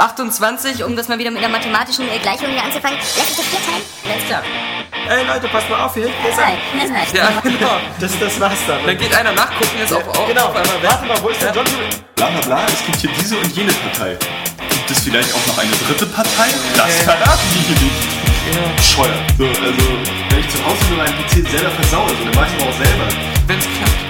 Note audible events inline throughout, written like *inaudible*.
28, um das mal wieder mit einer mathematischen Gleichung hier anzufangen, lässt sich das vier teilen? Alles klar. Ey Leute, passt mal auf, hier hinten ist Nein, er. das reicht. Ja, genau. Das, das war's dann. Dann geht einer nachgucken, jetzt auf, auf, genau, auf einmal weg. warte mal, wo ist der John? Bla bla bla, es gibt hier diese und jene Partei. Gibt es vielleicht auch noch eine dritte Partei? Das verraten die hier nicht. Bescheuert. So, also, wenn ich zu Hause nur meinen PC selber versaue, so, dann mach ich aber auch selber. Wenn's klappt.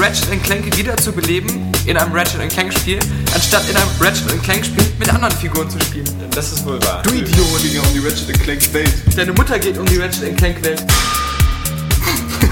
Ratchet Clank wieder zu beleben in einem Ratchet Clank Spiel, anstatt in einem Ratchet Clank Spiel mit anderen Figuren zu spielen. Das ist wohl wahr. Du Idiot! ging ja um die Ratchet Clank Welt. Deine Mutter geht um die Ratchet Clank Welt.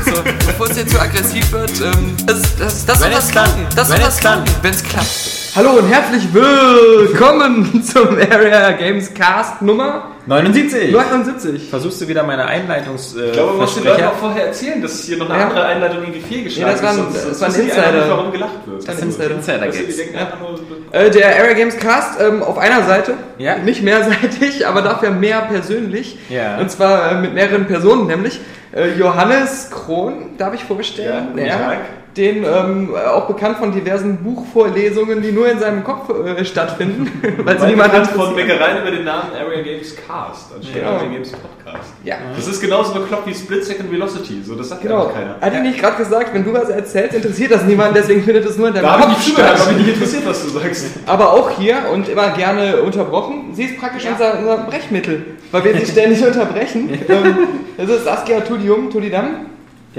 So, bevor es jetzt zu aggressiv wird, ähm, das, das, das Wenn soll klappt. klappen. Das soll Wenn es klappt. klappen, wenn es klappt. Hallo und herzlich willkommen *laughs* zum Area Games Cast Nummer 79. 79. Versuchst du wieder meine Einleitungs... Äh, Ich glaube, man muss den Leuten auch vorher erzählen, dass hier noch eine Ja. andere Einleitung irgendwie fehlgeschlagen Nee, das war ein- ist. sonst- das war ein die Insider. nicht, warum gelacht wird. Das ist Insider. Die Gags. nur... Äh, der Area Games Cast ähm, auf einer Seite, Ja. nicht mehrseitig, *laughs* aber dafür mehr persönlich. Ja. Und zwar äh, mit mehreren Personen, nämlich äh, Johannes Krohn, darf ich vorstellen. Ja, Tag. Den ähm, auch bekannt von diversen Buchvorlesungen, die nur in seinem Kopf äh, stattfinden, *laughs* weil sie niemand bekannt von. Bäckereien über den Namen Area Games Cast anstatt Genau. Area Games Podcast. Ja. Das ist genauso bekloppt wie Split Second Velocity. So, das sagt Genau. einfach keiner. Hat er nicht gerade gesagt, wenn du was erzählst, interessiert das niemanden, deswegen findet es nur in deinem Da ich Kopf zugehört, statt. habe mich nicht interessiert, was du sagst. Aber auch hier und immer gerne unterbrochen. Sie ist praktisch unser, unser Brechmittel, weil wir sie ständig *laughs* unterbrechen. Ähm, Das ist Saskia Tudium, Tudidam.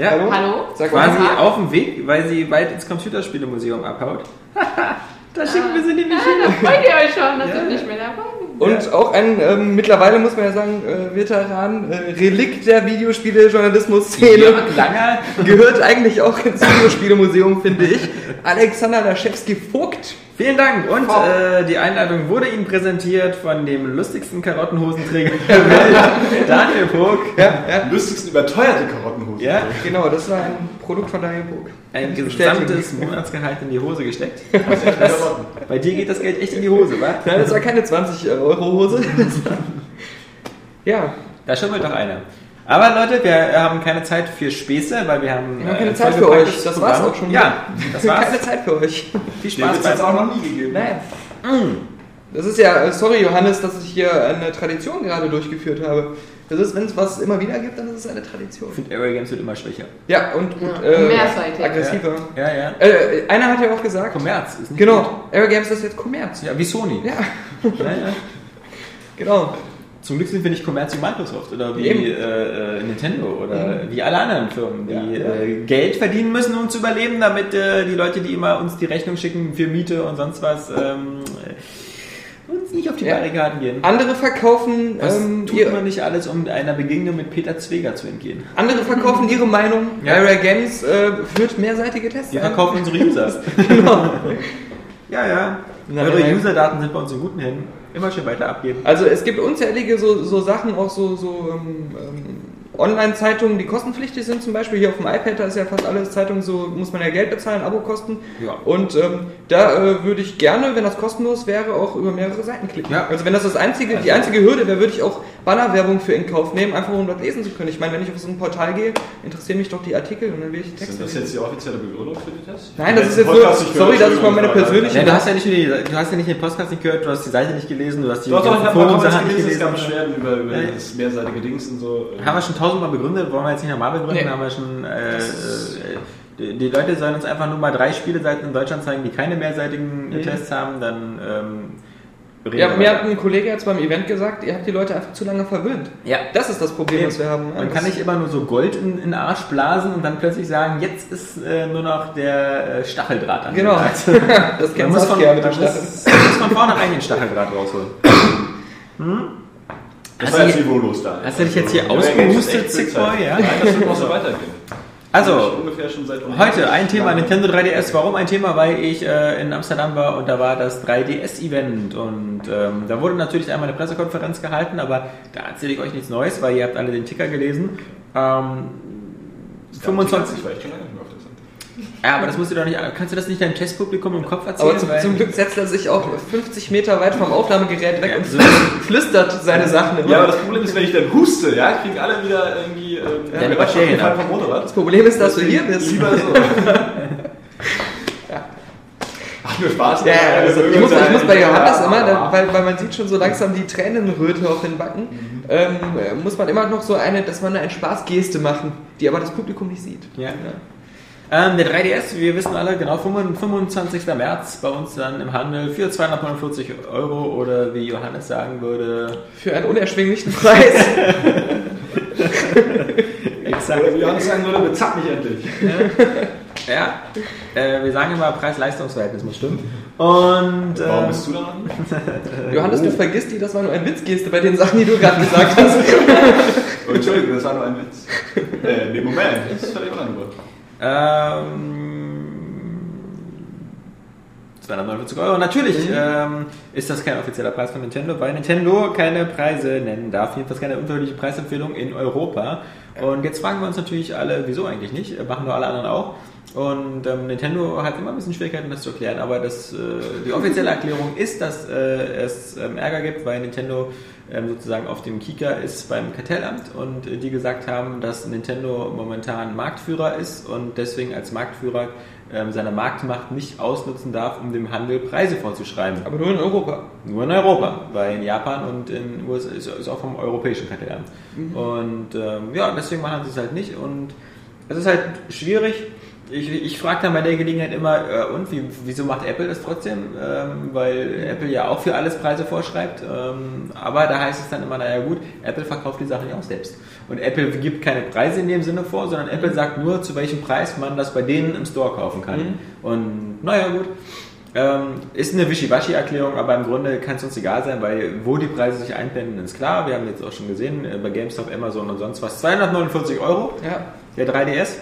Ja. Hallo? Hallo? Sag Quasi mal. auf dem Weg, weil sie bald ins Computerspielemuseum abhaut. *laughs* da schicken wir sie nämlich hin. Freut ihr euch schon, dass ihr nicht mehr dabei seid? Und auch ein, ähm, mittlerweile muss man ja sagen, äh, Veteran, äh, Relikt der Videospiele-Journalismus-Szene. Langer. Gehört eigentlich auch ins Videospielemuseum, finde ich. Alexander Laschewski-Vogt. Vielen Dank. Und äh, die Einladung wurde Ihnen präsentiert von dem lustigsten Karottenhosenträger *laughs* der Welt, Daniel Vogt. Ja, ja. Lustigsten überteuerte Karottenhose. Ja, Genau, das war ein Produkt von Daniel Vogt. ein gesamtes Monatsgehalt in die Hose gesteckt. *laughs* Das, bei dir geht das Geld echt in die Hose, wa? Nein, das war keine 20 Euro Hose. *laughs* ja, Da schummelt doch einer. Aber Leute, wir haben keine Zeit für Späße, weil wir haben. wir haben äh, keine ein Zeit für euch. Das war's auch schon. Ja, das war's. *laughs* keine Zeit für euch. Viel Spaß Witz hat es auch noch nie gegeben. Nein. Das ist ja, äh, sorry Johannes, dass ich hier eine Tradition gerade durchgeführt habe. Das ist, wenn es was immer wieder gibt, dann ist es eine Tradition. Ich finde, Aero Games wird immer schwächer. Ja, und gut, Ja, äh, mehrseitig. aggressiver. Ja, ja. Äh, einer hat ja auch gesagt, Kommerz ist nicht genau, Aero Games ist jetzt Kommerz. gut. Ja, wie Sony. Ja, Ja, ja. genau. Zum Glück sind wir nicht Kommerz wie Microsoft oder wie Eben. äh, äh, Nintendo oder wie alle anderen Firmen, die Ja. Äh, Geld verdienen müssen, um zu überleben, damit äh, die Leute, die immer uns die Rechnung schicken für Miete und sonst was, ähm, äh, uns nicht auf die Ja. Barrikaden gehen. Andere verkaufen, Was ähm, tut ihr, man nicht alles, um einer Begegnung mit Peter Zweger zu entgehen? andere verkaufen ihre Meinung. Ja. Area Games äh, führt mehrseitige Tests. Wir verkaufen unsere User. *laughs* Genau. ja, ja. Nein, Eure. Userdaten sind bei uns in guten Händen. Immer schön weiter abgeben. Also es gibt unzählige so, so Sachen, auch so, so ähm, ähm, Online-Zeitungen, die kostenpflichtig sind zum Beispiel. Hier auf dem iPad, da ist ja fast alles Zeitung, so muss man ja Geld bezahlen, Abokosten. Ja. Und ähm, da äh, würde ich gerne, wenn das kostenlos wäre, auch über mehrere Seiten klicken. Ja. Also wenn das, das einzige, die einzige Hürde wäre, würde ich auch Bannerwerbung für in Kauf nehmen, einfach um dort lesen zu können. Ich meine, wenn ich auf so ein Portal gehe, interessieren mich doch die Artikel und dann will ich die Texte Sind das lesen. jetzt die offizielle Begründung für die Tests? Nein, das ist Den jetzt Podcast so, nicht sorry, dass ich mal meine persönliche... Ja, du hast ja nicht nur die, du hast ja nicht den Podcast nicht gehört, du hast die Seite nicht gelesen, du hast die Doch, doch, ich habe mal Foren-Sachen gelesen, es gab. Beschwerden über, über Ja. das mehrseitige Dings und so. Haben wir schon tausendmal begründet, wollen wir jetzt nicht nochmal begründen, Nee. haben wir schon, äh, äh, die, die Leute sollen uns einfach nur mal drei Spieleseiten in Deutschland zeigen, die keine mehrseitigen Mhm. Tests haben, dann ähm, reden Ja, mir hat ein Kollege jetzt beim Event gesagt, ihr habt die Leute einfach zu lange verwöhnt. Ja. Das ist das Problem, was wir haben. Man kann nicht immer nur so Gold in, in den Arsch blasen und dann plötzlich sagen, jetzt ist äh, nur noch der äh, Stacheldraht an. Genau. *laughs* *laughs* das Man kennt muss, von, mit man dem Stachel. *laughs* muss, muss von vornherein den Stacheldraht rausholen. Das Hast war jetzt hier- niveaulos da. Hast du dich jetzt hier ausgehustet, echt Zickboy? Ja? Nein, das wird noch so weitergehen. Also, schon Heute ein Thema Nintendo 3DS. Warum ein Thema? Weil ich äh, in Amsterdam war und da war das 3DS-Event und ähm, da wurde natürlich einmal eine Pressekonferenz gehalten, aber da erzähle ich euch nichts Neues, weil ihr habt alle den Ticker gelesen. Ähm, 25. Ja, aber das musst du doch nicht. Kannst du das nicht deinem Testpublikum im Kopf erzählen? Aber zum, zum Glück setzt er sich auch 50 Meter weit vom Aufnahmegerät weg Ja, und so- flüstert seine Sachen immer. Ja, aber das Problem ist, wenn ich dann huste, ja, kriegen alle wieder irgendwie ähm, Ja, eine Quatsch Bakterien vom Motorrad. das Problem ist, dass du hier bist. Lieber so. *laughs* Ach, nur Spaß. Ja, ja, also ich, muss, ich muss bei Johannes Ja, immer, da, weil, weil man sieht schon so langsam die Tränenröte auf den Backen, ähm, äh, muss man immer noch so eine, dass man eine Spaßgeste machen, die aber das Publikum nicht sieht. Ja. Ähm, der 3DS, wir wissen alle, genau, 25. März bei uns dann im Handel für 249 Euro oder wie Johannes sagen würde, Für einen unerschwinglichen *laughs* Preis. exakt. Oder wie Johannes sagen würde, bezahlt mich endlich. Ja, äh, wir sagen immer, Preis-Leistungs-Verhältnis muss stimmen. Und Warum ähm, bist du daran? *laughs* Johannes, du vergisst die, das war nur ein Witzgeste bei den Sachen, die du gerade gesagt hast. *laughs* Oh, Entschuldigung, das war nur ein Witz. Äh, nee, Moment, das ist völlig unangebracht. Ähm, 249 Euro. Natürlich ähm, ist das kein offizieller Preis von Nintendo, weil Nintendo keine Preise nennen darf. Jedenfalls keine unterschiedliche Preisempfehlung in Europa. Und jetzt fragen wir uns natürlich alle, wieso eigentlich nicht? Machen nur alle anderen auch. Und ähm, Nintendo hat immer ein bisschen Schwierigkeiten, das zu erklären, aber das, äh, die offizielle *laughs* Erklärung ist, dass äh, es ähm, Ärger gibt, weil Nintendo ähm, sozusagen auf dem Kika ist beim Kartellamt und äh, die gesagt haben, dass Nintendo momentan Marktführer ist und deswegen als Marktführer ähm, seine Marktmacht nicht ausnutzen darf, um dem Handel Preise vorzuschreiben. Aber nur in Europa. Nur in Europa, weil in Japan und in den USA ist, ist auch vom europäischen Kartellamt. Und ähm, ja, deswegen machen sie es halt nicht und es ist halt schwierig. Ich, ich frage dann bei der Gelegenheit immer, äh, und wie, wieso macht Apple das trotzdem? Ähm, weil Apple ja auch für alles Preise vorschreibt. Ähm, aber da heißt es dann immer, naja gut, Apple verkauft die Sachen ja auch selbst. Und Apple gibt keine Preise in dem Sinne vor, sondern Apple sagt nur, zu welchem Preis man das bei denen im Store kaufen kann. Und naja gut, ähm, ist eine Wischiwaschi-Erklärung, aber im Grunde kann es uns egal sein, weil wo die Preise sich einblenden, ist klar. Wir haben jetzt auch schon gesehen, äh, bei GameStop, Amazon und sonst was, 249 Euro, Ja. der 3DS.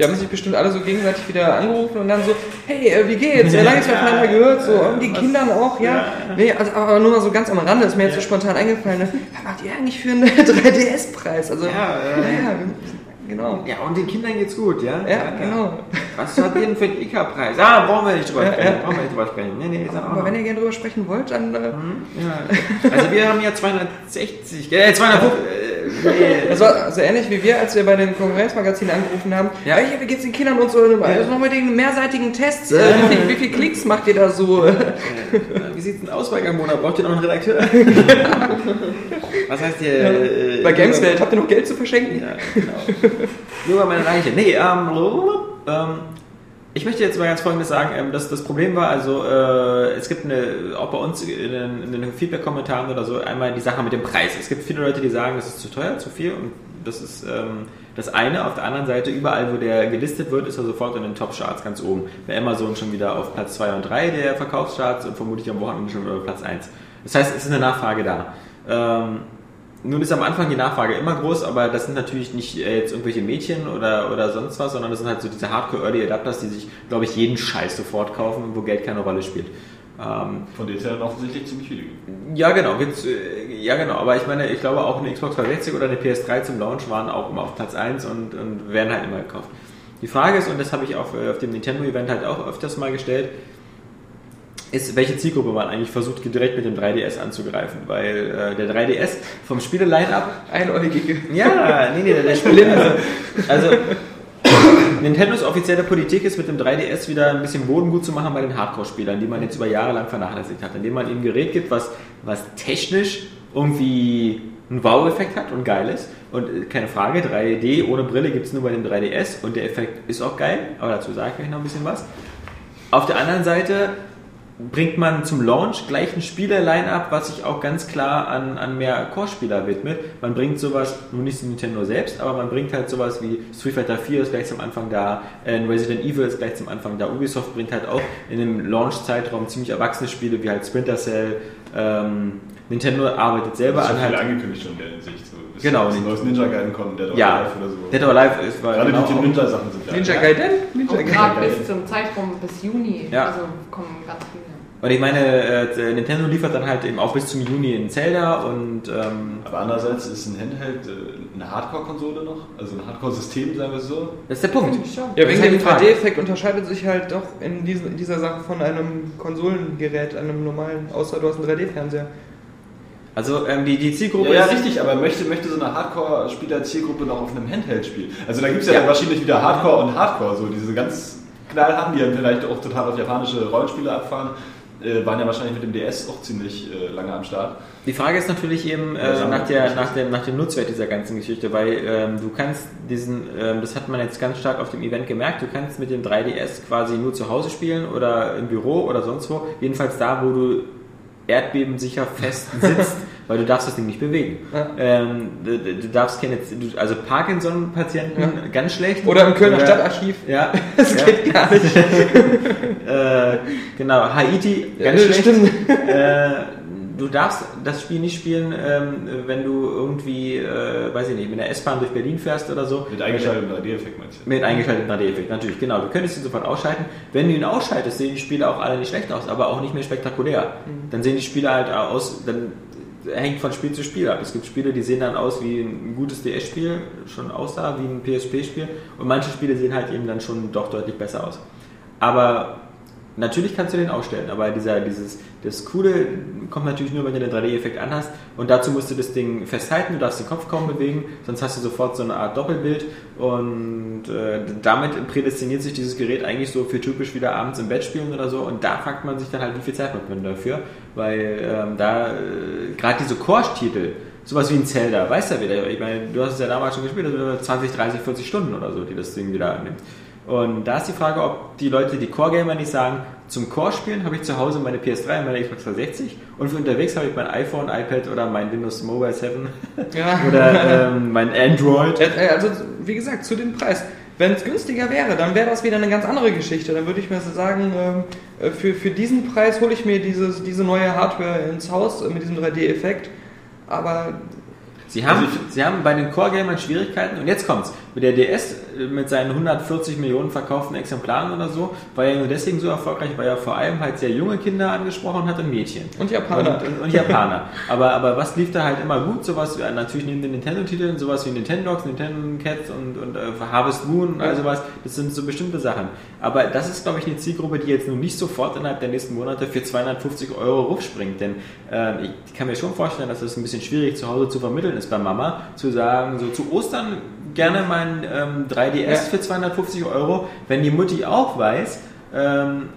Die haben sich bestimmt alle so gegenseitig wieder angerufen und dann so, hey, äh, wie geht's? Ja, lange nichts mehr voneinander gehört, so, und die Kindern auch, ja. Nee, also, aber nur mal so ganz am Rande, ist mir jetzt so spontan eingefallen, ne? was macht ihr eigentlich für einen *laughs* 3DS-Preis? Also, Ja, äh, naja, genau. Ja, und den Kindern geht's gut, ja? Ja, genau. Was hat ihr denn für einen ICA-Preis? Ah, brauchen wir nicht drüber Ja, sprechen. ja. Brauchen wir nicht drüber sprechen. Nee, nee, Aber noch. wenn ihr gerne drüber sprechen wollt, dann. Äh, ja. Also wir haben ja 260, äh, 250, äh, nee. das war so ähnlich wie wir, als wir bei den Konkurrenzmagazinen angerufen haben. Ja. Ja, wie geht's den Kindern und so? Also noch mit den mehrseitigen Tests. Äh, wie, viel, wie viel Klicks macht ihr da so? Äh, Wie sieht's denn aus bei Gamona? Braucht ihr noch einen Redakteur? *laughs* Was heißt hier? äh, bei Gameswelt, habt ihr noch Geld zu verschenken? Ja, genau. Nur bei meinen Reiche. Nee, ähm, ähm, ich möchte jetzt mal ganz Folgendes sagen. Ähm, das, das Problem war, also äh, es gibt eine, auch bei uns in den, in den Feedback-Kommentaren oder so, einmal die Sache mit dem Preis. Es gibt viele Leute, die sagen, das ist zu teuer, zu viel und das ist ähm, das eine. Auf der anderen Seite, überall, wo der gelistet wird, ist er sofort in den Top-Charts ganz oben. Bei Amazon schon wieder auf Platz 2 und 3 der Verkaufscharts und vermutlich am Wochenende schon auf Platz 1. Das heißt, es ist eine Nachfrage da. Ähm, nun ist am Anfang die Nachfrage immer groß, aber das sind natürlich nicht äh, jetzt irgendwelche Mädchen oder, oder sonst was, sondern das sind halt so diese Hardcore-Early Adapters, die sich, glaube ich, jeden Scheiß sofort kaufen, wo Geld keine Rolle spielt. Ähm, Von denen dann offensichtlich ziemlich viele gibt. ja, genau, gibt's, äh, ja, genau, aber ich meine, ich glaube auch eine Xbox 360 oder eine PS3 zum Launch waren auch immer auf Platz 1 und, und werden halt immer gekauft. Die Frage ist, und das habe ich auf, äh, auf dem Nintendo-Event halt auch öfters mal gestellt, ist, welche Zielgruppe man eigentlich versucht, direkt mit dem 3DS anzugreifen, weil äh, der 3DS vom Spiele-Line-Up Einäugige. ja, nee, nee, der, der Spiel. Also, also Nintendos offizielle Politik ist mit dem 3DS wieder ein bisschen Boden gut zu machen bei den Hardcore-Spielern, die man jetzt über Jahre lang vernachlässigt hat, indem man ihnen ein Gerät gibt, was, was technisch irgendwie einen Wow-Effekt hat und geil ist. Und äh, keine Frage, 3D ohne Brille gibt es nur bei dem 3DS und der Effekt ist auch geil, aber dazu sage ich gleich noch ein bisschen was. Auf der anderen Seite bringt man zum Launch gleich ein Spieler-Line-Up, was sich auch ganz klar an, an mehr Core-Spieler widmet. Man bringt sowas, nun nicht Nintendo selbst, aber man bringt halt sowas wie Street Fighter 4 ist gleich zum Anfang da, äh, Resident Evil ist gleich zum Anfang da, Ubisoft bringt halt auch in dem Launch-Zeitraum ziemlich erwachsene Spiele wie halt Splinter Cell, ähm, Nintendo arbeitet selber Das ist an schon viel halt. angekündigt schon in der Hinsicht. So, Genau, Das nicht- neues Ninja Gaiden kommt, der Ja, Live oder so. Dead or Alive ist weil Gerade genau die Ninja-Sachen sind ja. Ninja ja. Gaiden? Ninja Und Gaiden. gerade bis zum Zeitraum bis Juni. Ja. Also kommen ganz viele. Und ich meine, äh, Nintendo liefert dann halt eben auch bis zum Juni in Zelda und ähm, Aber andererseits ist ein Handheld äh, eine Hardcore-Konsole noch, also ein Hardcore-System, sagen wir es so. das ist der Punkt. Ja, wegen halt dem die Frage. 3D-Effekt unterscheidet sich halt doch in, diesen, in dieser Sache von einem Konsolengerät, einem normalen, außer du hast einen 3D-Fernseher. Also ähm, die, die Zielgruppe Ja, ja, richtig, aber möchte, möchte so eine Hardcore-Spieler-Zielgruppe noch auf einem Handheld spielen? Also da gibt es ja, Ja. dann wahrscheinlich wieder Hardcore und Hardcore, so diese ganz knallharten, die ja vielleicht auch total auf japanische Rollenspiele abfahren, äh, waren ja wahrscheinlich mit dem DS auch ziemlich äh, lange am Start. Die Frage ist natürlich eben äh, nach, der, nach, dem, nach dem Nutzwert dieser ganzen Geschichte, weil ähm, du kannst diesen, ähm, das hat man jetzt ganz stark auf dem Event gemerkt, du kannst mit dem 3DS quasi nur zu Hause spielen oder im Büro oder sonst wo, jedenfalls da, wo du erdbebensicher fest *laughs* sitzt, weil du darfst das Ding nicht bewegen. Ja. Ähm, du, du darfst keine, also Parkinson-Patienten Ja. ganz schlecht. Oder im Kölner Oder- Stadtarchiv. Ja, *laughs* Das ja. geht gar nicht. *laughs* äh, genau, Haiti, Ja, ganz schlecht. stimmt. Äh, du darfst das Spiel nicht spielen, ähm, wenn du irgendwie, äh, weiß ich nicht, mit der S-Bahn durch Berlin fährst oder so. Mit eingeschaltetem 3D-Effekt meinst du? Mit eingeschaltetem 3D-Effekt, natürlich, genau. Du könntest ihn sofort ausschalten. Wenn du ihn ausschaltest, sehen die Spiele auch alle nicht schlecht aus, aber auch nicht mehr spektakulär. Dann sehen die Spiele halt aus, dann hängt von Spiel zu Spiel ab. Es gibt Spiele, die sehen dann aus wie ein gutes DS-Spiel, schon aussah, wie ein PSP-Spiel. Und manche Spiele sehen halt eben dann schon doch deutlich besser aus. Aber natürlich kannst du den ausstellen, aber dieser, dieses, das Coole kommt natürlich nur, wenn du den 3D-Effekt anhast. Und dazu musst du das Ding festhalten, du darfst den Kopf kaum bewegen, sonst hast du sofort so eine Art Doppelbild. Und äh, damit prädestiniert sich dieses Gerät eigentlich so für typisch wieder abends im Bett spielen oder so. Und da fragt man sich dann halt, wie viel Zeit hat man dafür. Weil ähm, da äh, gerade diese Core-Titel, sowas wie ein Zelda, weißt du ja wieder, ich meine, du hast es ja damals schon gespielt, das sind 20, 30, 40 Stunden oder so, die das Ding wieder annimmt. Und da ist die Frage, ob die Leute, die Core-Gamer nicht sagen, zum Core-Spielen habe ich zu Hause meine PS3 und meine Xbox 360 und für unterwegs habe ich mein iPhone, iPad oder mein Windows Mobile 7 *laughs* Ja. *laughs* oder ähm, mein Android. Äh, Also, wie gesagt, zu dem Preis. Wenn es günstiger wäre, dann wäre das wieder eine ganz andere Geschichte. Dann würde ich mir so sagen, ähm, äh, für, für diesen Preis hole ich mir dieses, diese neue Hardware ins Haus äh, mit diesem 3D-Effekt. Aber Sie haben, Also sie haben bei den Core-Gamern Schwierigkeiten und jetzt kommt's. Mit der DS äh, mit seinen 140 Millionen verkauften Exemplaren oder so, war ja nur deswegen so erfolgreich, weil er vor allem halt sehr junge Kinder angesprochen hat und Mädchen. Und Japaner. Und, und, und Japaner. aber, aber was lief da halt immer gut? Sowas, wie- natürlich neben den Nintendo-Titeln, sowas wie Nintendogs, Nintendo Cats und, und äh, Harvest Moon und all sowas. Das sind so bestimmte Sachen. Aber das ist, glaube ich, eine Zielgruppe, die jetzt nun nicht sofort innerhalb der nächsten Monate für 250 Euro rufspringt. Denn äh, ich kann mir schon vorstellen, dass es ein bisschen schwierig zu Hause zu vermitteln ist bei Mama, zu sagen, so zu Ostern gerne mein ähm, 3DS Ja. für 250 Euro, wenn die Mutti auch weiß, ähm,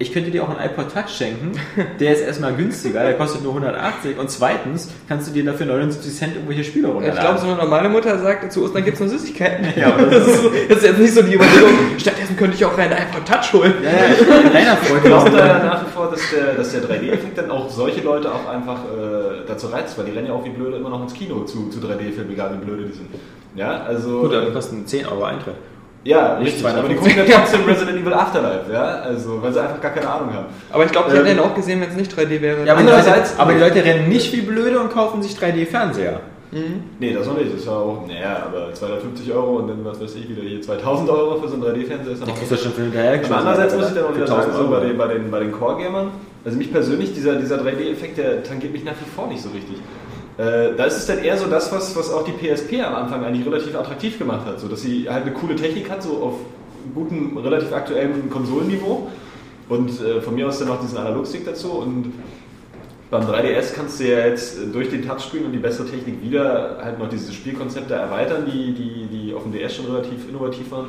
ich könnte dir auch einen iPod Touch schenken, der ist erstmal günstiger, der kostet nur 180 und zweitens kannst du dir dafür 79 Cent irgendwelche Spiele ich runterladen. glaube, so eine normale Mutter sagt, zu Ostern gibt es nur Süßigkeiten. Ja, aber das, ist, das ist jetzt nicht so die Überlegung, stattdessen könnte ich auch einen iPod Touch holen. ja, ja, ich bin reiner Freund. Ich glaube da nach wie vor, dass der, dass der 3D-Effekt dann auch solche Leute auch einfach äh, dazu reizt, weil die rennen ja auch wie blöde immer noch ins Kino zu, zu 3D-Filmen, egal wie blöde die sind. Ja, also. Gut, aber die kosten 10 Euro Eintritt. Ja, nicht richtig. Aber die 250. gucken ja *laughs* trotzdem Resident Evil Afterlife, ja, also, weil sie einfach gar keine Ahnung haben. Aber ich glaube, die Ähm, hätten den auch gesehen, wenn es nicht 3D wäre. Ja, aber, die Leute, Andererseits- aber die Leute rennen nicht wie blöde und kaufen sich 3D-Fernseher. Nee, das noch nicht. Das war auch, naja, aber 250 Euro und dann, was weiß ich, wieder hier 2000 Euro für so einen 3D-Fernseher ist kriegst du schon für hinterher Aber andererseits muss ich dann auch wieder sagen, 1000 so bei Euro. den, bei den, bei den Core-Gamern, also mich persönlich, dieser, dieser 3D-Effekt, der tangiert mich nach wie vor nicht so richtig. Äh, da ist es dann eher so das, was, was auch die PSP am Anfang eigentlich relativ attraktiv gemacht hat, so dass sie halt eine coole Technik hat, so auf gutem, relativ aktuellem Konsolenniveau. Und äh, von mir aus dann noch diesen Analogstick dazu. Und beim 3DS kannst du ja jetzt äh, durch den Touchscreen und die bessere Technik wieder halt noch diese Spielkonzepte erweitern, die, die, die auf dem DS schon relativ innovativ waren.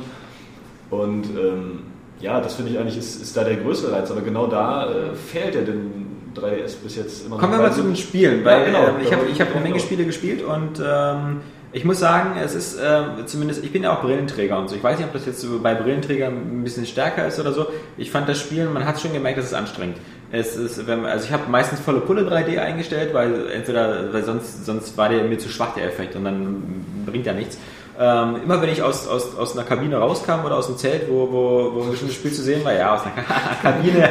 Und ähm, ja, das finde ich eigentlich ist, ist da der größere Reiz, aber genau da äh, fehlt ja den 3DS bis jetzt immer. Kommen wir mal zu den Spielen, Ja, weil genau. ähm, ich habe ich hab eine Menge drauf. Spiele gespielt und ähm, ich muss sagen, es ist äh, zumindest, ich bin ja auch Brillenträger und so. Ich weiß nicht, ob das jetzt bei Brillenträgern ein bisschen stärker ist oder so. Ich fand das Spielen, man hat schon gemerkt, es ist anstrengend. Es ist, wenn, also ich habe meistens volle Pulle 3D eingestellt, weil entweder, weil sonst, sonst war der mir zu schwach der Effekt und dann bringt ja nichts. Ähm, immer wenn ich aus, aus, aus einer Kabine rauskam oder aus dem Zelt, wo, wo, wo ein bestimmtes Spiel zu sehen war, ja, aus einer *laughs* Kabine,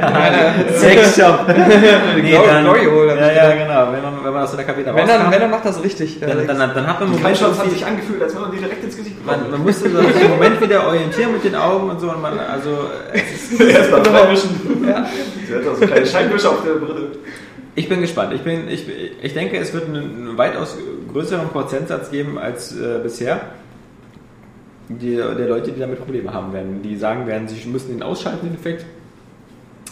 *laughs* Sexshop. *laughs* nee, dann, Glory Hole, ja, ja, genau, wenn man, wenn man aus einer Kabine Wenn er, rauskam, wenn er macht das richtig. dann, dann, dann, dann hat man Moment, hat sich angefühlt, als wenn man die direkt ins Gesicht man, man musste so einen Moment wieder orientieren mit den Augen und so und man, also, es ist Erstmal freimischen. Ja. Sie hat auch so kleine Scheinwischer auf der Brille. Ich bin gespannt. Ich, bin, ich, ich denke, es wird einen weitaus größeren Prozentsatz geben als äh, bisher. Die, der Leute, die damit Probleme haben werden. Die sagen werden, sie müssen ihn ausschalten, den Effekt.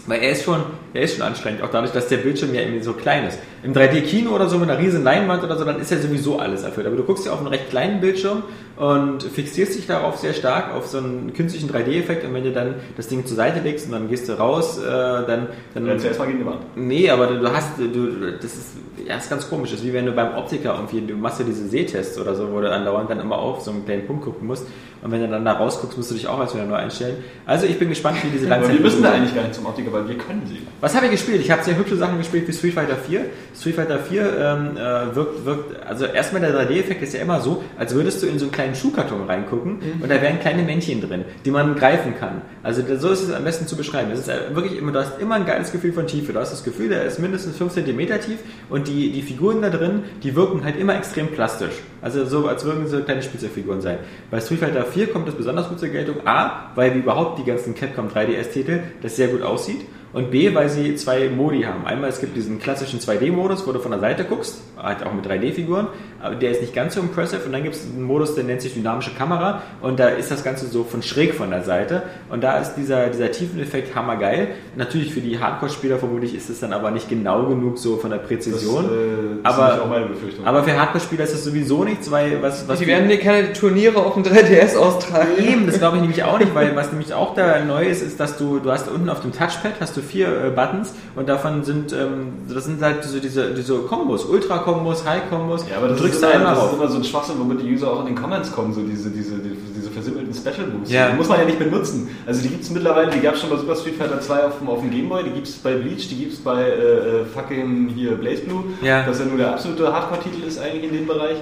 Weil er ist schon, er ist schon anstrengend, auch dadurch, dass der Bildschirm ja irgendwie so klein ist. Im 3D-Kino oder so mit einer riesen Leinwand oder so, dann ist ja sowieso alles erfüllt. Aber du guckst ja auf einen recht kleinen Bildschirm und fixierst dich darauf sehr stark, auf so einen künstlichen 3D-Effekt und wenn du dann das Ding zur Seite legst und dann gehst du raus, äh, dann, dann du erstmal gegen die Wand. Nee, aber du hast, du, das ist, ja, ist ganz komisch. Das ist wie wenn du beim Optiker irgendwie, du machst ja diese Sehtests oder so, wo du andauernd dann immer auf so einen kleinen Punkt gucken musst. Und wenn du dann da rausguckst, musst du dich auch erst wieder neu einstellen. Also ich bin gespannt, wie diese Aber Langzeit. wir müssen da eigentlich gar nicht zum Optiker, weil wir können sie. Was habe ich gespielt? Ich habe sehr hübsche Sachen gespielt wie Street Fighter 4. Street Fighter 4 ähm, äh, wirkt, wirkt, also erstmal der 3D-Effekt ist ja immer so, als würdest du in so einen kleinen Schuhkarton reingucken und da wären kleine Männchen drin, die man greifen kann. Also so ist es am besten zu beschreiben. Es ist äh, wirklich immer, du hast immer ein geiles Gefühl von Tiefe. Du hast das Gefühl, der ist mindestens 5 cm tief und die, die Figuren da drin, die wirken halt immer extrem plastisch. Also so, als würden sie kleine Spielzeugfiguren sein. Bei Street Fighter 4 kommt das besonders gut zur Geltung. A, weil wie überhaupt die ganzen Capcom 3DS-Titel das sehr gut aussieht. Und B, weil sie zwei Modi haben. Einmal, es gibt diesen klassischen 2D-Modus, wo du von der Seite guckst, halt auch mit 3D-Figuren, aber der ist nicht ganz so impressive. Und dann gibt es einen Modus, der nennt sich dynamische Kamera und da ist das Ganze so von schräg von der Seite. Und da ist dieser, dieser Tiefeneffekt hammergeil. Natürlich für die Hardcore-Spieler vermutlich ist es dann aber nicht genau genug so von der Präzision. Das, äh, ist aber, auch meine Befürchtung. aber für Hardcore-Spieler ist das sowieso nichts, weil was, was Die werden dir keine Turniere auf dem 3DS austragen. Eben, das glaube ich nämlich auch nicht, weil was nämlich auch da neu ist, ist, dass du, du hast unten auf dem Touchpad hast du vier äh, Buttons und davon sind, ähm, das sind halt so diese, diese Kombos, Ultra-Kombos, High-Kombos. Ja, aber das, du drückst ist da immer, einmal das ist rauf. immer so ein Schwachsinn, womit die User auch in den Comments kommen, so diese, diese, diese, diese versimpelten Special Moves. Ja. Die muss man ja nicht benutzen. Also die gibt es mittlerweile, die gab es schon bei Super Street Fighter 2 auf, dem- auf dem Gameboy, die gibt es bei Bleach, die gibt es bei äh, äh, fucking hier Blaze Blue, Ja. das ja nur der absolute Hardcore-Titel ist eigentlich in dem Bereich.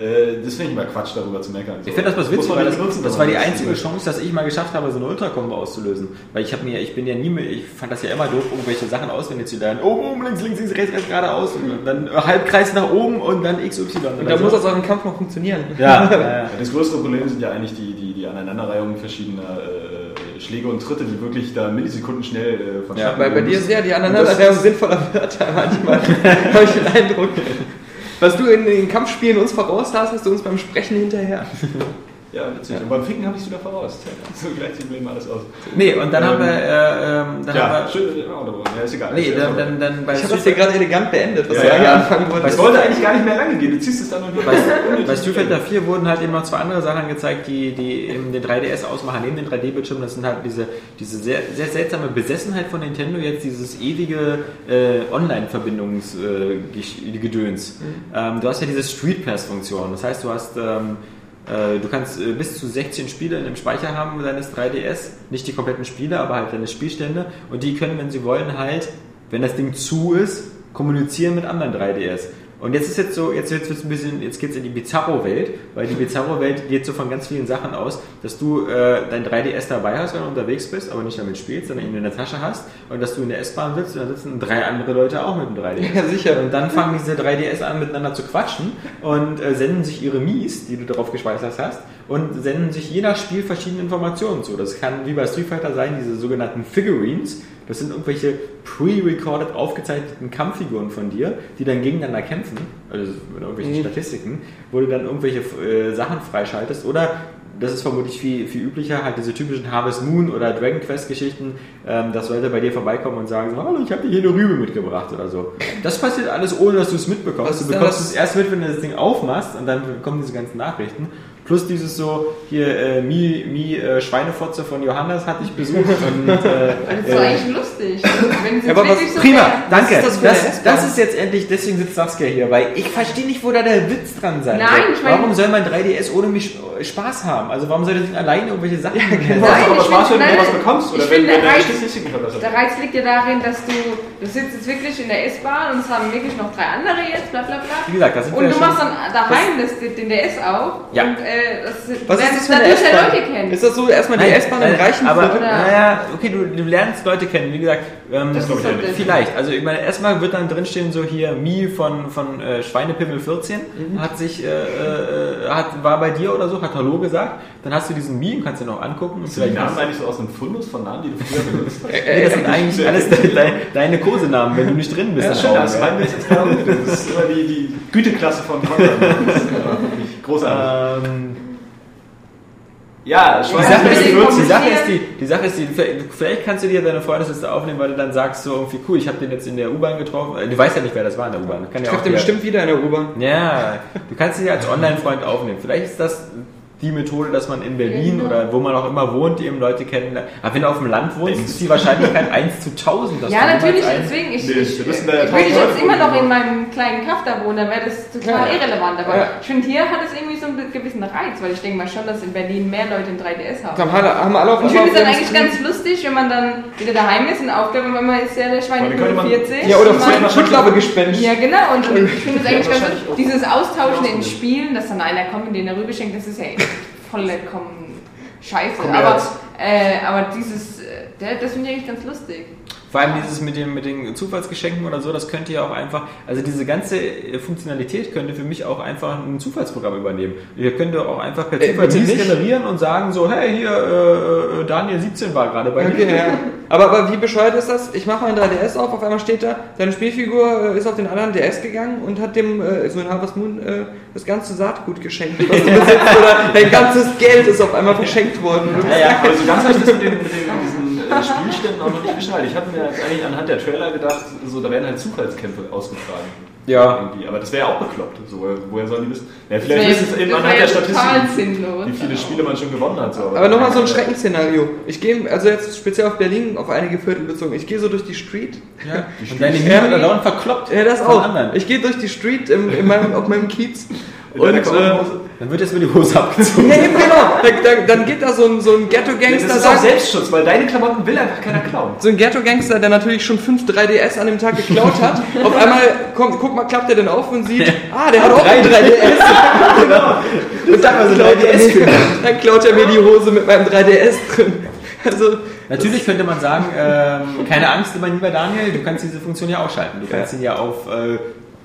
Äh, das finde ich immer Quatsch, darüber zu meckern. So. Ich finde das was witzig, weil das, nutzen, das war die einzige. Chance, dass ich mal geschafft habe, so eine Ultra-Kombo auszulösen. Weil ich habe mir, ich bin ja nie mehr, ich fand das ja immer doof, irgendwelche Sachen auswendig zu lernen. Oben, oben, links, links, links, rechts, rechts, geradeaus und dann Halbkreis nach oben und dann XY. Und da so. muss das auch im Kampf noch funktionieren. *laughs* ja, ja, ja. Das größere Problem sind ja eigentlich die, die, die Aneinanderreihung verschiedener äh, Schläge und Tritte, die wirklich da Millisekunden schnell äh, vonstatten Bei, bei gehen dir ist ja die Aneinanderreihung sinnvoller Wörter manchmal. *laughs* Habe ich den Eindruck. Was du in den Kampfspielen uns voraus hast, hast du uns beim Sprechen hinterher. *laughs* Ja, witzig. Und beim Ficken habe ich es wieder voraus. *laughs* So gleich sieht mir eben alles aus. Nee, und dann Ähm, haben wir, äh, ähm, dann Ja, haben wir, schön. Ja, ist egal. nee, Ist dann, ja dann, dann bei Ich habe das hier gerade elegant beendet, was Ja, du ja, eigentlich ja. anfangen wolltest. Es wollte eigentlich gar nicht mehr lange gehen. Du ziehst es dann und Bei, bei Street Fighter 4 wurden halt eben noch zwei andere Sachen gezeigt, die, die eben den 3DS ausmachen, neben den 3D-Bildschirmen. Das sind halt diese, diese sehr, sehr seltsame Besessenheit von Nintendo, jetzt dieses ewige äh, Online-Verbindungsgedöns. ähm, du hast ja diese Street Pass-Funktion. Das heißt, du hast. Ähm, äh, Du kannst äh, bis zu 16 Spiele in dem Speicher haben deines 3DS. Nicht die kompletten Spiele, aber halt deine Spielstände. Und die können, wenn sie wollen, halt, wenn das Ding zu ist, kommunizieren mit anderen 3DS. Und jetzt ist jetzt so, jetzt jetzt wird's ein bisschen, jetzt geht's in die Bizarro-Welt, weil die Bizarro-Welt geht so von ganz vielen Sachen aus, dass du äh, dein 3DS dabei hast, wenn du unterwegs bist, aber nicht damit spielst, sondern ihn in der Tasche hast und dass du in der S-Bahn sitzt und da sitzen drei andere Leute auch mit dem 3DS. Ja, sicher. Und dann fangen diese 3DS an, miteinander zu quatschen und äh, senden sich ihre Mies, die du darauf gespeichert hast, und senden sich je nach Spiel verschiedene Informationen zu. Das kann wie bei Street Fighter sein, diese sogenannten Figurines. Das sind irgendwelche pre-recorded aufgezeichneten Kampffiguren von dir, die dann gegeneinander kämpfen, also mit irgendwelchen Mhm. Statistiken, wo du dann irgendwelche äh, Sachen freischaltest oder das ist vermutlich viel, viel üblicher, halt diese typischen Harvest Moon oder Dragon Quest Geschichten, ähm, dass Leute bei dir vorbeikommen und sagen, hallo, ich habe dir hier eine Rübe mitgebracht oder so. Das passiert alles, ohne dass du es mitbekommst. Was Du bekommst es erst mit, wenn du das Ding aufmachst und dann kommen diese ganzen Nachrichten. Plus dieses so, hier, äh, Mi, Mi äh, Schweinefotze von Johannes hatte ich besucht und äh, Das ist doch äh, eigentlich lustig. Wenn sie Aber was- wirklich so Prima, wäre. danke. ist das Das, das, ist jetzt endlich, deswegen sitzt Saskia hier, weil ich verstehe nicht, wo da der Witz dran sein Nein, ich meine- Warum soll mein 3DS ohne mich Spaß haben? Also warum soll das Ding alleine irgendwelche Sachen ja, genau. Nein, aber ich Spaß, find- wenn du nein, was bekommst oder ich wenn, finde, wenn Reiz- Statistiken verbessert Der Reiz liegt ja darin, dass du, du sitzt jetzt wirklich in der S-Bahn und es haben wirklich noch drei andere jetzt, bla bla bla. Wie gesagt, das sind Und wir du schon- machst dann daheim das, den DS auf Ja. und äh, das, du Was ist lernst das für dadurch ja S-Bahn? Leute kennen. Ist das so erstmal die S-Bahn im nein, reichen aber, Viertel? naja, okay, du, du lernst Leute kennen, wie gesagt. Ähm, Das glaub ich ja nicht. Vielleicht. Also ich meine, erstmal wird dann drinstehen so hier Mi von, von äh, Schweinepimmel 14 hat sich äh, äh, hat, war bei dir oder so, hat Hallo gesagt. Dann hast du diesen Mi und kannst dir noch angucken. Und Sind die vielleicht Namen eigentlich so aus einem Fundus von Namen, die du früher benutzt hast? *laughs* Nee, das sind eigentlich *laughs* alles de, de, deine Kosenamen, wenn du nicht drin bist. Ja, das genau. Das ist immer die, die Güteklasse von Conrad. *laughs* Großartig. Ähm, Ja, die, Sache ist die, die Sache ist die, die Sache ist die, vielleicht kannst du dir deine Freundesliste aufnehmen, weil du dann sagst so irgendwie cool, ich habe den jetzt in der U-Bahn getroffen. Äh, Du weißt ja nicht, wer das war in der U-Bahn. Ich ja treffe den bestimmt wieder in der U-Bahn. Ja, du kannst sie als Online-Freund aufnehmen. Vielleicht ist das die Methode, dass man in Berlin Genau. oder wo man auch immer wohnt, eben Leute kennenlernt. Aber wenn du auf dem Land wohnst, ist die Wahrscheinlichkeit *laughs* 1 zu 1000. Dass Ja, du natürlich, deswegen, ich, Nee, ich, ja ich würde jetzt immer noch in meinem kleinen Kaff da wohnen, dann wäre das total Ja. irrelevant. Aber Ja. ich finde, hier hat es irgendwie so einen gewissen Reiz, weil ich denke mal schon, dass in Berlin mehr Leute ein 3DS haben. Haben alle, haben alle auf Und ich finde es dann eigentlich ganz lustig, wenn man dann wieder daheim ist und aufgabe, wenn man ist ja der man- 45. Ja, oder und vor man- allem Footlaube-Gespenst. Ja, genau. Und ich finde es *laughs* eigentlich ganz lustig. Dieses Austauschen in. Spielen, dass dann einer kommt und den er rüberschenkt, das ist ja vollkommen scheiße. Kommerz. Aber, äh, aber dieses, äh, das finde ich eigentlich ganz lustig. Vor allem dieses mit, dem, mit den Zufallsgeschenken oder so, das könnte ja auch einfach, also diese ganze äh, Funktionalität könnte für mich auch einfach ein Zufallsprogramm übernehmen. Ihr könnt auch einfach per Äh, Zufall nicht? generieren und sagen so, hey, hier, äh, äh, Daniel 17 war gerade bei Okay, mir. ja. *laughs* Aber, aber wie bescheuert ist das? Ich mache meinen 3DS auf, auf einmal steht da, deine Spielfigur äh, ist auf den anderen DS gegangen und hat dem, äh, so in Harvest Moon, äh, das ganze Saatgut geschenkt, was du besitzt. Oder dein ganzes Geld ist auf einmal verschenkt worden. Ja, ja. Aber so ganz habe ich das mit, den, mit äh, Spielständen auch noch nicht geschnallt. Ich hatte mir eigentlich anhand der Trailer gedacht, so, da werden halt Zufallskämpfe ausgetragen. Ja. Irgendwie. Aber das wäre ja auch bekloppt. So, woher- sollen die wissen? Ja, vielleicht wissen es eben anhand der ja Statistik, sinnlos. wie viele Spiele man schon gewonnen hat. So. Aber nochmal so ein Schreckensszenario. Ich gehe, also jetzt speziell auf Berlin, auf einige Viertel bezogen, ich gehe so durch die Street. Ja. Und deine Ja. Mieter dauernd verkloppt. Ja, das auch. anderen. Ich gehe durch die Street im, in meinem, auf meinem Kiez. Und, äh. Dann wird jetzt mir die Hose abgezogen. ja, eben genau. *laughs* Dann, dann, dann geht da so ein, so ein Ghetto-Gangster, Das ist auch Selbstschutz, weil deine Klamotten will einfach keiner klauen. so ein Ghetto-Gangster, der natürlich schon fünf 3DS an dem Tag geklaut hat. *laughs* Auf einmal, kommt, guck mal, klappt er denn auf und sieht, ah, der hat auch ein 3DS. *laughs* genau. Und dann, Also klaut er 3DS mir, dann klaut er mir die Hose mit meinem 3DS drin. Also, Natürlich könnte man sagen, ähm, keine Angst, immer lieber Daniel, du kannst diese Funktion ja ausschalten. Du kannst ihn ja auf äh,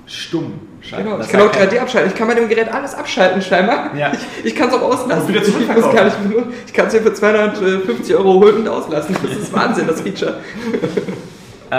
stumm schalten. genau, ich kann auch sagt 3D abschalten. Ich kann bei dem Gerät alles abschalten, scheinbar. Ja. Ich, ich kann es auch auslassen. Wieder ich muss gar nicht benutzen. Ich kann es hier für 250 Euro holen und auslassen. Das ist Wahnsinn, das Feature. Äh,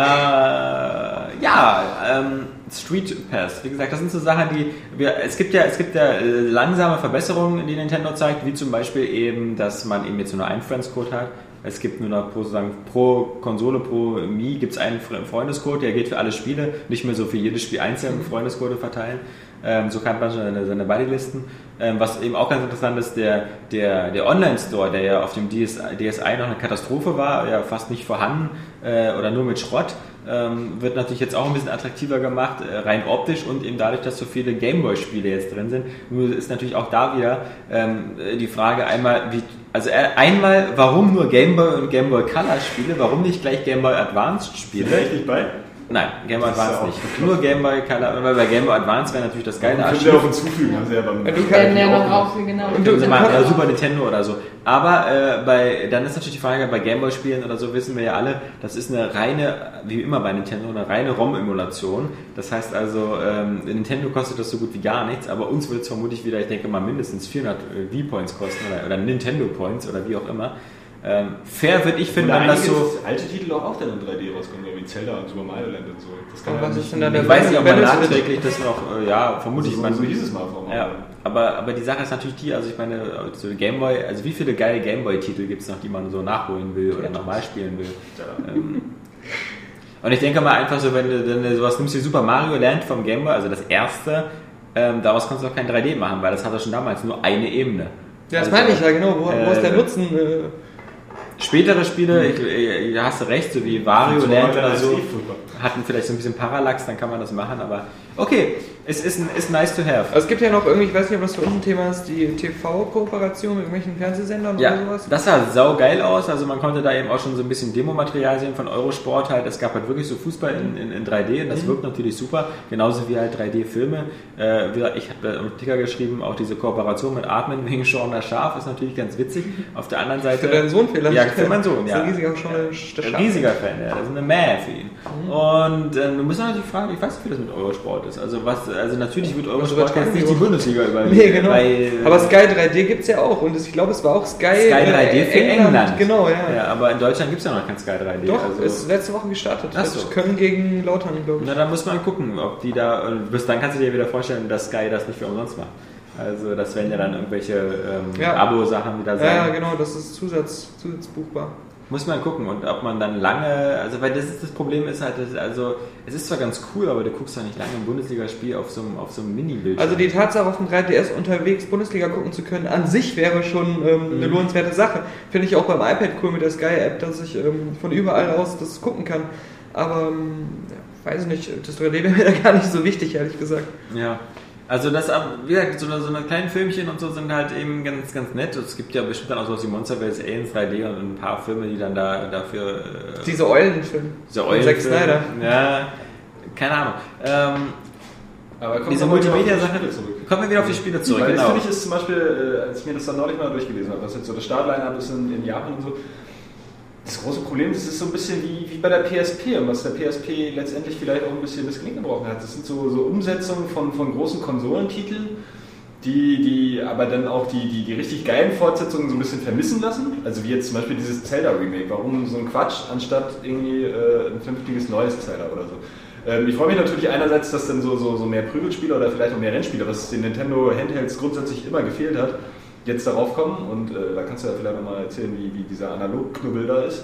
ja, ähm, Street Pass. Wie gesagt, das sind so Sachen, die wir, es gibt ja, es gibt ja äh, langsame Verbesserungen, die Nintendo zeigt, wie zum Beispiel eben, dass man eben jetzt nur einen Friends-Code hat. Es gibt nur noch pro, sozusagen, pro Konsole, pro Mi gibt es einen Fre- Freundescode, der geht für alle Spiele, nicht mehr so für jedes Spiel einzeln Freundescode verteilen. Ähm, so kann man seine, seine Buddy-Listen. Ähm, was eben auch ganz interessant ist, der, der, der Online-Store, der ja auf dem DS, DSi noch eine Katastrophe war, ja fast nicht vorhanden äh, oder nur mit Schrott, ähm, wird natürlich jetzt auch ein bisschen attraktiver gemacht, äh, rein optisch und eben dadurch, dass so viele Gameboy-Spiele jetzt drin sind. Nur ist natürlich auch da wieder ähm, die Frage einmal, wie, also äh, einmal, warum nur Gameboy und Gameboy Color Spiele, warum nicht gleich Gameboy Advanced Spiele? Wäre ich nicht bei? Nein, Game Boy ja Advance nicht. Nur Game Boy Color, weil bei Game Boy Advance wäre natürlich das geile Können Archiv. wir auch hinzufügen, haben sie ja beim. Ja, du werden ja noch genau. Und Können sie machen, du- oder Super Nintendo oder so. Aber äh, bei, dann ist natürlich die Frage, bei Gameboy Spielen oder so wissen wir ja alle, das ist eine reine, wie immer bei Nintendo, eine reine ROM-Emulation. Das heißt also, ähm, Nintendo kostet das so gut wie gar nichts, aber uns wird es vermutlich wieder, ich denke mal, mindestens 400 äh, V-Points kosten oder, oder Nintendo Points oder wie auch immer. Ähm, fair würde ich finden, wenn das so... alte Titel auch, auch dann in 3D rauskommen, so wie Zelda und Super Mario Land und so. Das kann Aber ja was nicht. ist denn da der Ich weiß nicht, ob man nachträglich das noch, äh, ja, vermutlich. so, man, so hieß es mal vor Ja, aber, aber die Sache ist natürlich die, also ich meine, so Gameboy, also wie viele geile Gameboy-Titel gibt es noch, die man so nachholen will oder nochmal spielen will? Ähm, und ich denke mal einfach so, wenn du, wenn du sowas nimmst wie Super Mario Land vom Gameboy, also das erste, ähm, daraus kannst du auch kein 3D machen, weil das hatte schon damals nur eine Ebene. Ja, das Also, meine ich ja, genau. Wo, wo ist der äh, Nutzen? Äh, Spätere Spiele, ich, ich, hast du recht, so wie Wario Land oder so, hatten vielleicht so ein bisschen Parallax, dann kann man das machen, aber Okay, es ist, ist nice to have. Also es gibt ja noch irgendwie, ich weiß nicht, ob das für uns ein Thema ist, die TV-Kooperation mit irgendwelchen Fernsehsendern Ja, oder sowas. das sah sau geil aus. Also man konnte da eben auch schon so ein bisschen Demomaterial sehen von Eurosport halt. Es gab halt wirklich so Fußball in, in, in 3D und das Mhm. wirkt natürlich super. Genauso wie halt 3D-Filme. Äh, wie gesagt, ich habe da im Ticker geschrieben, auch diese Kooperation mit Atmen wegen Sean das Schaf ist natürlich ganz witzig. Auf der anderen Seite... Für deinen Sohn vielleicht? Ja, für meinen Sohn, Das ist ja. ein riesiger schon Ein riesiger Fan, ja. Das ist eine Mäh für ihn. Mhm. Und äh, du musst natürlich fragen, ich weiß nicht, wie das mit Eurosport ist. Also was, also natürlich wird Eurosport jetzt nicht die Bundesliga überleben. Nee, genau. Weil, Aber Sky 3D gibt es ja auch und ich glaube, es war auch Sky, Sky 3D äh, für England. Genau, ja. Ja, aber in Deutschland gibt es ja noch kein Sky 3D. Doch, also, ist letzte Woche gestartet. Ach so. Das Köln gegen Lautern, glaube ich. Na, da muss man gucken, ob die da. und Bis dann kannst du dir wieder vorstellen, dass Sky das nicht für umsonst macht. Also, das werden ja dann irgendwelche ähm, Ja. Abo-Sachen wieder sein. Ja, ja, genau, das ist Zusatz, zusatzbuchbar. Muss man gucken und ob man dann lange. Also, weil das ist das Problem ist halt, also, es ist zwar ganz cool, aber du guckst ja nicht lange ein Bundesligaspiel auf so einem, auf so einem Mini-Bildschirm. Also die Tatsache, auf dem 3DS unterwegs Bundesliga gucken zu können, an sich wäre schon ähm, eine lohnenswerte Sache. Finde ich auch beim iPad cool mit der Sky-App, dass ich ähm, von überall aus das gucken kann. Aber, ähm, ja, weiß ich nicht, das 3D wäre mir da gar nicht so wichtig, ehrlich gesagt. Ja. Also das, wie gesagt, so eine, so eine kleinen Filmchen und so sind halt eben ganz, ganz nett. Es gibt ja bestimmt dann auch sowas wie Monster vs. Aliens 3D und ein paar Filme, die dann da dafür... Äh, Diese Eulenfilme. diese von Zack Eulenfilme- Snyder. Ja, keine Ahnung. Ähm, Aber diese nochmal wieder auf die Multimedia-Sache, Spiele zurück. kommen wir wieder auf die Spiele zurück, Weil das genau. finde ich ist zum Beispiel, äh, als ich mir das dann neulich mal durchgelesen habe, was jetzt so das Startline-Up ist in, in Japan und so, das große Problem das ist so ein bisschen wie, wie bei der PSP und was der PSP letztendlich vielleicht auch ein bisschen das Knick gebrochen hat. Das sind so, so Umsetzungen von, von großen Konsolentiteln, die, die aber dann auch die, die, die richtig geilen Fortsetzungen so ein bisschen vermissen lassen. Also wie jetzt zum Beispiel dieses Zelda-Remake. Warum so ein Quatsch, anstatt irgendwie äh, ein vernünftiges neues Zelda oder so. Ähm, ich freue mich natürlich einerseits, dass dann so, so, so mehr Prügelspiele oder vielleicht auch mehr Rennspiele, was den Nintendo Handhelds grundsätzlich immer gefehlt hat, jetzt darauf kommen. Und äh, da kannst du ja vielleicht nochmal erzählen, wie, wie dieser Analogknubbel da ist.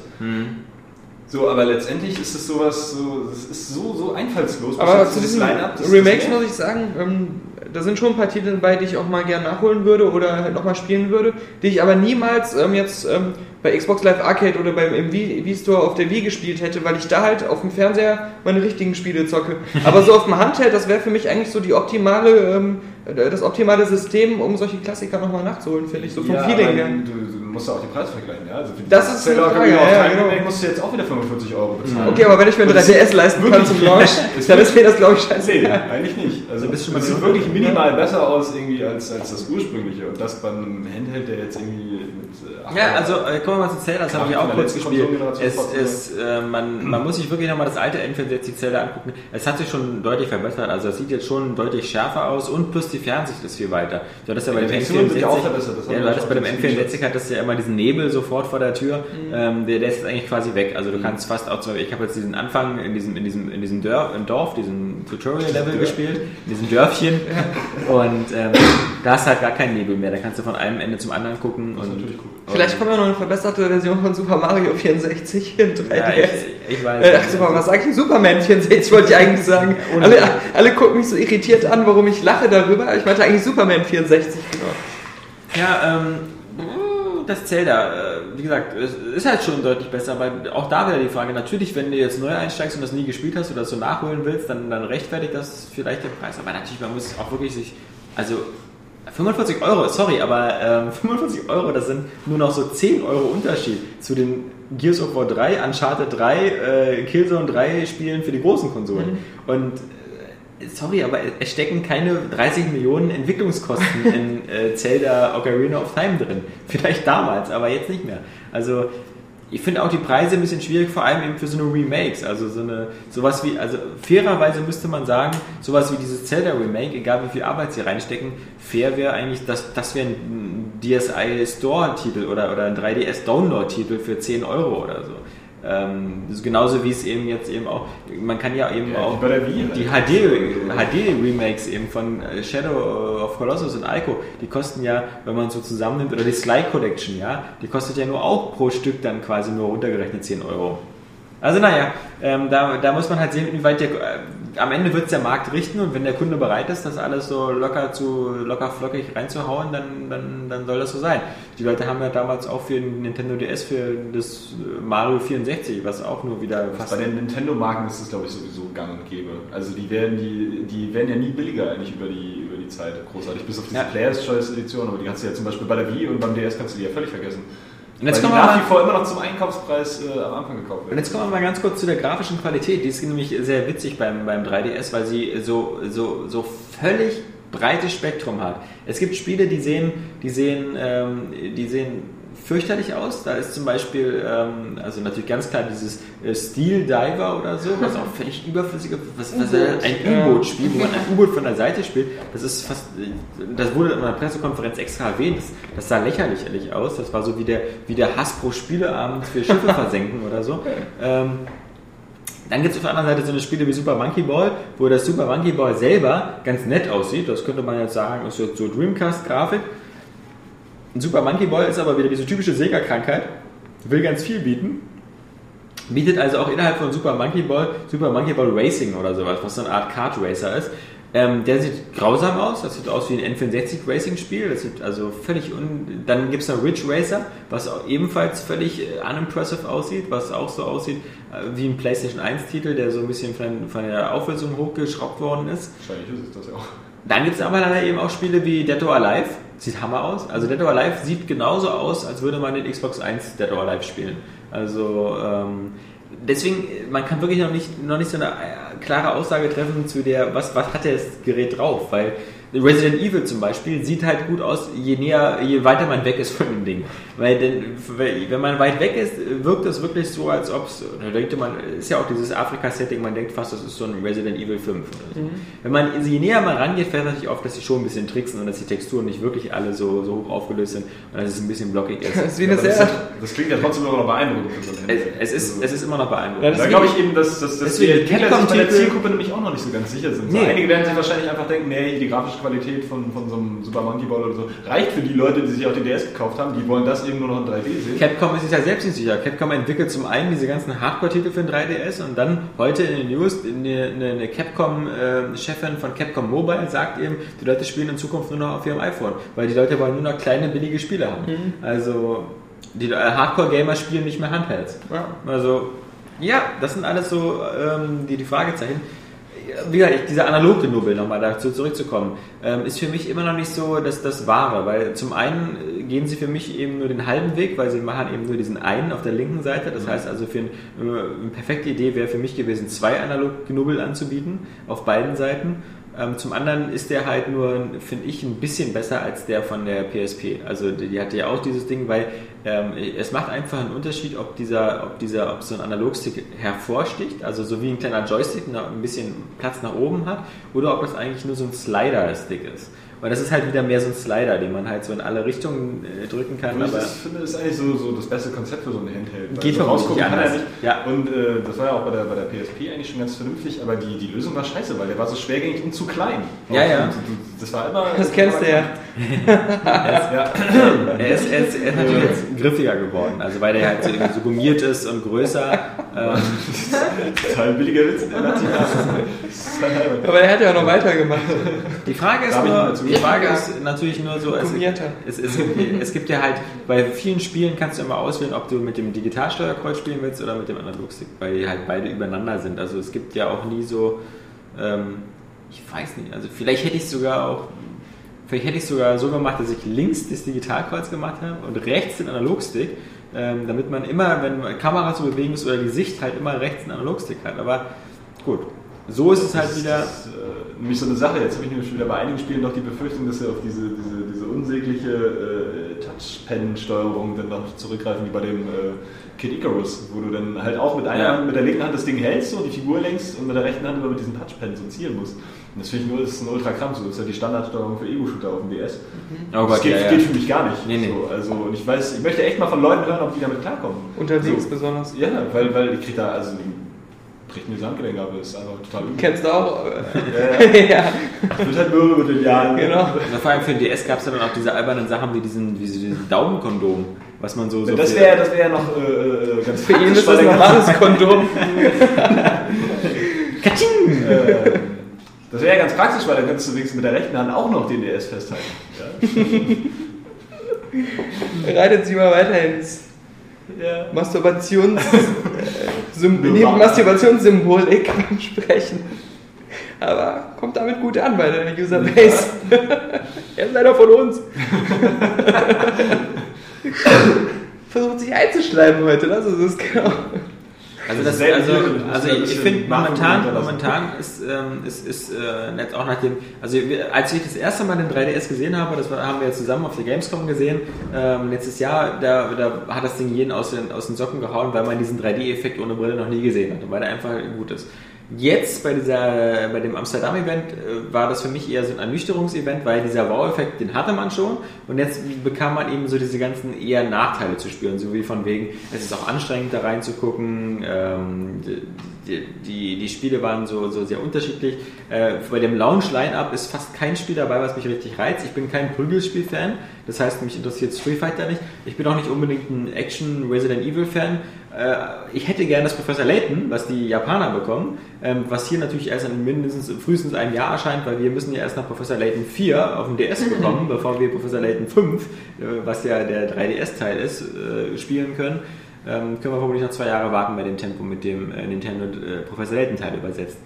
So, aber letztendlich ist es sowas, so, es ist so, so einfallslos. Aber zu das- Remakes das- muss ich sagen, ähm, da sind schon ein paar Titel dabei, die ich auch mal gerne nachholen würde oder halt nochmal spielen würde, die ich aber niemals ähm, jetzt ähm, bei Xbox Live Arcade oder beim im Wii, Wii Store auf der Wii gespielt hätte, weil ich da halt auf dem Fernseher meine richtigen Spiele zocke. *laughs* Aber so auf dem Handheld, das wäre für mich eigentlich so die optimale, ähm, das optimale System, um solche Klassiker nochmal nachzuholen, finde ich, so vom ja, Feeling her. Du musst ja auch die Preise vergleichen, ja? Also für Das dieses ist eine Frage, ja, Time genau. Musst du jetzt auch wieder 45 Euro bezahlen. Okay, aber wenn ich mir ein Und das 3DS leisten kann wirklich- zum Launch, Das dann ist mir das, glaube ich, Nee, scheißegal. eigentlich nicht. Also bist das du sieht mal wirklich minimal besser aus irgendwie als, als das ursprüngliche. Und das bei einem Handheld, der jetzt irgendwie mit... äh, Ja, also äh, kommen wir mal zu Zelda, das habe ich auch kurz gespielt. Es, es, äh, man, man muss sich wirklich nochmal das alte N64 Zelda angucken. Es hat sich schon deutlich verbessert, also es sieht jetzt schon deutlich schärfer aus und plus die Fernsicht ist viel weiter. Du hattest ja bei Ja, dem die Texturen sind ja auch N64, verbessert, das haben ja, du hattest bei dem auf den N64 hattest du ja immer diesen Nebel sofort vor der Tür, Mhm. ähm, der, der ist jetzt eigentlich quasi weg. Also du kannst fast auch, zum Beispiel, ich habe jetzt diesen Anfang in diesem, in diesem, in diesem Dorf, im Dorf diesen Tutorial-Level gespielt, in diesem Dörfchen und ähm, da ist halt gar kein Nebel mehr, da kannst du von einem Ende zum anderen gucken. und, natürlich cool. Vielleicht kommt ja noch eine verbesserte Version von Super Mario 64 in 3DS. Ja, ich, ich weiß. Äh, ach, Super, was sag ich? Superman 64 wollte ich eigentlich sagen. Alle, alle gucken mich so irritiert an, warum ich lache darüber. Ich meinte eigentlich Superman 64, genau. Ja, ähm, das Zelda, äh, wie gesagt, es ist halt schon deutlich besser, aber auch da wieder die Frage, natürlich, wenn du jetzt neu einsteigst und das nie gespielt hast oder das so nachholen willst, dann, dann rechtfertigt das vielleicht den Preis. Aber natürlich, man muss auch wirklich sich, also 45 Euro, sorry, aber ähm, *laughs* 45 Euro, das sind nur noch so 10 Euro Unterschied zu den Gears of War 3, Uncharted 3, äh, Killzone 3 Spielen für die großen Konsolen. Und äh, sorry, aber es stecken keine 30 Millionen Entwicklungskosten *laughs* in äh, Zelda Ocarina of Time drin. Vielleicht damals, aber jetzt nicht mehr. Also ich finde auch die Preise ein bisschen schwierig, vor allem eben für so eine Remakes. Also so eine, sowas wie, also fairerweise müsste man sagen, sowas wie dieses Zelda Remake, egal wie viel Arbeit sie reinstecken, fair wäre eigentlich, dass das wäre ein DSi Store-Titel oder, oder ein 3DS Download-Titel für 10 Euro oder so. Ähm, das ist genauso wie es eben jetzt eben auch, man kann ja eben Ja, auch wie Wii die halt. HD, HD-Remakes eben von äh, Shadow of Colossus und Ico, die kosten ja, wenn man so zusammennimmt, oder die Sly Collection, ja, die kostet ja nur auch pro Stück dann quasi nur runtergerechnet 10 Euro. Also naja, ähm, da, da muss man halt sehen, inwieweit der, äh, am Ende wird es der Markt richten und wenn der Kunde bereit ist, das alles so locker zu locker flockig reinzuhauen, dann, dann, dann soll das so sein. Die Leute haben ja damals auch für den Nintendo DS für das Mario 64, was auch nur wieder fast. Bei den Nintendo-Marken ist das, glaube ich, sowieso gang und gäbe. Also die werden, die, die werden ja nie billiger eigentlich über die, über die Zeit, großartig, bis auf diese Ja. Players Choice Edition, aber die kannst du ja zum Beispiel bei der Wii und beim DS kannst du die ja völlig vergessen. Und jetzt kommen wir nach wie vor immer noch zum Einkaufspreis äh, am Anfang gekauft Und jetzt kommen wir mal ganz kurz zu der grafischen Qualität. Die ist nämlich sehr witzig beim, beim 3DS, weil sie so, so, so völlig breites Spektrum hat. Es gibt Spiele, die sehen, die sehen, ähm, die sehen fürchterlich aus. Da ist zum Beispiel, ähm, also natürlich ganz klar dieses äh, Steel Diver oder so, was auch völlig überflüssige, was, was ein U-Boot-Spiel, wo man ein U-Boot von der Seite spielt. Das ist fast, das wurde in einer Pressekonferenz extra erwähnt. Das, das sah lächerlich ehrlich aus. Das war so wie der, wie der Hasbro Spieleabend für Schiffe *laughs* versenken oder so. Ähm, dann gibt es auf der anderen Seite so eine Spiele wie Super Monkey Ball, wo das Super Monkey Ball selber ganz nett aussieht. Das könnte man jetzt sagen, ist jetzt so Dreamcast-Grafik. Ein Super Monkey Ball ist aber wieder diese typische Sega-Krankheit, will ganz viel bieten. Bietet also auch innerhalb von Super Monkey Ball Super Monkey Ball Racing oder sowas, was so eine Art Kart Racer ist. Ähm, der sieht grausam aus, das sieht aus wie ein N64 Racing Spiel, das sieht also völlig un. Dann gibt es noch Ridge Racer, was ebenfalls völlig äh, unimpressive aussieht, was auch so aussieht äh, wie ein PlayStation 1 Titel, der so ein bisschen von, von der Auflösung hochgeschraubt worden ist. Wahrscheinlich ist es das ja auch. Dann gibt es aber leider eben auch Spiele wie Dead or Alive. Sieht Hammer aus. Also Dead or Alive sieht genauso aus, als würde man den Xbox 1 Dead or Alive spielen. Also ähm, deswegen, man kann wirklich noch nicht, noch nicht so eine äh, klare Aussage treffen zu der, was, was hat das Gerät drauf, weil Resident Evil zum Beispiel sieht halt gut aus, je näher, je weiter man weg ist von dem Ding. Weil denn, wenn man weit weg ist, wirkt das wirklich so, als ob es, da denkt man, ist ja auch dieses Afrika-Setting, man denkt fast, das ist so ein Resident Evil 5 oder so. Wenn man, je näher man rangeht, fällt natürlich auf, dass sie schon ein bisschen tricksen und dass die Texturen nicht wirklich alle so, so hoch aufgelöst sind und dass es ein bisschen blockig ist. *laughs* Das ist das, sehr. das klingt ja trotzdem immer noch beeindruckend so Es, es, ist, es ist immer noch beeindruckend. das Da glaube ich eben, dass, dass, dass die Entwickler sich bei der Zielgruppe nämlich auch noch nicht so ganz sicher sind. So Nee. Einige werden sich wahrscheinlich einfach denken, nee, die grafische Qualität von, von so einem Super Monkey Ball oder so reicht für die Leute, die sich auch die DS gekauft haben. Die wollen das eben nur noch in 3D sehen. Capcom ist sich ja selbst nicht sicher. Capcom entwickelt zum einen diese ganzen Hardcore-Titel für den 3DS und dann heute in den News eine, eine, eine Capcom-Chefin von Capcom Mobile sagt eben, die Leute spielen in Zukunft nur noch auf ihrem iPhone, weil die Leute wollen nur noch kleine, billige Spiele haben. Also die äh, Hardcore-Gamer spielen nicht mehr Handhelds. Ja. Also ja, das sind alles so ähm, die, die Fragezeichen. Wie gesagt, ich- dieser analoge Nubbel, nochmal dazu zurückzukommen, ähm, ist für mich immer noch nicht so das, das Wahre, weil zum einen äh, gehen sie für mich eben nur den halben Weg, weil sie machen eben nur diesen einen auf der linken Seite. Das heißt also, für ein, äh, eine perfekte Idee wäre für mich gewesen, zwei analoge Nubbel anzubieten auf beiden Seiten. Ähm, zum anderen ist der halt nur, finde ich, ein bisschen besser als der von der PSP. Also die, die hatte ja auch dieses Ding, weil ähm, es macht einfach einen Unterschied, ob dieser, ob dieser, ob so ein Analogstick hervorsticht, also so wie ein kleiner Joystick ein bisschen Platz nach oben hat, oder ob das eigentlich nur so ein Slider-Stick ist. Weil das ist halt wieder mehr so ein Slider, den man halt so in alle Richtungen äh, drücken kann. Und ich Aber das finde, ist eigentlich so, so das beste Konzept für so ein Handheld. Geht so vermutlich rausgucken kann er nicht. Ja. Und äh, das war ja auch bei der, bei der PSP eigentlich schon ganz vernünftig, aber die, die Lösung war scheiße, weil der war so schwergängig und zu klein. Ja, ja. Und du- Das war immer. Das kennst du ja. Ja. *laughs* er ist, er, ist, er ist natürlich jetzt griffiger geworden, also weil der halt so, so gummiert ist und größer. Ähm, Total billiger Witz, der ist. Aber er hat ja auch noch weitergemacht. Die Frage ist nur, die Frage ist natürlich nur so, es, es, es, es gibt ja halt, bei vielen Spielen kannst du immer auswählen, ob du mit dem Digitalsteuerkreuz spielen willst oder mit dem Analogstick, weil die halt beide übereinander sind. Also es gibt ja auch nie so, ähm, ich weiß nicht, also vielleicht hätte ich sogar auch, vielleicht hätte ich sogar so gemacht, dass ich links das Digitalkreuz gemacht habe und rechts den Analogstick, ähm, damit man immer, wenn eine Kamera zu bewegen ist oder die Sicht halt immer rechts einen Analogstick hat. Aber gut, so ist es halt wieder. Das ist äh, nämlich so eine Sache. Jetzt habe ich nämlich wieder bei einigen Spielen noch die Befürchtung, dass sie auf diese, diese, diese unsägliche äh, Touchpen-Steuerung dann noch zurückgreifen, wie bei dem äh, Kid Icarus, wo du dann halt auch mit einer Ja. Hand, mit der linken Hand das Ding hältst, so die Figur lenkst und mit der rechten Hand aber mit diesem Touchpen so zielen musst. Und das finde ich nur, das ist ein Ultra-Krampf. So. Das ist ja die Standardsteuerung für Ego-Shooter auf dem DS. Oh das geht, geht für mich gar nicht. Nee, nee. So, also, und ich weiß, ich möchte echt mal von Leuten hören, ob die damit klarkommen. Unterwegs So. besonders. Ja, weil, weil ich krieg da, also bricht mir das Handgelenk ab, ist einfach total übel. Kennst du auch? Ja, ja. *laughs* ja, Ich wird halt mürbe mit den Jahren. genau. Na, vor allem für den DS gab es ja dann auch diese albernen Sachen wie diesen, wie diesen Daumenkondom, was man so. so Das wäre das wär ja noch äh, äh, ganz Für ihn ist das ein normales *laughs* Kondom. Katsching! Äh, das wäre ja ganz praktisch, weil dann könntest du wenigstens mit der rechten Hand auch noch den DS festhalten. Ja? *laughs* Reitet sie mal weiter ins Ja. Masturbations, neben Masturbationssymbolik Sprechen. Aber kommt damit gut an bei der Userbase. *laughs* er ist einer von uns. *laughs* Versucht sich einzuschleimen heute, das ist es genau. Also, das, also, also ich finde momentan, momentan ist, ähm, ist, ist äh, nett auch nach dem, also als ich das erste Mal den 3DS gesehen habe, das haben wir ja zusammen auf der Gamescom gesehen, ähm, letztes Jahr, da, da hat das Ding jeden aus den, aus den Socken gehauen, weil man diesen 3D-Effekt ohne Brille noch nie gesehen hat und weil der einfach gut ist. Jetzt bei dieser, bei dem Amsterdam-Event äh, war das für mich eher so ein Ernüchterungsevent, weil dieser Wow-Effekt, den hatte man schon. Und jetzt bekam man eben so diese ganzen eher Nachteile zu spüren, so wie von wegen, es ist auch anstrengend da reinzugucken, ähm, die, die, die Spiele waren so, so sehr unterschiedlich. Äh, bei dem Launch-Line-Up ist fast kein Spiel dabei, was mich richtig reizt. Ich bin kein Prügelspiel-Fan, das heißt, mich interessiert Street Fighter nicht. Ich bin auch nicht unbedingt ein Action-Resident Evil-Fan. Äh, ich hätte gerne das Professor Layton, was die Japaner bekommen, ähm, was hier natürlich erst in mindestens frühestens einem Jahr erscheint, weil wir müssen ja erst nach Professor Layton 4 auf dem DS *laughs* bekommen, bevor wir Professor Layton 5, äh, was ja der 3DS-Teil ist, äh, spielen können. Ähm, können wir vermutlich noch zwei Jahre warten bei dem Tempo, mit dem äh, Nintendo äh, Professor Layton-Teil übersetzt.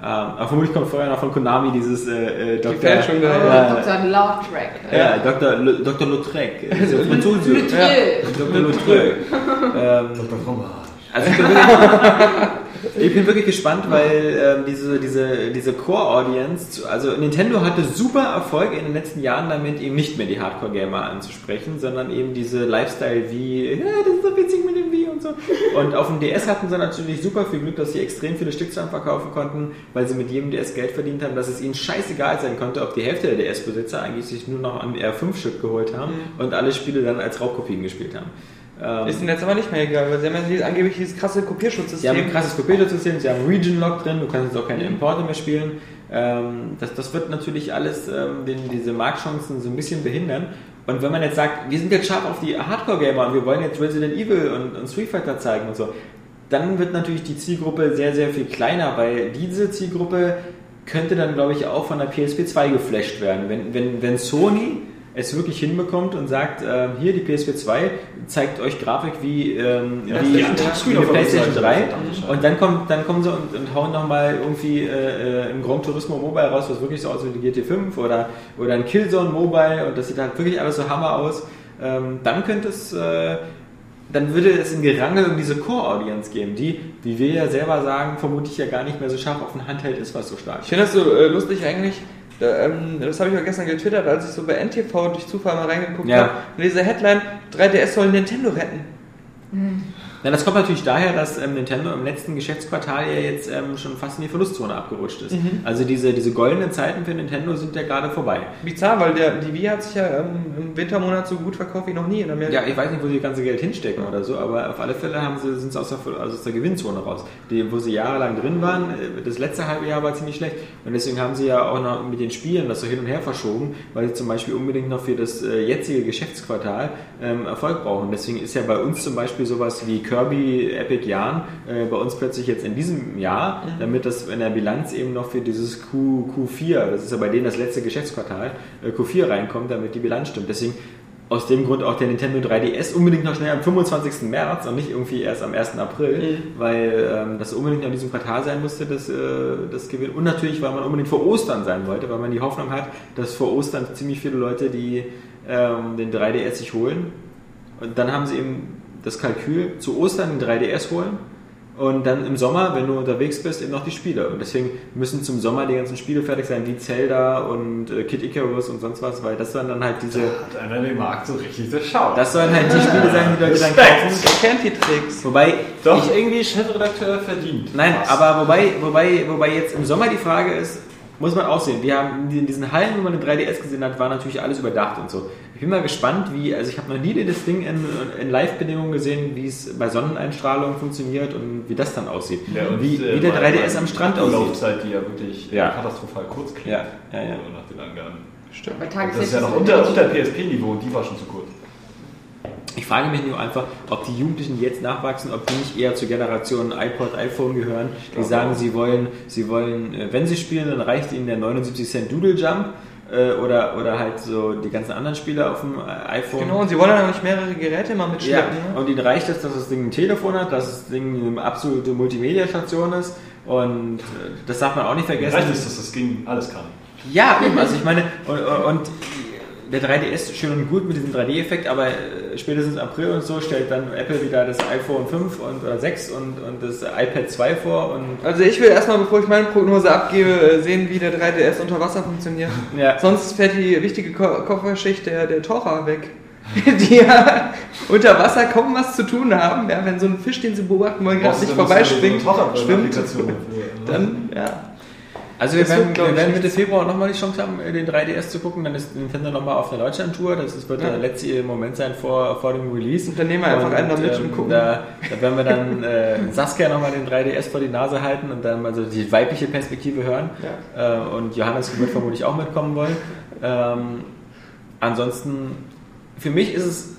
Ähm, aber vermutlich kommt vorher noch von Konami dieses äh, äh, Dr. Da, Oh, Ja. Dr. Lautrec. Ja, Dr. Le, Dr. Lautrec. *laughs* äh, Franzose. Dr. Lautrec. *laughs* ähm, Dr. Fromage. also *laughs* ich bin wirklich, gespannt, weil ähm, diese, diese, diese Core-Audience, also Nintendo hatte super Erfolg in den letzten Jahren damit, eben nicht mehr die Hardcore-Gamer anzusprechen, sondern eben diese Lifestyle wie, ja, das ist so witzig mit dem Wii und so. Und auf dem DS hatten sie natürlich super viel Glück, dass sie extrem viele Stückzahlen verkaufen konnten, weil sie mit jedem DS Geld verdient haben, dass es ihnen scheißegal sein konnte, ob die Hälfte der DS-Besitzer eigentlich sich nur noch an R5-Stück geholt haben und alle Spiele dann als Raubkopien gespielt haben. Ähm, Ist ihnen jetzt aber nicht mehr egal, weil sie haben ja dieses, angeblich dieses krasse Sie haben ein Kopierschutzsystem. krasses Kopiersystem, sie haben Region Lock drin, du kannst jetzt auch keine Importe mehr spielen. Ähm, das, das wird natürlich alles ähm, den, diese Marktchancen so ein bisschen behindern. Und wenn man jetzt sagt, wir sind jetzt scharf auf die Hardcore-Gamer und wir wollen jetzt Resident Evil und, und Street Fighter zeigen und so, dann wird natürlich die Zielgruppe sehr, sehr viel kleiner, weil diese Zielgruppe könnte dann, glaube ich, auch von der PSP 2 geflasht werden. Wenn, wenn, wenn Sony es wirklich hinbekommt und sagt, ähm, hier die PSP 2 zeigt euch Grafik wie, ähm, Ja, wie, ja, wie auf eine PlayStation Rückseite. 3 Verdammt schade. und dann, kommt, dann kommen sie und, und hauen nochmal irgendwie äh, äh, ein Gran Turismo Mobile raus, was wirklich so aussieht wie die GT5 oder, oder ein Killzone Mobile und das sieht halt wirklich alles so Hammer aus. Ähm, dann könnte es, äh, dann würde es ein Gerangel um diese Core-Audience geben, die, wie wir ja selber sagen, vermutlich ja gar nicht mehr so scharf auf ein Handheld ist, was so stark Ich finde das so äh, lustig eigentlich. Da, ähm, das habe ich auch gestern getwittert, als ich so bei NTV durch Zufall mal reingeguckt Ja. habe. Und diese Headline: 3DS soll Nintendo retten. Ja, das kommt natürlich daher, dass ähm, Nintendo im letzten Geschäftsquartal ja jetzt ähm, schon fast in die Verlustzone abgerutscht ist. Also diese, diese goldenen Zeiten für Nintendo sind ja gerade vorbei. Bizarr, weil der, die Wii hat sich ja ähm, im Wintermonat so gut verkauft wie noch nie in Amerika. Ja, ich weiß nicht, wo sie das ganze Geld hinstecken oder so, aber auf alle Fälle haben sie, sind sie aus der, also aus der Gewinnzone raus. Die, wo sie jahrelang drin waren, äh, das letzte halbe Jahr war ziemlich schlecht und deswegen haben sie ja auch noch mit den Spielen das so hin und her verschoben, weil sie zum Beispiel unbedingt noch für das äh, jetzige Geschäftsquartal ähm, Erfolg brauchen. Deswegen ist ja bei uns zum Beispiel sowas wie Kirby Epic Yarn äh, bei uns plötzlich jetzt in diesem Jahr, damit das in der Bilanz eben noch für dieses Q, Q4, das ist ja bei denen das letzte Geschäftsquartal, äh, Q4 reinkommt, damit die Bilanz stimmt. Deswegen aus dem Grund auch der Nintendo 3DS unbedingt noch schnell am 25. März und nicht irgendwie erst am 1. April, weil ähm, das unbedingt noch in diesem Quartal sein musste, das, äh, das Gewinn. Und natürlich, weil man unbedingt vor Ostern sein wollte, weil man die Hoffnung hat, dass vor Ostern ziemlich viele Leute die ähm, den 3DS sich holen. Und dann haben sie eben das Kalkül zu Ostern den 3DS holen und dann im Sommer, wenn du unterwegs bist, eben noch die Spiele. Und deswegen müssen zum Sommer die ganzen Spiele fertig sein, wie Zelda und äh, Kid Icarus und sonst was, weil das sollen dann halt diese, Hat einer den Markt so richtig durchschaut. das sollen halt die Spiele sein, die Leute dann Respekt. kaufen. Der kennt die Tricks. Wobei, Doch ich, irgendwie Chefredakteur verdient. nein, Fast. aber wobei, wobei, wobei jetzt im Sommer die Frage ist, muss man auch sehen. Wir haben in diesen Hallen, wo man den 3DS gesehen hat, war natürlich alles überdacht und so. Ich bin mal gespannt, wie, also ich habe noch nie das Ding in, in Live-Bedingungen gesehen, wie es bei Sonneneinstrahlung funktioniert und wie das dann aussieht. Ja, und, wie, äh, wie der meine- 3DS am Strand die aussieht. Laufzeit, die ja wirklich äh, Ja. katastrophal kurz klingt. Ja, ja, ja. So nach den Angaben. Stimmt. Das ist ja noch unter, unter PSP-Niveau und die war schon zu kurz. Ich Ich frage mich nur einfach, ob die Jugendlichen, die jetzt nachwachsen, ob die nicht eher zur Generation iPod, iPhone gehören, die sagen, sie wollen, sie wollen, äh, wenn sie spielen, dann reicht ihnen der 79 Cent Doodle Jump äh, oder, oder halt so die ganzen anderen Spiele auf dem äh, iPhone. Genau, und sie wollen ja nicht mehrere Geräte immer Ja, mitschleppen. ne? und ihnen reicht es, dass das Ding ein Telefon hat, dass das Ding eine absolute Multimedia-Station ist und äh, das darf man auch nicht vergessen. Reicht es, dass das Ding alles kann. Ja, eben, also ich meine, und, und der 3DS ist schön und gut mit diesem 3D-Effekt, aber äh, spätestens April und so stellt dann Apple wieder das iPhone 5 und, oder 6 und, und das iPad 2 vor und Also ich will erstmal, bevor ich meine Prognose abgebe, äh, sehen, wie der 3DS unter Wasser funktioniert. *laughs* Ja. Sonst fällt die wichtige Ko Kofferschicht der, der Taucher weg. *laughs* Die ja unter Wasser kaum was zu tun haben. Ja, wenn so ein Fisch, den sie beobachten wollen, gerade nicht vorbeispringt, schwimmt, *laughs* dann, ja. Also wir werden, wir werden. Mitte Februar nochmal die Chance haben, den 3DS zu gucken. Dann ist Nintendo nochmal auf einer Deutschland-Tour. Das ist, wird Ja. der letzte Moment sein vor, vor dem Release. Und dann nehmen wir einfach einen da mit und gucken. Da, da werden wir dann äh, Saskia nochmal den 3DS vor die Nase halten und dann mal so die weibliche Perspektive hören. Äh, und Johannes wird vermutlich auch mitkommen wollen. Ähm, ansonsten, für mich ist es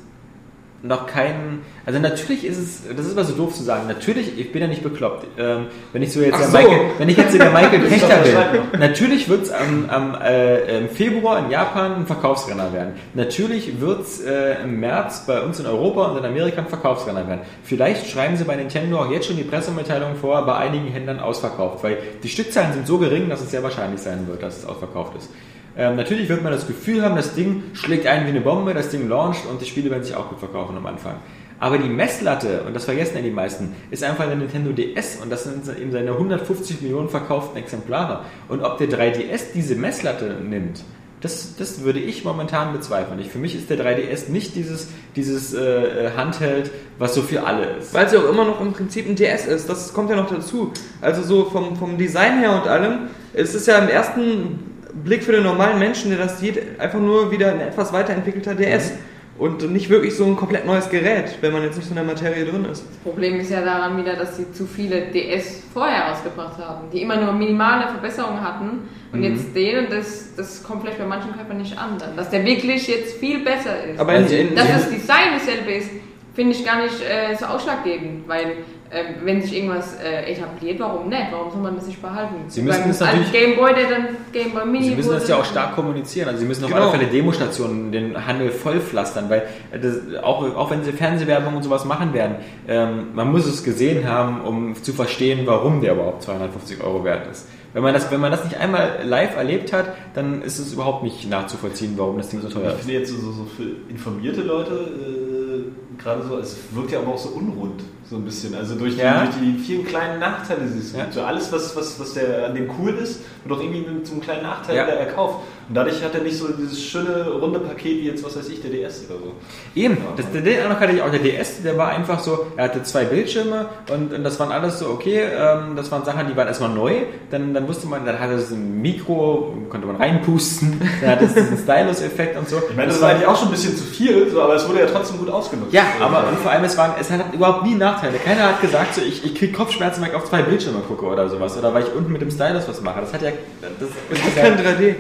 noch kein. Also natürlich ist es, das ist aber so doof zu sagen. Natürlich, ich bin ja nicht bekloppt. Ähm, wenn ich so jetzt so. Michael, wenn ich jetzt der *laughs* Michael Pechter bin, natürlich wird es am, am äh, im Februar in Japan ein Verkaufsrenner werden. Natürlich wird es äh, im März bei uns in Europa und in Amerika ein Verkaufsrenner werden. Vielleicht schreiben sie bei Nintendo auch jetzt schon die Pressemitteilung vor, bei einigen Händlern ausverkauft, weil die Stückzahlen sind so gering, dass es sehr wahrscheinlich sein wird, dass es ausverkauft ist. Ähm, natürlich wird man das Gefühl haben, das Ding schlägt ein wie eine Bombe, das Ding launcht und die Spiele werden sich auch gut verkaufen am Anfang. Aber die Messlatte, und das vergessen ja die meisten, ist einfach der Nintendo DS und das sind eben seine 150 Millionen verkauften Exemplare. Und ob der 3DS diese Messlatte nimmt, das, das würde ich momentan bezweifeln. Ich, für mich ist der 3DS nicht dieses, dieses äh, Handheld, was so für alle ist. Weil es ja auch immer noch im Prinzip ein DS ist. Das kommt ja noch dazu. Also so vom, vom Design her und allem, es ist ja im ersten Blick für den normalen Menschen, der das sieht, einfach nur wieder ein etwas weiterentwickelter DS. Und nicht wirklich so ein komplett neues Gerät, wenn man jetzt nicht so in der Materie drin ist. Das Problem ist ja daran wieder, dass sie zu viele DS vorher rausgebracht haben, die immer nur minimale Verbesserungen hatten. Und jetzt den, und das, das kommt vielleicht bei manchen Körpern nicht an, dann, dass der wirklich jetzt viel besser ist. Aber in, in, dass das Design dasselbe ist, finde ich gar nicht äh, so ausschlaggebend, weil äh, wenn sich irgendwas äh, etabliert, warum nicht? Warum soll man das nicht behalten? Sie müssen Beim es natürlich- Game Boy, der dann Game Boy Mini Sie müssen das ja auch stark kommunizieren. Also Sie müssen auf Genau. alle Fälle Demostationen den Handel vollpflastern, weil das, auch, auch wenn Sie Fernsehwerbung und sowas machen werden, ähm, man muss es gesehen haben, um zu verstehen, warum der überhaupt 250 Euro wert ist. Wenn man, das, wenn man das nicht einmal live erlebt hat, dann ist es überhaupt nicht nachzuvollziehen, warum das Ding so teuer Ich ist. finde jetzt so, so, so für informierte Leute äh, gerade so, es wirkt ja aber auch so unrund, so ein bisschen. Also durch die, Ja. durch die vielen kleinen Nachteile, die es Ja. gibt. So alles, was, was, was der an dem cool ist, wird auch irgendwie mit so einem kleinen Nachteil Ja. wieder erkauft. Und dadurch hat er nicht so dieses schöne runde Paket wie jetzt, was weiß ich, der DS oder so. Eben, das, den Eindruck hatte ich auch. Der DS, der war einfach so, er hatte zwei Bildschirme und, und das waren alles so, okay, ähm, das waren Sachen, die waren erstmal neu. Dann, dann wusste man, dann hatte es ein Mikro, konnte man reinpusten, *laughs* dann hatte es diesen Stylus-Effekt und so. Ich meine, das war eigentlich auch schon ein bisschen zu viel, so, aber es wurde ja trotzdem gut ausgenutzt. Ja, aber und vor allem, es, waren, es hat überhaupt nie Nachteile. Keiner hat gesagt, so, ich, ich kriege Kopfschmerzen, wenn ich auf zwei Bildschirme gucke oder sowas. Oder weil ich unten mit dem Stylus was mache. Das hat ja. Das, das ist kein 3D.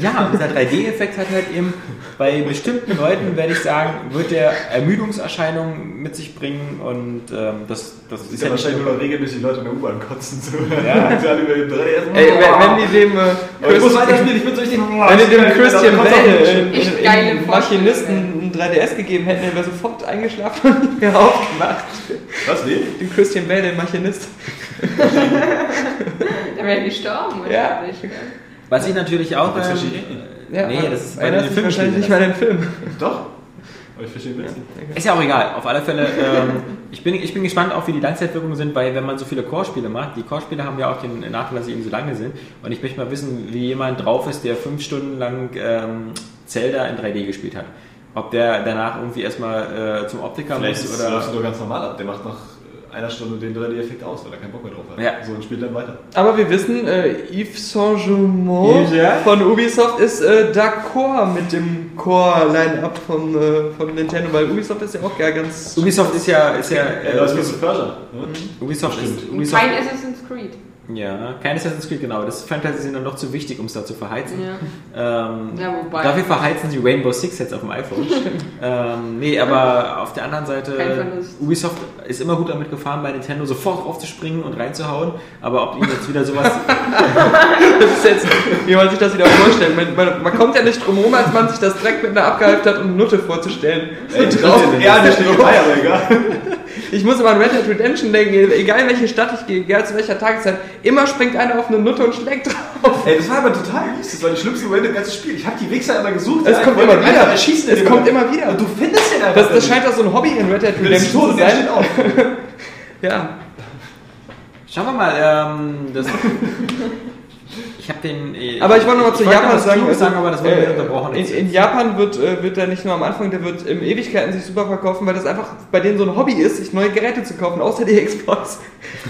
Ja, und dieser 3D-Effekt hat halt eben bei bestimmten Leuten, werde ich sagen, wird der Ermüdungserscheinungen mit sich bringen und ähm, das, das Das ist ja ja nicht wahrscheinlich nur- regelmäßig Leute in der U-Bahn kotzen. So. Ja. *laughs* Alle über den 3DS. Ey, wenn, wenn die dem, äh, Aber ich muss Chris- weiterspielen, ich bin so richtig. wenn die dem Christian Bale Maschinisten ein 3DS gegeben hätten, der wäre sofort eingeschlafen *laughs* und nicht mehr aufgemacht. Was, nee? Den Christian Bale, den Machinist. *laughs* der wäre gestorben. Ja. wahrscheinlich, gell? Was ich natürlich auch. Das Ähm. Ja, nee, das ist bei den Filmen wahrscheinlich nicht mal den Film. Doch. Aber ich verstehe nicht. Ist ja auch egal, auf alle Fälle. Ähm, ich, bin, ich bin gespannt auch, wie die Langzeitwirkungen sind, weil wenn man so viele Core-Spiele macht, die Core-Spiele haben ja auch den Nachteil, dass sie eben so lange sind. Und ich möchte mal wissen, wie jemand drauf ist, der fünf Stunden lang ähm, Zelda in 3D gespielt hat. Ob der danach irgendwie erstmal äh, zum Optiker Vielleicht muss ist, läuft es oder. nur ganz normal ab. Der macht nach einer Stunde den 3D-Effekt aus, weil er keinen Bock mehr drauf hat. Ja. So und spielt dann weiter. Aber wir wissen, äh, Yves Saint-Germain ja? von Ubisoft ist äh, d'accord mit dem Core-Line-Up von, äh, von Nintendo, weil Ubisoft ist ja auch ja ganz... Ubisoft ist ja. Ist ja Er äh, läuft of Persia. Ne? Ubisoft ist. Und Ubisoft, kein Assassin's Creed. Ja, kein Assassin's Creed, genau. Das Fantasy sind dann noch zu wichtig, um es da zu verheizen. Ja. Ähm, Ja, wobei- Dafür verheizen sie Rainbow Six jetzt auf dem iPhone. *laughs* ähm, nee, aber auf der anderen Seite. Ubisoft ist immer gut damit gefahren, bei Nintendo sofort aufzuspringen und reinzuhauen. Aber ob ihnen jetzt wieder sowas. *laughs* Das ist jetzt, wie man sich das wieder vorstellt. Man, man, man kommt ja nicht drum rum, als man sich das direkt mit einer abgehypt hat, um eine Nutte vorzustellen. Ey, drauf, ja, nicht dabei, aber egal. Ich muss immer an Red Dead Redemption denken, egal in welche Stadt ich gehe, egal zu welcher Tageszeit, immer springt einer auf eine Nutte und schlägt drauf. Ey, das war aber total mies. Das war die schlimmste Moment im ganzen Spiel. Ich habe die Wichser immer gesucht. Es kommt immer wieder. erschießen Es kommt Moment. immer wieder. Und du findest den einfach Das, das scheint doch so ein Hobby in Red Dead Redemption tot zu sein. steht auf. *laughs* Ja. Schauen wir mal, ähm, das. *laughs* Habe den. äh, Aber ich wollte noch mal zu Japan sagen, Kluges sagen, aber das wurde äh, unterbrochen. In, in Japan wird, äh, wird er nicht nur am Anfang, der wird im Ewigkeiten sich super verkaufen, weil das einfach bei denen so ein Hobby ist, sich neue Geräte zu kaufen, außer die *laughs* Xbox.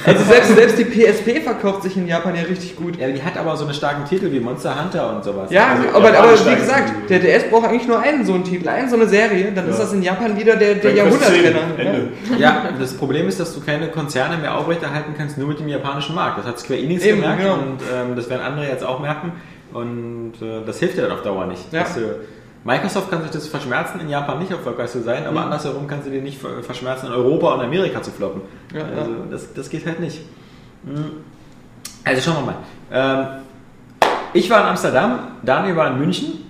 Also selbst, selbst die PSP verkauft sich in Japan ja richtig gut. ja, die hat aber so eine starken Titel wie Monster Hunter und sowas. Ja, Also, aber, aber wie gesagt, der DS braucht eigentlich nur einen so einen Titel, einen so eine Serie, dann ist Ja. das in Japan wieder der, der Jahrhundertrenner. 10, Ja. Ende. Ja, das Problem ist, dass du keine Konzerne mehr aufrechterhalten kannst, nur mit dem japanischen Markt. Das hat Square Enix Eben, gemerkt genau. und ähm, das werden andere jetzt auch merken. Und äh, das hilft dir dann auf Dauer nicht. Ja. Dass du, Microsoft kann sich das verschmerzen, in Japan nicht erfolgreich zu sein, aber Mhm. andersherum kannst du dir nicht ver- verschmerzen, in Europa und Amerika zu floppen. Ja, also ja. Das, das geht halt nicht. Mhm. Also schauen wir mal. Ähm, ich war in Amsterdam, Daniel war in München.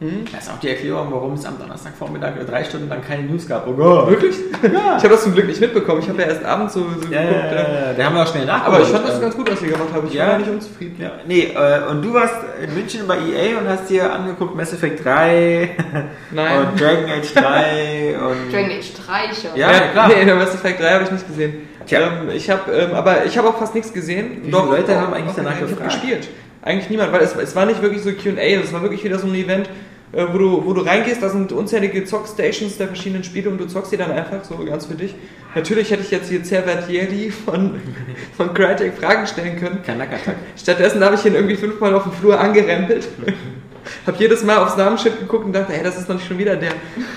Mhm. Das ist auch die Erklärung, warum es am Donnerstagvormittag drei Stunden lang keine News gab. Oh Gott. Wirklich? Ich habe das zum Glück nicht mitbekommen. Ich habe ja erst abends so, so Ja, ja, geguckt. ja. ja, ja, der haben wir auch schnell nachgeholt. Aber ich fand das Ähm, ganz gut, was ihr gemacht habt. Ich ja. war ja nicht unzufrieden. Ja, nee, äh, und du warst in München bei EA und hast dir angeguckt Mass Effect 3 *laughs* Nein. und Dragon Age 3 und... Dragon Age 3 schon. Ja, klar. Nee, Mass Effect 3 habe ich nicht gesehen. Tja. Ähm, ich habe, ähm, aber ich habe auch fast nichts gesehen. Wie viele Leute haben eigentlich danach gefragt? gespielt. Eigentlich niemand, weil es, es war nicht wirklich so Q&A, das war wirklich wieder so ein Event, äh, wo du, wo du reingehst, da sind unzählige Zockstations der verschiedenen Spiele und du zockst die dann einfach so ganz für dich. Natürlich hätte ich jetzt hier Cervatieri von, *laughs* von Crytek Fragen stellen können. Kanakatak. Stattdessen habe ich ihn irgendwie fünfmal auf dem Flur angerempelt. *laughs* Hab jedes Mal aufs Namensschild geguckt und dachte, hey, das ist doch nicht schon wieder der.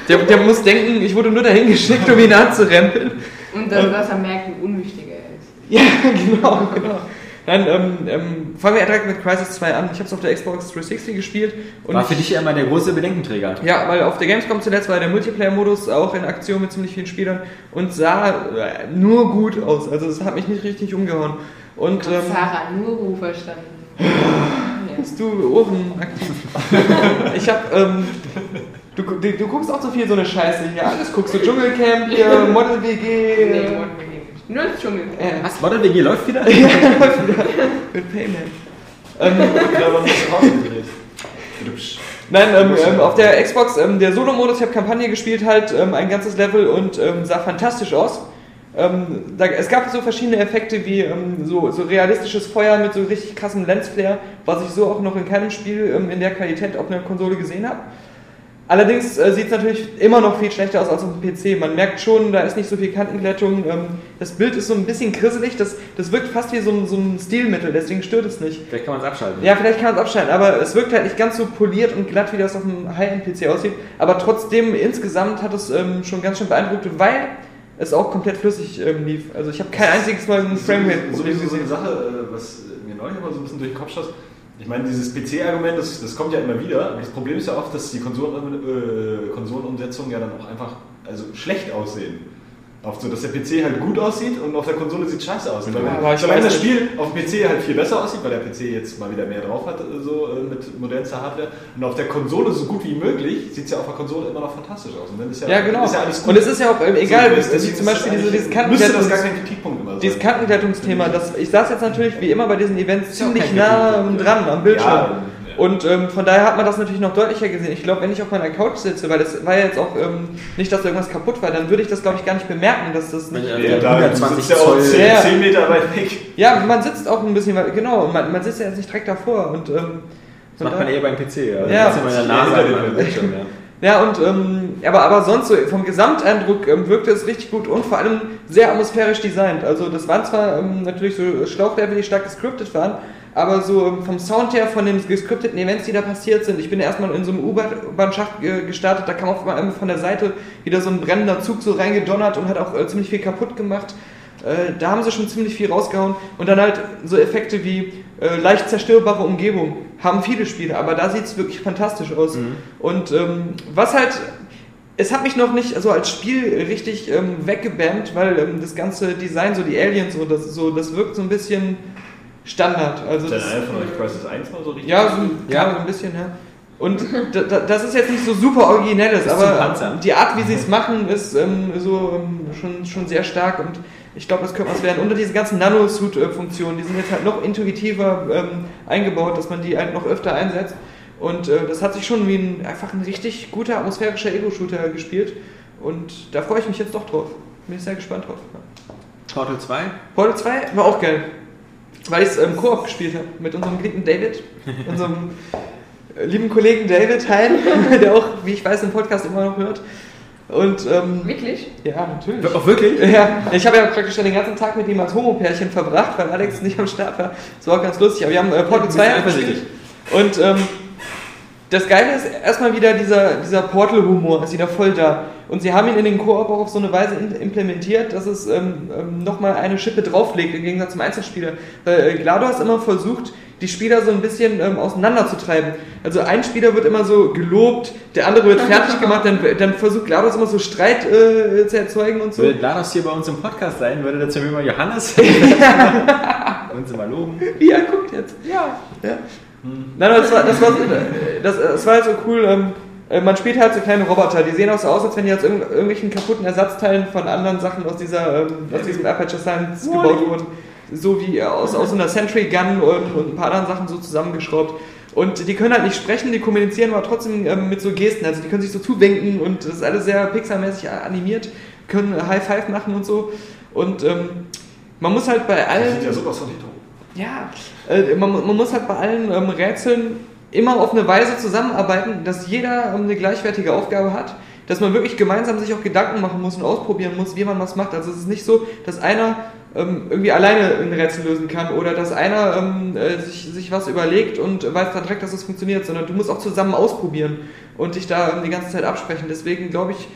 Der, der muss denken, ich wurde nur dahin geschickt, um ihn anzurempeln. Und dann, dass er merkt, wie unwichtig er ist. Ja, *laughs* genau, genau. Dann ähm, ähm, fangen wir direkt mit Crisis 2 an. Ich habe es auf der Xbox 360 gespielt. Und War für ich, dich ja immer der große Bedenkenträger. ja, weil auf der Gamescom zuletzt war der Multiplayer-Modus auch in Aktion mit ziemlich vielen Spielern und sah äh, nur gut aus. Also es hat mich nicht richtig umgehauen. Und Ich hab ähm, Sarah Nuru verstanden. *laughs* Bist du Ohren aktiv? *laughs* ich hab, ähm, du, du, du guckst auch so viel so eine Scheiße hier. Alles guckst du Dschungelcamp hier, *laughs* Model WG. Nee, wir nicht. Nur das Dschungel. äh, Was? Model WG *laughs* läuft wieder? mit Payment. Ähm, Ja, aber nicht rausgedreht. Hübsch. nein, ähm, ähm, auf der Xbox, ähm, der Solo-Modus, ich habe Kampagne gespielt, halt ähm, ein ganzes Level und ähm, sah fantastisch aus. Ähm, da, es gab so verschiedene Effekte wie ähm, so, so realistisches Feuer mit so richtig krassem Lensflare, was ich so auch noch in keinem Spiel ähm, in der Qualität auf einer Konsole gesehen habe. Allerdings äh, sieht es natürlich immer noch viel schlechter aus als auf dem PC. Man merkt schon, da ist nicht so viel Kantenglättung. Ähm, das Bild ist so ein bisschen krisselig. Das, das wirkt fast wie so ein, so ein Stilmittel, deswegen stört es nicht. Vielleicht kann man es abschalten. Ja, vielleicht kann man es abschneiden, aber es wirkt halt nicht ganz so poliert und glatt, wie das auf dem High-End-PC aussieht. Aber trotzdem, insgesamt hat es ähm, schon ganz schön beeindruckt, weil es auch komplett flüssig ähm, lief. Also ich habe kein einziges Mal ein Framerate-Problem Sowieso so eine gesehen. Sache, äh, was mir neulich immer so ein bisschen durch den Kopf schoss. Ich meine, dieses PC-Argument, das, das kommt ja immer wieder. Das Problem ist ja oft, dass die Konsolen, äh, Konsolenumsetzungen ja dann auch einfach also schlecht aussehen. Oft so, dass der PC halt gut aussieht und auf der Konsole sieht scheiße aus. Weil, Ja, aber ich weiß das. Spiel auf dem PC halt viel besser aussieht, weil der PC jetzt mal wieder mehr drauf hat, äh, so äh, mit modernster Hardware, und auf der Konsole so gut wie möglich, sieht es ja auf der Konsole immer noch fantastisch aus. Und dann ist ja, Ja, genau. ist ja alles gut. Und es ist ja auch ähm, egal, So, wie zum ist Beispiel diese, dieses das Kantenglättungs- gar kein Kritikpunkt immer sein. Dieses Kantenglättungsthema, das, ich saß jetzt natürlich wie immer bei diesen Events ziemlich nah dran am Bildschirm. Ja. Und ähm, von daher hat man das natürlich noch deutlicher gesehen. Ich glaube, wenn ich auf meiner Couch sitze, weil das war ja jetzt auch ähm, nicht, dass da irgendwas kaputt war, dann würde ich das, glaube ich, gar nicht bemerken, dass das nicht. Ja, Ja, da 120 sitzt ja auch Zoll. 10, Ja. 10 Meter weit weg. Ja, man sitzt auch ein bisschen, weit- genau, man, man sitzt ja jetzt nicht direkt davor. Und, ähm, Das macht man eher beim PC. Ja, Ja. Das ist immer in der Nase Ja, Bildschirm, *laughs* ja. Ja, und ähm, aber, aber sonst so vom Gesamteindruck ähm, wirkte es richtig gut und vor allem sehr atmosphärisch designt. Also das waren zwar ähm, natürlich so Schlauchlevel, die stark gescriptet waren, aber so ähm, vom Sound her, von den gescripteten Events, die da passiert sind, ich bin erstmal in so einem U-Bahn-Schacht gestartet, da kam auf einmal von der Seite wieder so ein brennender Zug so reingedonnert und hat auch äh, ziemlich viel kaputt gemacht. Äh, da haben sie schon ziemlich viel rausgehauen. Und dann halt so Effekte wie äh, leicht zerstörbare Umgebung haben viele Spiele, aber da sieht es wirklich fantastisch aus. Mhm. Und ähm, was halt es hat mich noch nicht so als Spiel richtig ähm, weggebammt, weil ähm, das ganze Design, so die Aliens, so das, so, das wirkt so ein bisschen Standard. Also das, einer von euch Crisis 1 mal so richtig? ja, so, Ja. ja, so ein bisschen, ja. Und *laughs* da, da, das ist jetzt nicht so super originelles, aber die Art, wie sie es *laughs* machen, ist ähm, so ähm, schon, schon sehr stark und ich glaube, das könnte was werden. Unter diese ganzen Nano-Suit-Funktionen, die sind jetzt halt noch intuitiver ähm, eingebaut, dass man die halt noch öfter einsetzt. Und äh, das hat sich schon wie ein, einfach ein richtig guter atmosphärischer Ego-Shooter gespielt. Und da freue ich mich jetzt doch drauf. Bin ich sehr gespannt drauf. Ja. Portal 2? Portal 2 war auch geil. Weil ich es ähm, Koop gespielt habe mit unserem geliebten David, unserem äh, lieben Kollegen David Hein, *laughs* der auch, wie ich weiß, den Podcast immer noch hört. Und ähm, Wirklich? ja, natürlich. Auch wirklich? Ja, ich habe ja praktisch den ganzen Tag mit ihm als Homo-Pärchen verbracht, weil Alex nicht am Start war. Das war auch ganz lustig. Aber wir haben äh, Portal 2 eifersüchtig. gespielt. Und ähm, das Geile ist erstmal wieder dieser, dieser Portal-Humor ist wieder voll da. Und sie haben ihn in den Koop auch auf so eine Weise implementiert, dass es ähm, ähm, nochmal eine Schippe drauflegt, im Gegensatz zum Einzelspieler. Weil äh, GLaDOS immer versucht, die Spieler so ein bisschen ähm, auseinanderzutreiben. Also ein Spieler wird immer so gelobt, der andere wird fertig *laughs* gemacht, dann, dann versucht GLaDOS immer so Streit äh, zu erzeugen und so. Würde Lados hier bei uns im Podcast sein, würde der zu mir mal Johannes *laughs* uns mal loben. Wie er guckt jetzt. Ja. ja. Nein, das war, das war, das, das war halt so cool. Ähm, äh, man spielt halt so kleine Roboter, die sehen auch so aus, als wenn die aus irgendw irgendwelchen kaputten Ersatzteilen von anderen Sachen aus, dieser, ähm, aus diesem Aperture Science gebaut wurden. So wie aus, aus so einer Sentry Gun und, und ein paar anderen Sachen so zusammengeschraubt. Und die können halt nicht sprechen, die kommunizieren aber trotzdem ähm, mit so Gesten. Also die können sich so zuwinken und das ist alles sehr pixelmäßig animiert, können High Five machen und so. Und ähm, man muss halt bei Die allen. sind ja sowas von hetero. Ja, äh, man, man muss halt bei allen ähm, Rätseln immer auf eine Weise zusammenarbeiten, dass jeder ähm, eine gleichwertige Aufgabe hat, dass man wirklich gemeinsam sich auch Gedanken machen muss und ausprobieren muss, wie man was macht. Also es ist nicht so, dass einer ähm, irgendwie alleine ein Rätsel lösen kann oder dass einer ähm, äh, sich, sich was überlegt und weiß dann direkt, dass es funktioniert, sondern du musst auch zusammen ausprobieren und dich da ähm, die ganze Zeit absprechen. Deswegen glaube ich,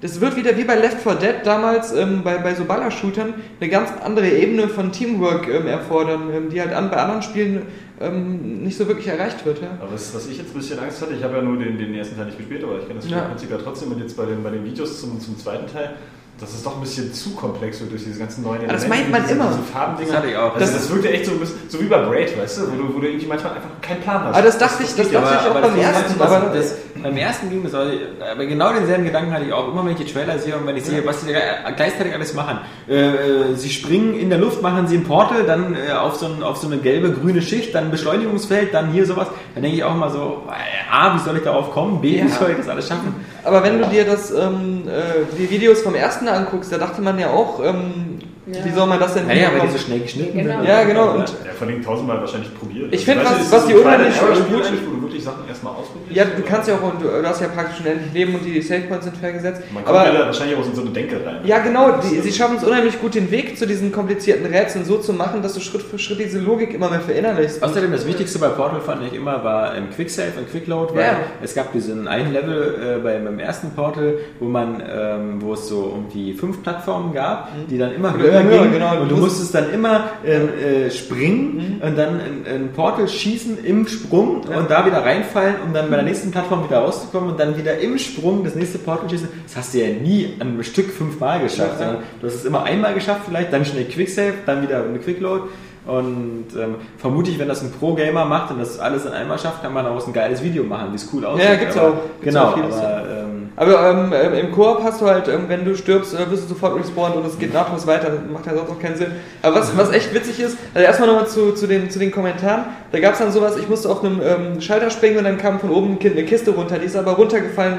das wird wieder wie bei Left 4 Dead damals ähm, bei, bei so Ballershootern eine ganz andere Ebene von Teamwork ähm, erfordern, ähm, die halt an, bei anderen Spielen ähm, nicht so wirklich erreicht wird. Ja? Aber was, was ich jetzt ein bisschen Angst hatte, ich habe ja nur den, den ersten Teil nicht gespielt, aber ich kenne das Ja. Spielprinzip ja trotzdem und jetzt bei den, bei den Videos zum, zum zweiten Teil, dass es doch ein bisschen zu komplex wird durch diese ganzen neuen das Elemente, meint man diese, immer. Diese Farbendinger. Das hatte ich auch. Also Das- das, wirkt ja echt so ein bisschen, so wie bei Braid, weißt du, wo du, wo du irgendwie manchmal einfach keinen Plan hast. Aber das dachte ich, das geht ja. dachte ich auch beim das- ersten, das, aber das, beim ersten ging das, auch- aber genau denselben Gedanken hatte ich auch. Immer wenn ich die Trailer sehe und wenn ich sehe, was die da gleichzeitig alles machen. Äh, äh, sie springen in der Luft, machen sie ein Portal, dann äh, auf, so ein, auf so eine gelbe, grüne Schicht, dann ein Beschleunigungsfeld, dann hier sowas. Dann denke ich auch mal so, äh, A, wie soll ich darauf kommen? B, wie Ja. soll ich das alles schaffen? Aber wenn du dir das, ähm, äh, die Videos vom ersten anguckst, da dachte man ja auch, ähm, Ja. wie soll man das denn Naja, weil die so schnell geschnitten Ja, genau. Ja, genau, und- Ja, von den tausendmal wahrscheinlich probiert. Ich finde, Weißt du, was- was ist die unheimlich gut- eigentlich, wo du wirklich Sachen erstmal ausprobierst. Ja, du kannst ja auch, und du, du hast ja praktisch unendlich Leben und die Save Points sind fair gesetzt. Man kommt Aber ja da wahrscheinlich auch in so eine Denke rein. Ja, genau. Die, sie schaffen es unheimlich gut, den Weg zu diesen komplizierten Rätseln so zu machen, dass du Schritt für Schritt diese Logik immer mehr verinnerlichst. Außerdem das Wichtigste bei Portal fand ich immer war im Quicksave und Quickload, weil Ja. es gab diesen einen Level äh, bei, beim ersten Portal, wo man, ähm, wo es so um die fünf Plattformen gab, die dann immer Oder höher gingen genau. und du musstest dann immer ähm, äh, springen und dann ein, ein Portal schießen im Sprung und da wieder reinfallen, um dann bei der nächsten Plattform wieder rauszukommen und dann wieder im Sprung das nächste Portal schießen. Das hast du ja nie an einem Stück fünfmal geschafft, Ja. sondern du hast es immer einmal geschafft vielleicht, dann schnell Quicksave, dann wieder eine Quickload und ähm, vermutlich, wenn das ein Pro-Gamer macht und das alles in einmal schafft, kann man daraus ein geiles Video machen, wie es cool aussieht. Ja, gibt's Aber- auch. Gibt's Genau, auch vieles, aber ähm, Aber ähm, ähm, im Koop hast du halt, ähm, wenn du stirbst, äh, wirst du sofort respawned und es geht nahtlos weiter. Das macht ja sonst auch keinen Sinn. Aber was, was echt witzig ist, also erstmal nochmal zu, zu, den, zu den Kommentaren. Da gab es dann sowas, ich musste auf einem ähm, Schalter springen und dann kam von oben eine Kiste runter. Die ist aber runtergefallen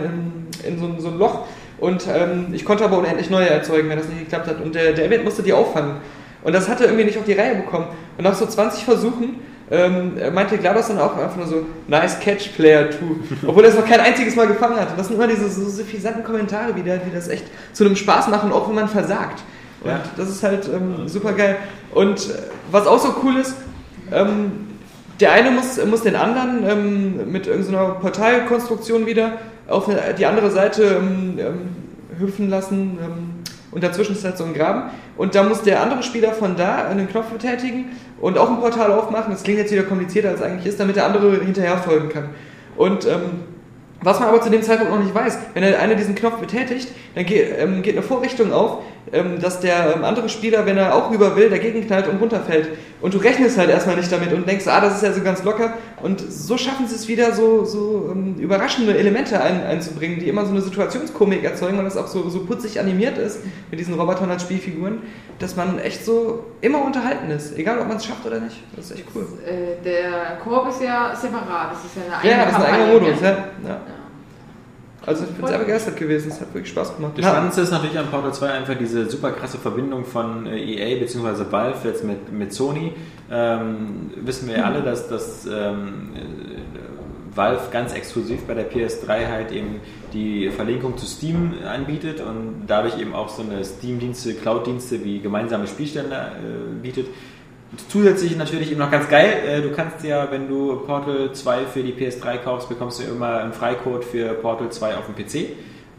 in, in so, ein- so ein Loch. Und ähm, ich konnte aber unendlich neue erzeugen, wenn das nicht geklappt hat. Und der, der Event musste die auffangen. Und das hat er irgendwie nicht auf die Reihe bekommen. Und nach so 20 Versuchen ähm, meinte GLaDOS dann auch einfach nur so, nice catch, Player 2. Obwohl er es noch kein einziges Mal gefangen hat. Und das sind immer diese so suffisanten Kommentare wieder, die das echt zu einem Spaß machen, auch wenn man versagt. Und Ja. das ist halt ähm, super geil. Und äh, was auch so cool ist, ähm, der eine muss, muss den anderen ähm, mit irgendeiner Portalkonstruktion wieder auf die andere Seite ähm, ähm, hüpfen lassen. Ähm, und dazwischen ist halt so ein Graben und da muss der andere Spieler von da einen Knopf betätigen und auch ein Portal aufmachen. Das klingt jetzt wieder komplizierter als eigentlich ist, damit der andere hinterher folgen kann. Und ähm, was man aber zu dem Zeitpunkt noch nicht weiß, wenn er einer diesen Knopf betätigt, dann geht, ähm, geht eine Vorrichtung auf, dass der ähm, andere Spieler, wenn er auch rüber will, dagegen knallt und runterfällt. Und du rechnest halt erstmal nicht damit und denkst, ah, das ist ja so ganz locker. Und so schaffen sie es wieder, so, so ähm, überraschende Elemente ein, einzubringen, die immer so eine Situationskomik erzeugen, weil das auch so, so putzig animiert ist mit diesen Robotern als Spielfiguren, dass man echt so immer unterhalten ist, egal ob man es schafft oder nicht. Das ist echt cool. Äh, der Koop ist ja separat, das ist ja eine eigene Ja, das ist ein eigener Modus, ne? ja. ja. Also ich bin sehr begeistert gewesen, es hat wirklich Spaß gemacht. Das Spannendste ist natürlich an Portal 2 einfach diese super krasse Verbindung von äh, EA bzw. Valve jetzt mit, mit Sony. Ähm, wissen wir ja alle, dass, dass ähm, äh, Valve ganz exklusiv bei der PS3 halt eben die Verlinkung zu Steam anbietet und dadurch eben auch so eine Steam-Dienste, Cloud-Dienste wie gemeinsame Spielstände äh, bietet. Zusätzlich natürlich eben noch ganz geil, äh, du kannst ja, wenn du Portal 2 für die PS3 kaufst, bekommst du immer einen Freicode für Portal 2 auf dem PC.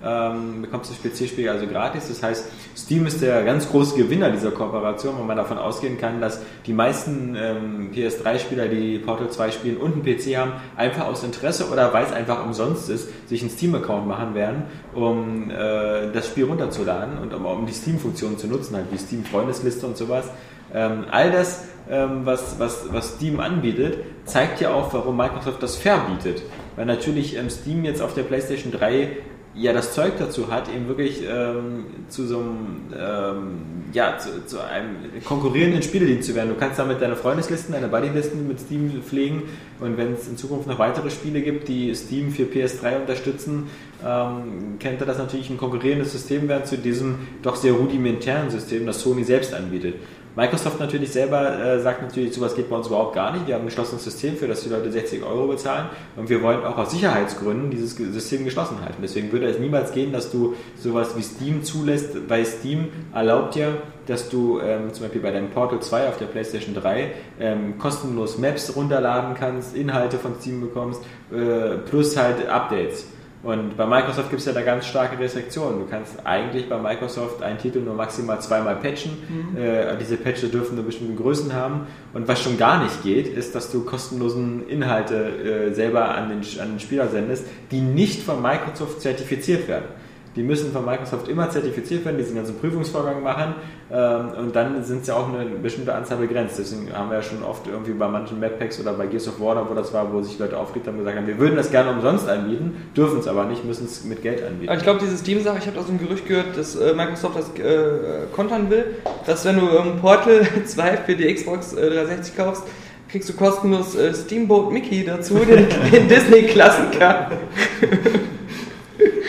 Ähm, bekommst das PC-Spiel also gratis. Das heißt, Steam ist der ganz große Gewinner dieser Kooperation, wo man davon ausgehen kann, dass die meisten ähm, PS3-Spieler, die Portal 2 spielen und einen PC haben, einfach aus Interesse oder weil es einfach umsonst ist, sich einen Steam-Account machen werden, um äh, das Spiel runterzuladen und um, um die Steam-Funktionen zu nutzen, halt wie Steam-Freundesliste und sowas. Ähm, all das, ähm, was, was, was Steam anbietet, zeigt ja auch, warum Microsoft das verbietet. Weil natürlich ähm, Steam jetzt auf der PlayStation 3 ja das Zeug dazu hat, eben wirklich ähm, zu so einem, ähm, ja, zu, zu, einem konkurrierenden Spieledienst zu werden. Du kannst damit deine Freundeslisten, deine Buddylisten mit Steam pflegen und wenn es in Zukunft noch weitere Spiele gibt, die Steam für PS3 unterstützen, ähm, könnte das natürlich ein konkurrierendes System werden zu diesem doch sehr rudimentären System, das Sony selbst anbietet. Microsoft natürlich selber äh, sagt natürlich, sowas geht bei uns überhaupt gar nicht. Wir haben ein geschlossenes System, für das die Leute 60 Euro bezahlen und wir wollen auch aus Sicherheitsgründen dieses System geschlossen halten. Deswegen würde es niemals gehen, dass du sowas wie Steam zulässt, weil Steam erlaubt ja, dass du ähm, zum Beispiel bei deinem Portal 2 auf der PlayStation 3 ähm, kostenlos Maps runterladen kannst, Inhalte von Steam bekommst, äh, plus halt Updates. Und bei Microsoft gibt es ja da ganz starke Restriktionen. Du kannst eigentlich bei Microsoft einen Titel nur maximal zweimal patchen. Mhm. Äh, diese Patches dürfen nur bestimmte Größen haben. Und was schon gar nicht geht, ist, dass du kostenlosen Inhalte äh, selber an den, an den Spieler sendest, die nicht von Microsoft zertifiziert werden. Die müssen von Microsoft immer zertifiziert werden, diesen ganzen Prüfungsvorgang machen ähm, und dann sind sie auch eine bestimmte Anzahl begrenzt. Deswegen haben wir ja schon oft irgendwie bei manchen Map-Packs oder bei Gears of War, wo das war, wo sich Leute aufgeregt haben und gesagt haben, wir würden das gerne umsonst anbieten, dürfen es aber nicht, müssen es mit Geld anbieten. Aber ich glaube, diese Steam-Sache, ich habe da so ein Gerücht gehört, dass äh, Microsoft das äh, kontern will, dass wenn du ähm, Portal *laughs* 2 für die Xbox äh, 360 kaufst, kriegst du kostenlos äh, Steamboat Mickey dazu, den, *laughs* den Disney-Klassiker.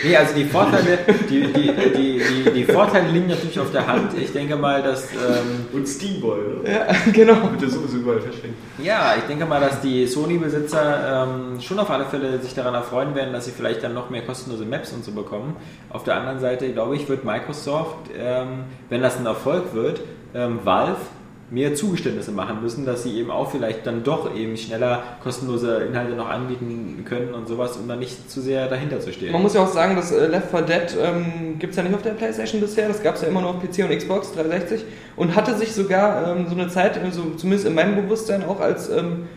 Nee, also die Vorteile, die, die, die, die, die Vorteile liegen natürlich auf der Hand. Ich denke mal, dass. Ähm, Und Steamboy, oder? Ja, *laughs* genau. Wird ja sowieso überall verschenkt. Ja, ich denke mal, dass die Sony-Besitzer ähm, schon auf alle Fälle sich daran erfreuen werden, dass sie vielleicht dann noch mehr kostenlose Maps und so bekommen. Auf der anderen Seite, glaube ich, wird Microsoft, ähm, wenn das ein Erfolg wird, ähm, Valve mehr Zugeständnisse machen müssen, dass sie eben auch vielleicht dann doch eben schneller kostenlose Inhalte noch anbieten können und sowas, um dann nicht zu sehr dahinter zu stehen. Man muss ja auch sagen, dass äh, Left 4 Dead ähm, gibt es ja nicht auf der Playstation bisher, das gab es ja immer nur auf PC und Xbox 360 und hatte sich sogar ähm, so eine Zeit, also zumindest in meinem Bewusstsein auch als ähm,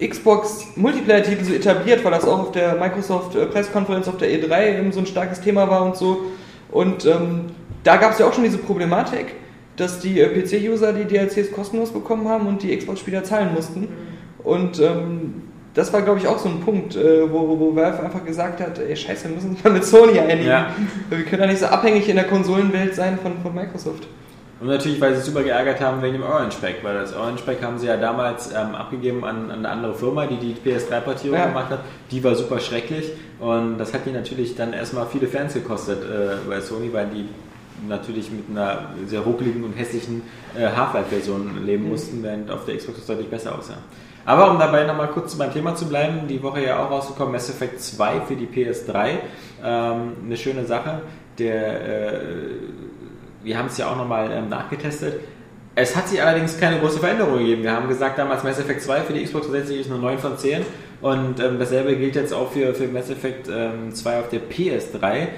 Xbox Multiplayer-Titel so etabliert, weil das auch auf der Microsoft äh, auf der E3 eben so ein starkes Thema war und so. Und ähm, da gab es ja auch schon diese Problematik, dass die äh, PC-User die DLCs kostenlos bekommen haben und die Xbox-Spieler zahlen mussten. Und ähm, das war, glaube ich, auch so ein Punkt, äh, wo, wo Valve einfach gesagt hat, ey, scheiße, wir müssen uns mal mit Sony einigen. Ja. Wir können ja nicht so abhängig in der Konsolenwelt sein von, von Microsoft. Und natürlich, weil sie sich super geärgert haben wegen dem Orange Pack, weil das Orange Pack haben sie ja damals ähm, abgegeben an, an, eine andere Firma, die die PS3-Portierung Ja. gemacht hat. Die war super schrecklich und das hat die natürlich dann erstmal viele Fans gekostet äh, bei Sony, weil die natürlich mit einer sehr ruckeligen und hässlichen äh, Half-Life-Version leben mussten, während auf der Xbox das deutlich besser aussah. Aber um dabei nochmal kurz beim Thema zu bleiben, die Woche ja auch rausgekommen, Mass Effect 2 für die PS3. Ähm, eine schöne Sache. Der, äh, wir haben es ja auch nochmal ähm, nachgetestet. Es hat sich allerdings keine große Veränderung gegeben. Wir haben gesagt, damals Mass Effect 2 für die Xbox 360 ist nur 9 von 10. Und ähm, dasselbe gilt jetzt auch für, für Mass Effect ähm, 2 auf der PS3.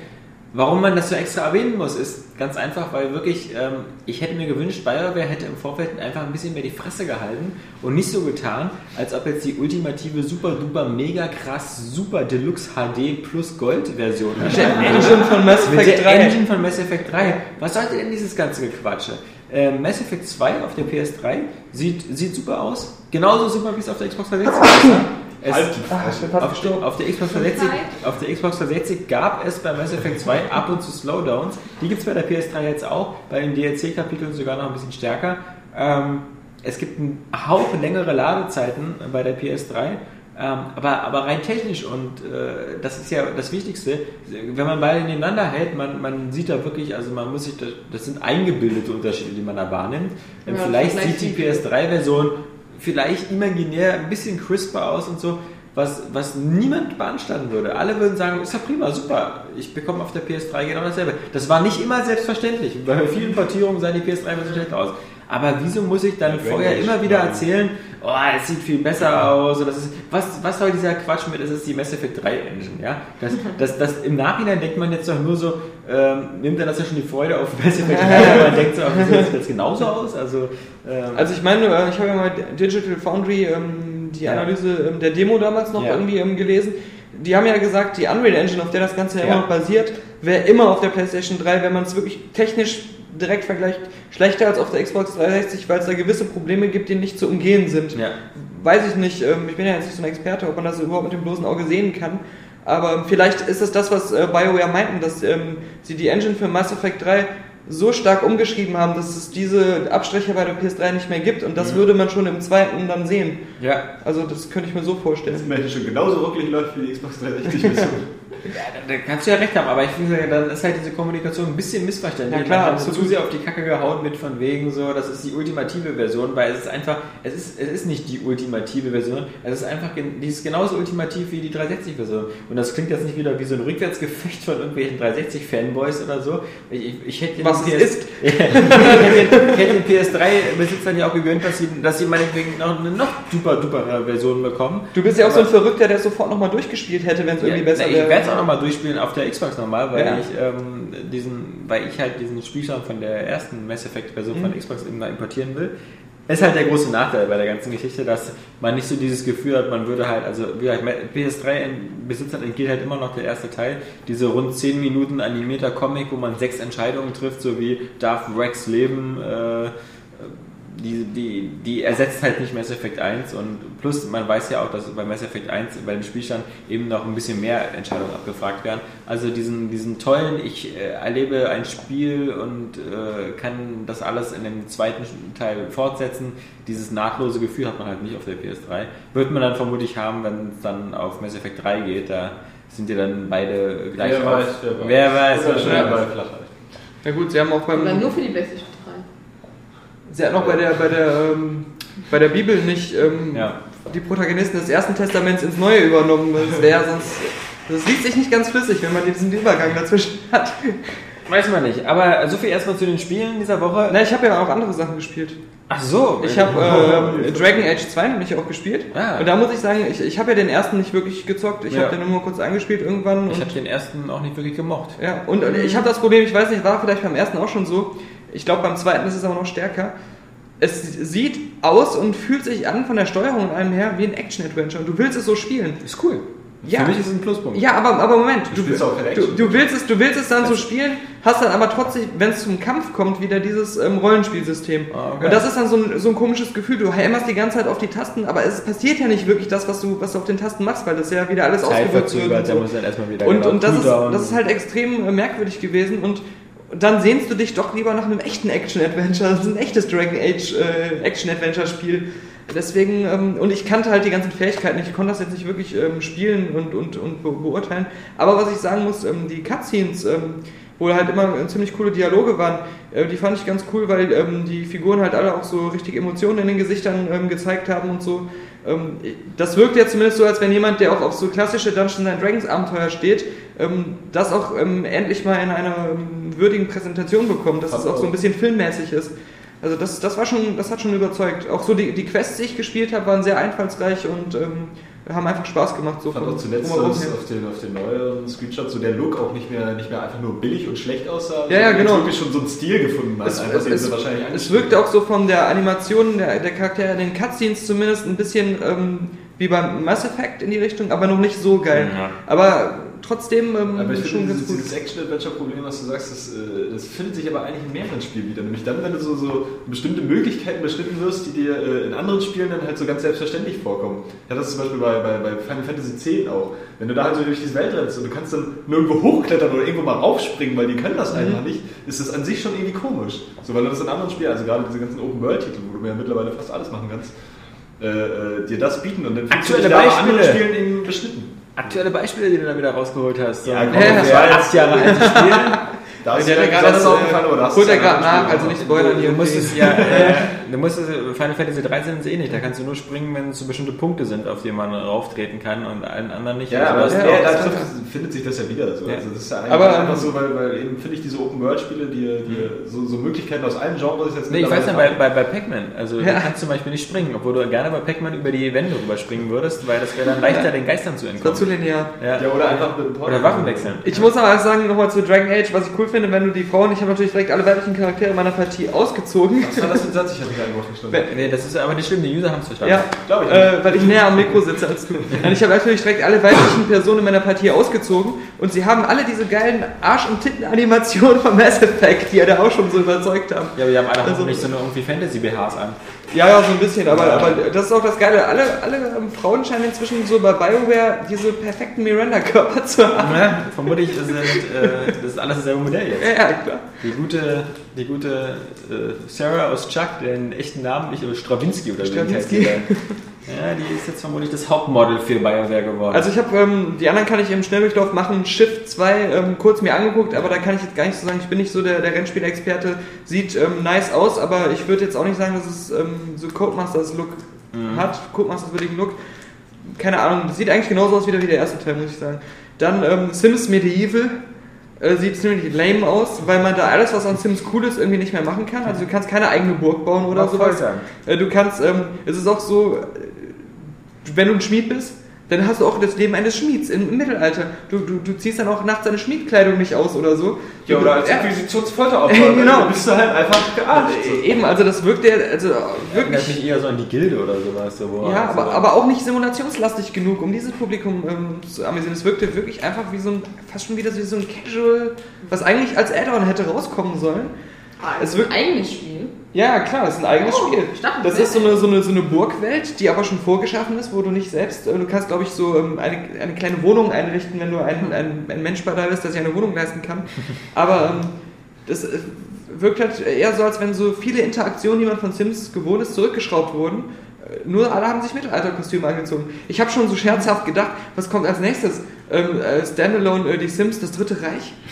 Warum man das so extra erwähnen muss, ist ganz einfach, weil wirklich, ähm, ich hätte mir gewünscht, BioWare hätte im Vorfeld einfach ein bisschen mehr die Fresse gehalten und nicht so getan, als ob jetzt die ultimative, super duper, mega krass, super Deluxe HD plus Gold Version Mit der Engine von Mass Mit Effect der 3. Engine von Mass Effect 3. Was sollte denn dieses ganze Gequatsche? Ähm, Mass Effect 2 auf der PS3 sieht, sieht super aus. Genauso super, wie es auf der Xbox 360 aussah. Es- Halt Ach, bin fast auf, der, auf, der Xbox 360, auf der Xbox 360 gab es bei Mass Effect 2 *laughs* ab und zu Slowdowns. Die gibt es bei der PS3 jetzt auch, bei den DLC-Kapiteln sogar noch ein bisschen stärker. Ähm, es gibt einen Hauch längere Ladezeiten bei der PS3. Ähm, aber, aber rein technisch und äh, das ist ja das Wichtigste, wenn man beide nebeneinander hält, man, man sieht da wirklich, also man muss sich, da, das sind eingebildete Unterschiede, die man da wahrnimmt. Ähm, Ja, vielleicht vielleicht sieht die- PS3-Version vielleicht imaginär ein bisschen crisper aus und so, was, was niemand beanstanden würde. Alle würden sagen, ist ja prima, super, ich bekomme auf der PS3 genau dasselbe. Das war nicht immer selbstverständlich. Bei vielen Portierungen sah die PS3-Version schlecht aus. Aber wieso muss ich dann Ja, vorher immer wieder ja. erzählen, oh, es sieht viel besser aus. Oder das ist, was, was soll dieser Quatsch mit, es ist die Mass Effect 3 Engine, ja? Das, das, das, Im Nachhinein denkt man jetzt doch nur so, ähm, nimmt dann das ja schon die Freude auf Mass Effect 3, aber man *laughs* denkt so, oh, sieht das jetzt genauso aus? Also, ähm, Also ich meine, äh, ich habe ja mal Digital Foundry ähm, die Ja. Analyse ähm, der Demo damals noch Ja. irgendwie ähm, gelesen. Die haben ja gesagt, die Unreal Engine, auf der das Ganze ja Ja. immer noch basiert, wäre immer auf der PlayStation 3, wenn man es wirklich technisch direkt vergleicht, schlechter als auf der Xbox 360, weil es da gewisse Probleme gibt, die nicht zu umgehen sind. ja. Weiß ich nicht, ähm, ich bin ja jetzt nicht so ein Experte, ob man das überhaupt mit dem bloßen Auge sehen kann. Aber vielleicht ist es das, was äh, BioWare meinten, dass ähm, sie die Engine für Mass Effect 3 so stark umgeschrieben haben, dass es diese Abstriche bei der PS3 nicht mehr gibt und das Mhm. würde man schon im zweiten dann sehen. ja. Also das könnte ich mir so vorstellen. Wenn es schon genauso ruckelig läuft wie die Xbox 360 Version. *laughs* Ja, da, da kannst du ja recht haben, aber ich finde, dann ist halt diese Kommunikation ein bisschen missverständlich. Ja, klar, zu sehr auf die Kacke gehauen mit von wegen so, das ist die ultimative Version, weil es ist einfach, es ist, es ist nicht die ultimative Version, es ist einfach, die ist genauso ultimativ wie die 360-Version. Und das klingt jetzt nicht wieder wie so ein Rückwärtsgefecht von irgendwelchen 360-Fanboys oder so. Ich, ich, ich hätte den Was PS ist. *laughs* ich hätte den- ich hätte den PS3-Besitzern ja auch gegönnt, dass sie, dass sie meinetwegen noch eine noch super duper Version bekommen. Du bist ja auch so ein Aber- Verrückter, der sofort nochmal durchgespielt hätte, wenn es irgendwie ja, besser wäre. Auch nochmal durchspielen auf der Xbox nochmal, weil Ja. ich ähm, diesen, weil ich halt diesen Spielstand von der ersten Mass Effect Version Mhm. von Xbox immer importieren will. Ist halt der große Nachteil bei der ganzen Geschichte, dass man nicht so dieses Gefühl hat, man würde halt, also wie halt PS3-Besitzern entgeht halt immer noch der erste Teil, diese rund 10 Minuten animierter Comic, wo man sechs Entscheidungen trifft, so wie darf Rex leben, äh, die, die, die ersetzt halt nicht Mass Effect 1 und plus man weiß ja auch, dass bei Mass Effect 1 bei dem Spielstand eben noch ein bisschen mehr Entscheidungen abgefragt werden. Also diesen, diesen tollen, ich äh, erlebe ein Spiel und äh, kann das alles in dem zweiten Teil fortsetzen, dieses nahtlose Gefühl hat man halt nicht auf der PS3. Wird man dann vermutlich haben, wenn es dann auf Mass Effect 3 geht, da sind ja dann beide gleich Wer auf. weiß, wer weiß. Wer weiß, wer weiß. Ja gut, sie haben auch beim... Oder nur für die PlayStation 3. Sie hat noch bei der, bei der, ähm, bei der Bibel nicht ähm, Ja. die Protagonisten des Ersten Testaments ins Neue übernommen. Das wäre sonst. Das liest sich nicht ganz flüssig, wenn man diesen Übergang dazwischen hat. Weiß man nicht, aber so viel erstmal zu den Spielen dieser Woche. Na, ich habe ja auch andere Sachen gespielt. Ach so, Ich habe äh, Dragon Age 2 nämlich auch gespielt. Ah. Und da muss ich sagen, ich, ich habe ja den ersten nicht wirklich gezockt. Ich Ja. habe den nur kurz angespielt irgendwann. Ich habe den ersten auch nicht wirklich gemocht. Ja, und und ich habe das Problem, ich weiß nicht, war vielleicht beim ersten auch schon so. Ich glaube, beim zweiten ist es aber noch stärker. Es sieht aus und fühlt sich an von der Steuerung und allem her wie ein Action-Adventure. Und du willst es so spielen. Ist cool. Ja. Für mich ist es ein Pluspunkt. Ja, aber, aber Moment. Du du, du, willst es, du willst es dann so spielen, hast dann aber trotzdem, wenn es zum Kampf kommt, wieder dieses ähm, Rollenspielsystem. Ah, okay. Und das ist dann so ein, so ein komisches Gefühl. Du hämmerst die ganze Zeit auf die Tasten, aber es passiert ja nicht wirklich das, was du, was du auf den Tasten machst, weil das ja wieder alles ausgewirkt wird. Und so. muss dann erstmal wieder Und, und das, ist, das ist halt extrem äh, merkwürdig gewesen und dann sehnst du dich doch lieber nach einem echten Action-Adventure. Das ist ein echtes Dragon Age äh, Action-Adventure-Spiel. Deswegen, ähm, und ich kannte halt die ganzen Fähigkeiten nicht. Ich konnte das jetzt nicht wirklich ähm, spielen und, und, und be beurteilen. Aber was ich sagen muss, ähm, die Cutscenes, ähm, wo halt immer äh, ziemlich coole Dialoge waren, äh, die fand ich ganz cool, weil ähm, die Figuren halt alle auch so richtig Emotionen in den Gesichtern ähm, gezeigt haben und so. Das wirkt ja zumindest so, als wenn jemand, der auch auf so klassische Dungeons Dragons Abenteuer steht, das auch ähm, endlich mal in einer ähm, würdigen Präsentation bekommt, dass es auch so ein bisschen filmmäßig ist. Also das, das war schon, das hat schon überzeugt. Auch so die, die Quests, die ich gespielt habe, waren sehr einfallsreich und ähm, haben einfach Spaß gemacht. So Ich fand auch zuletzt her. auf den, auf den neueren Screenshots so der Look auch nicht mehr, nicht mehr einfach nur billig und schlecht aussah. Ja, ja, genau. wirklich schon so einen Stil gefunden hat, Es, einfach, es, den sie es, wahrscheinlich es wirkte auch so von der Animation der, der Charaktere, den Cutscenes zumindest, ein bisschen ähm, wie beim Mass Effect in die Richtung, aber noch nicht so geil. Ja. Aber trotzdem ähm, Aber ich schon finde, ganz dieses, gut. dieses Action-Adventure-Problem, was du sagst, das, äh, das findet sich aber eigentlich in mehreren Spielen wieder. Nämlich dann, wenn du so, so bestimmte Möglichkeiten beschnitten wirst, die dir äh, in anderen Spielen dann halt so ganz selbstverständlich vorkommen. Ja, das ist zum Beispiel bei, bei, bei Final Fantasy X auch. Wenn du da halt so durch diese Welt rennst und du kannst dann nirgendwo hochklettern oder irgendwo mal raufspringen, weil die können das einfach nicht, ist das an sich schon irgendwie komisch. So, weil du das in anderen Spielen, also gerade diese ganzen Open-World-Titel, wo du ja mittlerweile fast alles machen kannst, äh, äh, dir das bieten und dann fühlst du dich da anderen. Spielen eben beschnitten. Aktuelle Beispiele, die du da wieder rausgeholt hast. Ja, komm, das war acht Jahre altes Spiel. *laughs* Da ist Der ja gerade das das, aufgefallen, äh, hast holt du er es gerade ja nach, also nicht spoilern Du hier. musstest ja, äh, du musstest, Final Fantasy 13 ist eh nicht, da kannst du nur springen, wenn es so bestimmte Punkte sind, auf die man rauftreten kann und allen anderen nicht. Ja, Also aber du ja, da findet sich das ja wieder. So. Ja. Also das ist ja eigentlich Aber, einfach ähm, so, weil, weil eben finde ich diese Open-World-Spiele, die, die so, so Möglichkeiten aus allen Genres jetzt Nee, ich weiß nicht, bei, bei, bei Pac-Man, also Ja. du kannst zum Beispiel nicht springen, obwohl du gerne bei Pac-Man über die Wände rüberspringen würdest, weil das wäre dann leichter, den Geistern zu entkommen. Dazu linear. Ja. Ja, oder einfach mit dem Portal. Oder Waffen wechseln. Ich muss aber sagen, nochmal zu Dragon Age, was ich cool finde, wenn du die Frauen, ich habe natürlich direkt alle weiblichen Charaktere meiner Partie ausgezogen. Was war das für ein Satz? Ich hatte kein Wort verstanden. Nee, das ist aber nicht schlimm, die User haben es verstanden. Ja, Glaub ich äh, weil ich näher am Mikro sitze als du. Und ich habe natürlich direkt alle weiblichen Personen in meiner Partie ausgezogen und sie haben alle diese geilen Arsch- und Titten-Animationen von Mass Effect, die ja da auch schon so überzeugt haben. Ja, aber die haben alle Also- hoffentlich so eine irgendwie Fantasy-BHs an. Ja, ja, so ein bisschen, aber, aber das ist auch das Geile. Alle, alle ähm, Frauen scheinen inzwischen so bei BioWare diese perfekten Miranda-Körper zu haben. Ja, vermutlich sind äh, das ist alles dasselbe Modell jetzt. Ja, ja, klar. Die gute, die gute äh, Sarah aus Chuck, den echten Namen, ich, oder Stravinsky oder wie heißt die. *laughs* Ja, die ist jetzt vermutlich das Hauptmodel für BioWare geworden. Also ich habe, ähm, die anderen kann ich im Schnelldurchlauf machen, Shift 2 ähm, kurz mir angeguckt, aber da kann ich jetzt gar nicht so sagen, ich bin nicht so der, der Rennspielexperte, sieht ähm, nice aus, aber ich würde jetzt auch nicht sagen, dass es ähm, so Codemasters Look hat, Codemasters würdigen Look. Keine Ahnung, sieht eigentlich genauso aus wieder wie der erste Teil, muss ich sagen. Dann ähm, Sims Medieval. Äh, sieht ziemlich lame aus, weil man da alles, was an Sims cool ist, irgendwie nicht mehr machen kann. Also du kannst keine eigene Burg bauen oder sowas. Äh, Du kannst, ähm, es ist auch so, äh, wenn du ein Schmied bist, dann hast du auch das Leben eines Schmieds im, im Mittelalter. Du, du, du ziehst dann auch nachts deine Schmiedkleidung nicht aus oder so. Ja, oder als Ja, Inquisitionsfolteropfer. *laughs* Genau. Da bist du halt einfach gearscht. so. Eben, also das wirkt ja, also Erinnert wirklich. mich eher so an die Gilde oder. So, wo Ja, also- aber, aber auch nicht simulationslastig genug, um dieses Publikum ähm, zu amüsieren. Es wirkte wirklich einfach wie so ein, fast schon wieder wie so ein Casual, was eigentlich als Add-on hätte rauskommen sollen. Ah, Es wirkt- eigenes Spiel. Ja, klar, das ist ein eigenes Oh, Spiel. ich dachte, Das ist so eine, so, eine, so eine Burgwelt, die aber schon vorgeschaffen ist, wo du nicht selbst, äh, du kannst, glaube ich, so ähm, eine, eine kleine Wohnung einrichten, wenn du ein, ein, ein Mensch bei da bist, der sich eine Wohnung leisten kann. *laughs* Aber ähm, das äh, wirkt halt eher so, als wenn so viele Interaktionen, die man von Sims gewohnt ist, zurückgeschraubt wurden. Nur alle haben sich Mittelalterkostüme angezogen. Ich habe schon so scherzhaft gedacht, was kommt als nächstes? Ähm, äh, Standalone, äh, die Sims, das Dritte Reich? *laughs*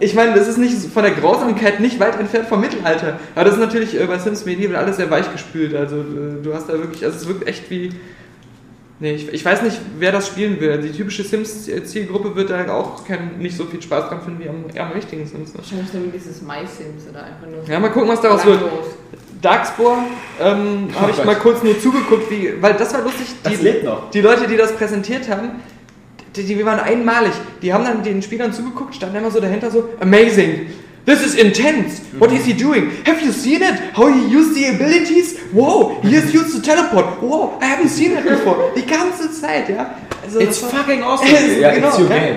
Ich meine, das ist nicht von der Grausamkeit nicht weit entfernt vom Mittelalter. Aber das ist natürlich äh, bei Sims Medieval alles sehr weich gespült. Also äh, du hast da wirklich, also es wirkt echt wie. Nee, ich, ich weiß nicht, wer das spielen will. Die typische Sims-Zielgruppe wird da auch kein, nicht so viel Spaß dran finden wie am, am richtigen Sims. Ne? Wahrscheinlich nur dieses MySims oder einfach nur. Ja, mal gucken, was daraus wird. Darkspore ähm, *laughs* habe ich Gott. mal kurz nur zugeguckt, wie, weil das war lustig. Das die, lebt noch. Die Leute, die das präsentiert haben, die, die waren einmalig. Die haben dann den Spielern zugeguckt, standen immer so dahinter so, amazing. This is intense. What is he doing? Have you seen it? How he used the abilities? Whoa, he has used the teleport. Whoa, I haven't seen it before. Die ganze Zeit, ja. Also It's das war- fucking awesome. ja, it's your ja. game.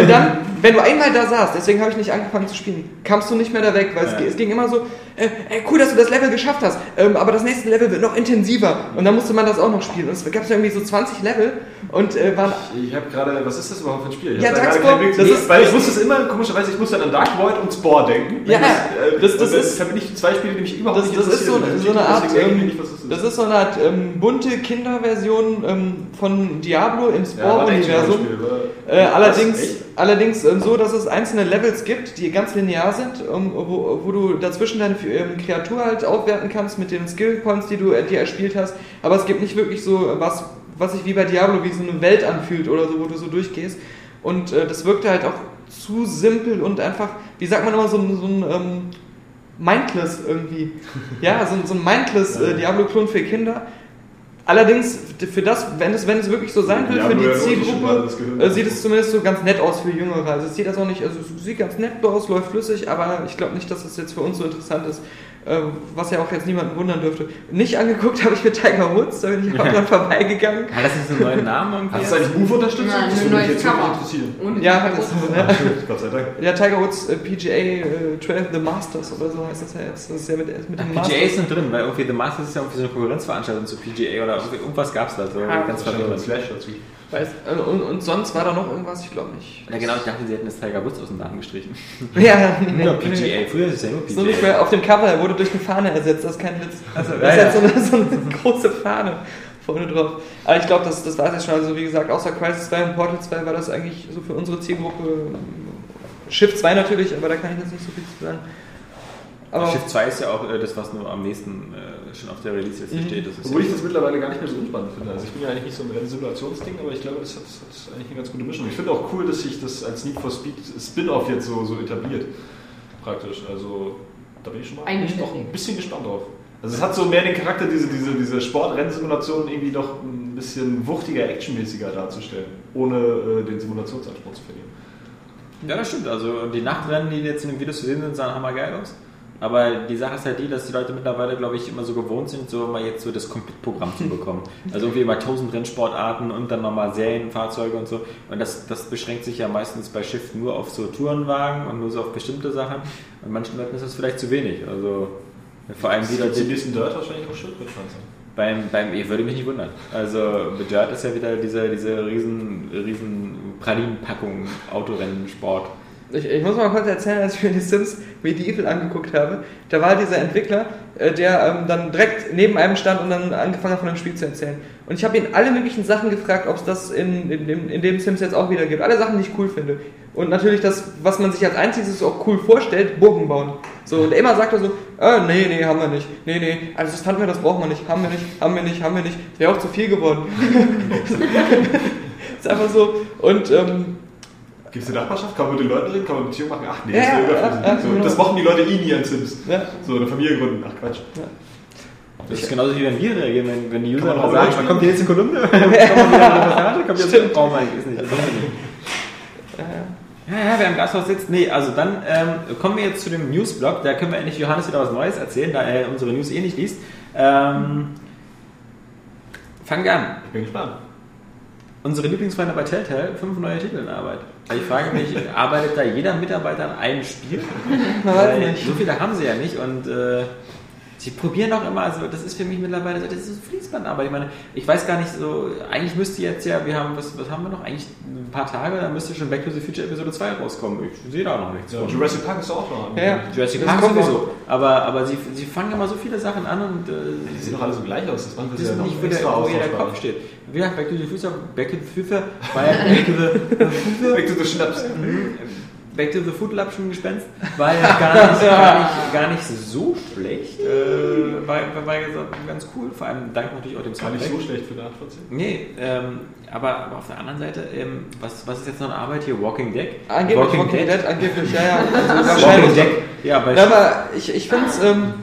Und dann, wenn du einmal da saßt, deswegen habe ich nicht angefangen zu spielen, kamst du nicht mehr da weg, weil es, Ja. ge- es ging immer so, äh, ey, cool, dass du das Level geschafft hast, ähm, aber das nächste Level wird noch intensiver und dann musste man das auch noch spielen. Und es gab irgendwie so 20 Level und äh, waren Ich habe gerade, was ist das überhaupt für ein Spiel? Ich Ja, hab da das ist- weil ich wusste es immer, komischerweise, ich muss dann an Dark Void und Spore denken. Ja, äh, das- das und ist- verbinde ich zwei Spiele, die mich überhaupt das, nicht das ist so, interessieren. so eine Art, ich ähm, nicht, das ist. das ist so eine Art ähm, bunte Kinderversion ähm, von Diablo im Ja, Spore-Universum. War- Äh, allerdings? Allerdings ähm, so, dass es einzelne Levels gibt, die ganz linear sind, ähm, wo, wo du dazwischen deine ähm, Kreatur halt aufwerten kannst mit den Skill Points, die du äh, dir erspielt hast. Aber es gibt nicht wirklich so äh, was, was sich wie bei Diablo wie so eine Welt anfühlt oder so, wo du so durchgehst. Und äh, das wirkte halt auch zu simpel und einfach, wie sagt man immer, so, ein- so ein ähm, mindless irgendwie. Ja, so, so ein mindless äh, Diablo-Klon für Kinder. Allerdings, für das, wenn es, wenn es wirklich so sein will, für die ja schon mal Zielgruppe, das äh, sieht es zumindest so ganz nett aus für Jüngere. Also es sieht das auch nicht, also es sieht ganz nett aus, läuft flüssig, aber ich glaube nicht, dass es jetzt für uns so interessant ist, was ja auch jetzt niemanden wundern dürfte. Nicht angeguckt habe ich mir Tiger Woods, da bin ich auch dran *laughs* vorbeigegangen. Hat das so einen neuen Namen irgendwie? Hast du eigentlich Move unterstützt? Nein, das würde mich jetzt interessieren. Und Ja, Tiger das Woods. ist, Ah, ne? *laughs* schön, Gott sei Dank. Ja, Tiger Woods äh, PGA äh, 12 The Masters oder so heißt das ja jetzt. Das ist ja mit, mit dem PGA ist noch drin, weil irgendwie The Masters ist ja irgendwie so eine Konkurrenzveranstaltung zu PGA oder irgendwas gab es da. So Ah, ganz verwirrend. Slash dazu. Weiß, äh, und, und sonst war da noch irgendwas? Ich glaube nicht. Ja genau, ich dachte, sie hätten das Tiger Woods aus dem Namen gestrichen. *laughs* *laughs* Ja, nee, Nur nee. PGA, früher ist es ja nur So nicht PGA. mehr auf dem Cover, er wurde durch eine Fahne ersetzt, das ist kein Witz. Also, Das ja, ist ja. halt so eine, so eine große Fahne vorne drauf. Aber ich glaube, das, das war es jetzt schon. Also wie gesagt, außer Crisis 2 und Portal 2 war das eigentlich so für unsere Zielgruppe Shift 2 natürlich, aber da kann ich jetzt nicht so viel zu sagen. Aber Shift 2 ist ja auch äh, das, was nur am nächsten äh, schon auf der Release-Liste Mhm. steht. Das ist Obwohl ich ja, das mittlerweile gar nicht mehr so unspannend finde. Also ich bin ja eigentlich nicht so ein Rennsimulationsding, aber ich glaube, das hat, das hat eigentlich eine ganz gute Mischung. Ich finde auch cool, dass sich das als Need for Speed Spin-off jetzt so, so etabliert. Praktisch. Also da bin ich schon mal Eingestellt. noch ein bisschen gespannt drauf. Also es hat so mehr den Charakter, diese, diese, diese Sport-Rennsimulation irgendwie doch ein bisschen wuchtiger, actionmäßiger darzustellen, ohne äh, den Simulationsanspruch zu verlieren. ja, das stimmt. Also die Nachtrennen, die jetzt in den Videos zu sehen sind, sahen hammergeil aus. Aber die Sache ist halt die, dass die Leute mittlerweile, glaube ich, immer so gewohnt sind, so mal jetzt so das Komplettprogramm zu bekommen. *laughs* Also irgendwie immer tausend Rennsportarten und dann nochmal Serienfahrzeuge und so. Und das, das beschränkt sich ja meistens bei Shift nur auf so Tourenwagen und nur so auf bestimmte Sachen. Und manchen Leuten ist das vielleicht zu wenig. Also vor allem die Die Leute, nächsten Dirt wahrscheinlich auch sein. beim, beim, ich würde mich nicht wundern. Also Dirt ist ja wieder diese, diese riesen, riesen Pralinenpackung Autorennensport. Ich, ich muss mal kurz erzählen, als ich mir die Sims Medieval angeguckt habe, da war dieser Entwickler, äh, der ähm, dann direkt neben einem stand und dann angefangen hat von dem Spiel zu erzählen. Und ich habe ihn alle möglichen Sachen gefragt, ob es das in, in, dem, in dem Sims jetzt auch wieder gibt. Alle Sachen, die ich cool finde. Und natürlich das, was man sich als einziges auch cool vorstellt, Burgen bauen. So, und immer sagt er so, äh, nee, nee, haben wir nicht. Nee, nee, also das fanden wir, das brauchen wir nicht. Haben wir nicht, haben wir nicht, haben wir nicht. Wäre auch zu viel geworden. *laughs* ist einfach so. Und ähm, Gibt es eine Nachbarschaft? Kann man mit den Leuten reden? Kann man Beziehung machen? Ach nee, Ja, das ist ja ja, so, genau. Das machen die Leute eh nie an Sims. ja, So, eine Familie gründen. Ach Quatsch. Das ist genauso wie wenn wir reagieren, wenn, wenn die User mal sagen, man kommt hier jetzt in Kolumne, *laughs* kommt wieder in eine Reportage, kommt jetzt Stimmt. Oh mein, ist nicht. Das ist nicht. Ja, ja, wer im Gasthaus sitzt. Nee, also dann ähm, kommen wir jetzt zu dem Newsblog. Da können wir endlich Johannes wieder was Neues erzählen, da er unsere News eh nicht liest. Ähm, fangen wir an. Ich bin gespannt. Unsere Lieblingsfreunde bei Telltale, fünf neue Titel in Arbeit. Ich frage mich, *laughs* arbeitet da jeder Mitarbeiter an einem Spiel? nicht. So viele haben sie ja nicht und äh, sie probieren auch immer, also das ist für mich mittlerweile so, das ist so Fließbandarbeit. Ich meine, ich weiß gar nicht so, eigentlich müsste jetzt ja, wir haben, was, was haben wir noch? Eigentlich ein paar Tage, dann müsste schon Back to the Future Episode 2 rauskommen. Ich sehe da noch nichts Ja, von. Jurassic Park ist auch noch. Ja, ja. Jurassic Park kommt sowieso. Aber, aber sie, sie fangen immer so viele Sachen an und äh, Die sehen doch alle so gleich aus. Das wissen ja nicht, wo, der, wo der. Kopf steht. Wie gesagt, Back to the Future, Back to the Future, Back to the Future. *laughs* Back to the Schnaps. Back to the Food Lab schon Gespenst war ja gar nicht, *laughs* gar nicht, gar nicht so schlecht. Äh, war, war, war ganz cool, vor allem dank natürlich auch dem Gar nicht Soundtrack. so schlecht für eine 8 von 10. Nee, ähm, aber, aber auf der anderen Seite, ähm, was, was ist jetzt noch eine Arbeit hier? Walking Deck? Angeblich Walking, Dead. angeblich, ja, ja. *laughs* Also Walking. Deck. Ja, bei Ja, aber ich, ich finde es ähm,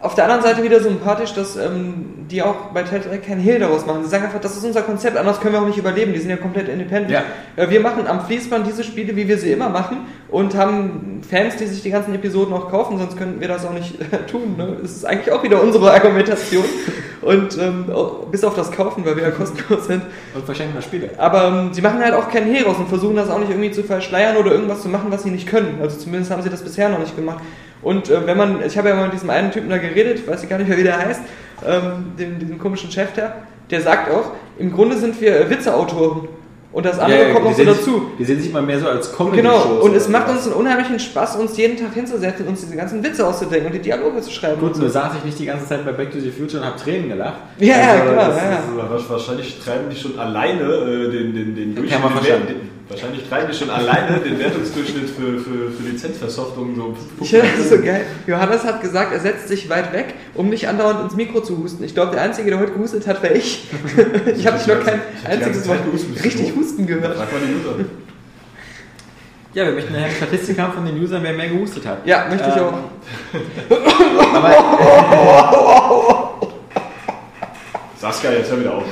auf der anderen Seite wieder sympathisch, dass ähm, die auch bei Telltale kein Hehl daraus machen. Sie sagen einfach, das ist unser Konzept, anders können wir auch nicht überleben. Die sind ja komplett independent. Ja. Äh, Wir machen am Fließband diese Spiele, wie wir sie immer machen und haben Fans, die sich die ganzen Episoden auch kaufen, sonst könnten wir das auch nicht äh, tun. Ne? Das ist eigentlich auch wieder unsere Argumentation. Und ähm, auch, bis auf das Kaufen, weil wir ja kostenlos sind. und verschenken das Spiele. Aber ähm, sie machen halt auch keinen Hehl raus und versuchen das auch nicht irgendwie zu verschleiern oder irgendwas zu machen, was sie nicht können. Also zumindest haben sie das bisher noch nicht gemacht. Und äh, wenn man, ich habe ja mal mit diesem einen Typen da geredet, weiß ich gar nicht mehr, wie der heißt, ähm, dem, diesem komischen Chef da, der sagt auch, im Grunde sind wir äh, Witzeautoren. Und das andere kommt noch so dazu. Sich, die sehen sich mal mehr so als comedy Genau, und es macht was. uns einen unheimlichen Spaß, uns jeden Tag hinzusetzen uns diese ganzen Witze auszudenken und die Dialoge zu schreiben. Gut, nur so. saß ich nicht die ganze Zeit bei Back to the Future und habe Tränen gelacht. Ja, ja, Also, klar, das ja, ja. so- Aber wahrscheinlich treiben die schon alleine äh, den, den, den Kann man den, verstanden. den, Wahrscheinlich treiben die schon alleine den Wertungsdurchschnitt für, für, für Lizenzversoftungen so. Ich finde das so geil. Johannes hat gesagt, er setzt sich weit weg, um nicht andauernd ins Mikro zu husten. Ich glaube, der Einzige, der heute gehustet hat, war ich. *laughs* ich habe dich noch kein einziges Mal richtig husten gehört. die. Ja, wir möchten eine Statistik haben von den Usern, wer mehr gehustet hat. Ja, möchte ich Ähm, auch. *laughs* Aber *laughs* Saskia, jetzt hör wieder auf.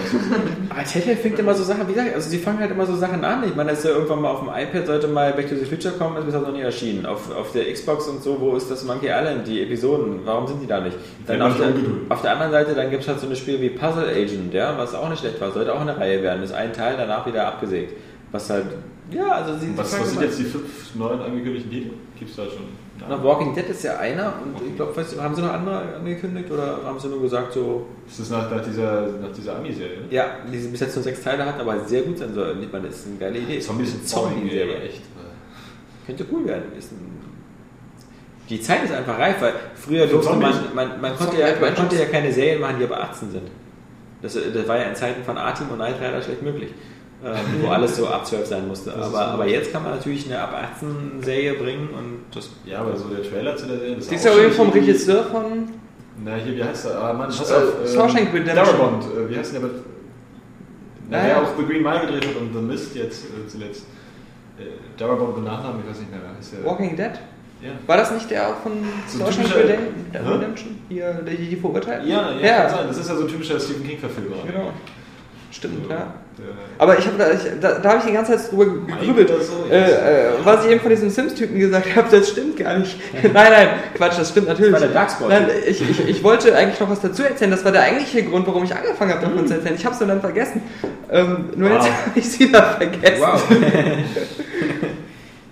Aber Telltale fängt immer so Sachen, wie gesagt, also sie fangen halt immer so Sachen an. Ich meine, das ist ja irgendwann mal auf dem iPad, sollte mal Back to the Future kommen, ist bisher noch nie erschienen. Auf, auf der Xbox und so, wo ist das Monkey Island, die Episoden? Warum sind die da nicht? Dann auf der, auf der anderen Seite, dann gibt es halt so eine Spiele wie Puzzle Agent, ja, was auch nicht schlecht war, sollte auch eine Reihe werden. Ist ein Teil, danach wieder abgesägt. Was halt, ja, also sie. Was, was sind jetzt die fünf neuen angekündigten Titel? Gibt's da schon? Na, Walking Dead ist ja einer und ich glaube, haben sie noch andere angekündigt oder haben sie nur gesagt, so, Ist das nach, nach dieser, nach dieser Ami-Serie? ne? ja, die sie bis jetzt nur sechs Teile hatten, aber sehr gut sein sollen. Ich meine, das ist eine geile Idee. Zombies sind Zombie-Serie. Zombie, echt. Könnte cool werden. Ist die Zeit ist einfach reif, weil früher durfte man, man, man, konnte ja, man konnte ja keine Serien machen, die ab 18 sind. Das, das war ja in Zeiten von A-Team und Night Rider schlecht möglich, ähm, wo alles so ab 12 sein musste. Das Aber, aber jetzt kann man natürlich eine ab 18 Serie bringen und das Ja, aber so der Trailer zu der Serie. Das Die ist schon übrigens vom Regisseur von. Na, hier, wie heißt der? Ah, Mann, pass Äh, auf. Shawshank Redemption. Darabont, äh, wie heißt der? Na, Ja, der ja. auch The Green Mile gedreht hat und The Mist jetzt äh, zuletzt. Äh, Darabont mit Nachnamen, ich weiß nicht mehr. Ist der, Walking Dead? Ja. War das nicht der auch von So Shawshank? Redemption? Hier, die, die Verurteilten? Ja, ja, ja. kann sein. Das ist ja so ein typischer Stephen King-Verfilmer. Genau. Stimmt, So, ja. Der- Aber ich hab, da, ich, da, da habe ich die ganze Zeit drüber gegrübelt. so, äh, äh, was ich eben von diesem Sims-Typen gesagt habe, das stimmt gar nicht. *laughs* nein, nein, Quatsch, das stimmt natürlich. war der Darkspot. Nein, ich, ich, ich wollte eigentlich noch was dazu erzählen. Das war der eigentliche Grund, warum ich angefangen habe, davon zu erzählen. Ich habe es nur dann vergessen. Ähm, nur jetzt Wow. habe ich es wieder vergessen. Wow. *laughs*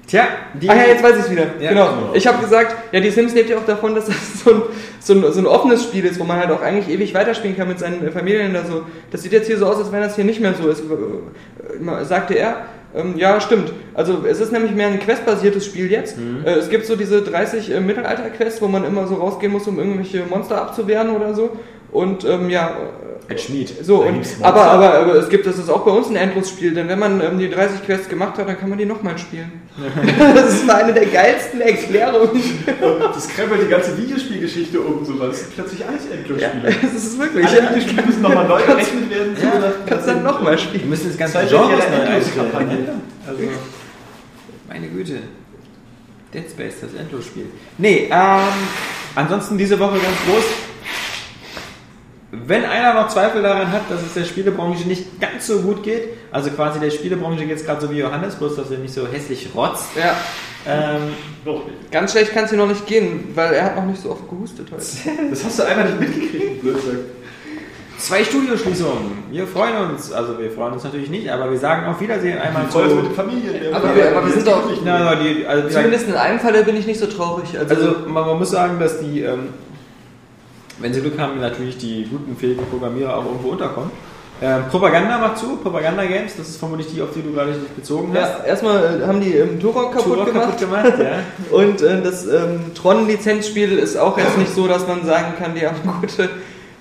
Tja, die. Ah ja, jetzt weiß ich es wieder. Ja. genau. Ich habe gesagt, ja, die Sims lebt ja auch davon, dass das so ein, so, ein, so ein offenes Spiel ist, wo man halt auch eigentlich ewig weiterspielen kann mit seinen Familien. Da so. Das sieht jetzt hier so aus, als wenn das hier nicht mehr so ist, äh, sagte er. Ähm, ja, stimmt. Also es ist nämlich mehr ein questbasiertes Spiel jetzt. Äh, es gibt so diese 30 äh, Mittelalter-Quests, wo man immer so rausgehen muss, um irgendwelche Monster abzuwehren oder so. Und ähm, ja, Ein Schmied. so, und, aber, aber, aber es gibt, das ist auch bei uns ein Endlosspiel, denn wenn man ähm, die 30 Quests gemacht hat, dann kann man die nochmal spielen. *laughs* das war eine der geilsten Erklärungen. Das krempelt die ganze Videospielgeschichte um, so was. Plötzlich alles Ja, Endlosspiele. das ist wirklich. Alle Videospiele müssen nochmal neu gerechnet werden. so nach- Kannst dann nochmal Wir spielen. müssen das ganze Genre neu Endlos-Kampagne. einstellen. Also, meine Güte. Dead Space, das Endlosspiel. Nee, ähm, ansonsten diese Woche ganz groß. Wenn einer noch Zweifel daran hat, dass es der Spielebranche nicht ganz so gut geht, also quasi der Spielebranche geht es gerade so wie Johannes, bloß dass er nicht so hässlich rotzt. Ja, Ähm, ganz schlecht kann es hier noch nicht gehen, weil er hat noch nicht so oft gehustet heute. *laughs* Das hast du einmal nicht mitgekriegt, Blödsinn. zwei Studioschließungen. Wir freuen uns, also wir freuen uns natürlich nicht, aber wir sagen auf Wiedersehen einmal zu. mit Familien. Aber wir- aber wir sind doch- Na, die, also, Zumindest in einem Falle bin ich nicht so traurig. Also, Also man, man muss sagen, dass die, ähm, wenn sie Glück haben, natürlich die guten, fähigen Programmierer auch irgendwo unterkommen. Ähm, Propaganda macht zu, Propaganda Games, das ist vermutlich die, auf die du gerade dich bezogen hast. ja, erstmal äh, haben die ähm, Turok kaputt Turok gemacht. kaputt gemacht, ja. *laughs* Und äh, das ähm, Tron-Lizenzspiel ist auch jetzt nicht so, dass man sagen kann, die haben gute,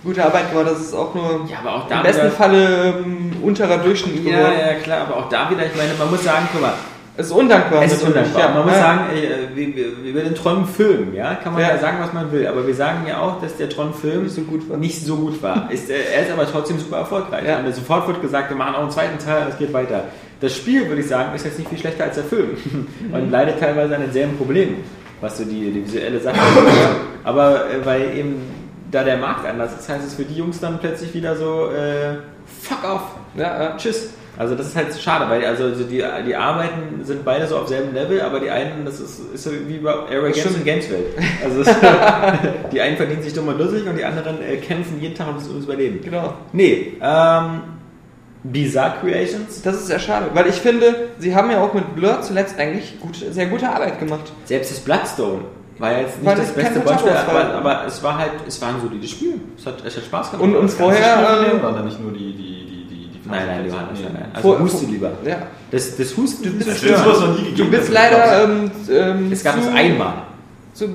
gute Arbeit gemacht. Das ist auch nur Ja, auch im besten wieder, Falle ähm, unterer Durchschnitt ja, geworden. ja, klar, aber auch da wieder, ich meine, man muss sagen, guck mal, Es ist undankbar. es ist undankbar. Ja, man muss ja. sagen, äh, über den Tron-Film, ja, kann man ja. Ja. sagen, was man will, aber wir sagen ja auch, dass der Tron-Film Nicht so gut war. nicht so gut war. *laughs* Ist, äh, er ist aber trotzdem super erfolgreich. Ja. Und sofort wird gesagt, wir machen auch einen zweiten Teil und es geht weiter. Das Spiel, würde ich sagen, ist jetzt nicht viel schlechter als der Film *laughs* und leidet teilweise an denselben Problemen, was so die, die visuelle Sache *laughs* ist. Aber äh, weil eben da der Markt anders ist, heißt es für die Jungs dann plötzlich wieder so, äh, fuck off, ja. tschüss. Also das ist halt schade, weil also die, die Arbeiten sind beide so auf selben Level, aber die einen, das ist, ist so wie bei stimmt. und Gameswelt. Also *laughs* es, *laughs* die einen verdienen sich dumm und dusselig und die anderen äh, kämpfen jeden Tag ums, ums Überleben. Genau. Nee, ähm, Bizarre Creations, Das ist sehr schade, weil ich finde, sie haben ja auch mit Blur zuletzt eigentlich gut, sehr gute Arbeit gemacht. selbst das Bloodstone war ja jetzt nicht War das nicht- beste Beispiel, aber, aber es war halt, es war ein solides Spiel. Es hat, es hat Spaß gemacht. Und, und vorher. Äh, waren da nicht nur die, die Nein, nein, Johannes, nein, nein. Also Vor- huste vor- lieber. ja. Das, das Husten du bist- bist Das ist sowas noch nie gegeben. Du bist hat. leider. Ähm, ähm, Es gab es einmal. Zu,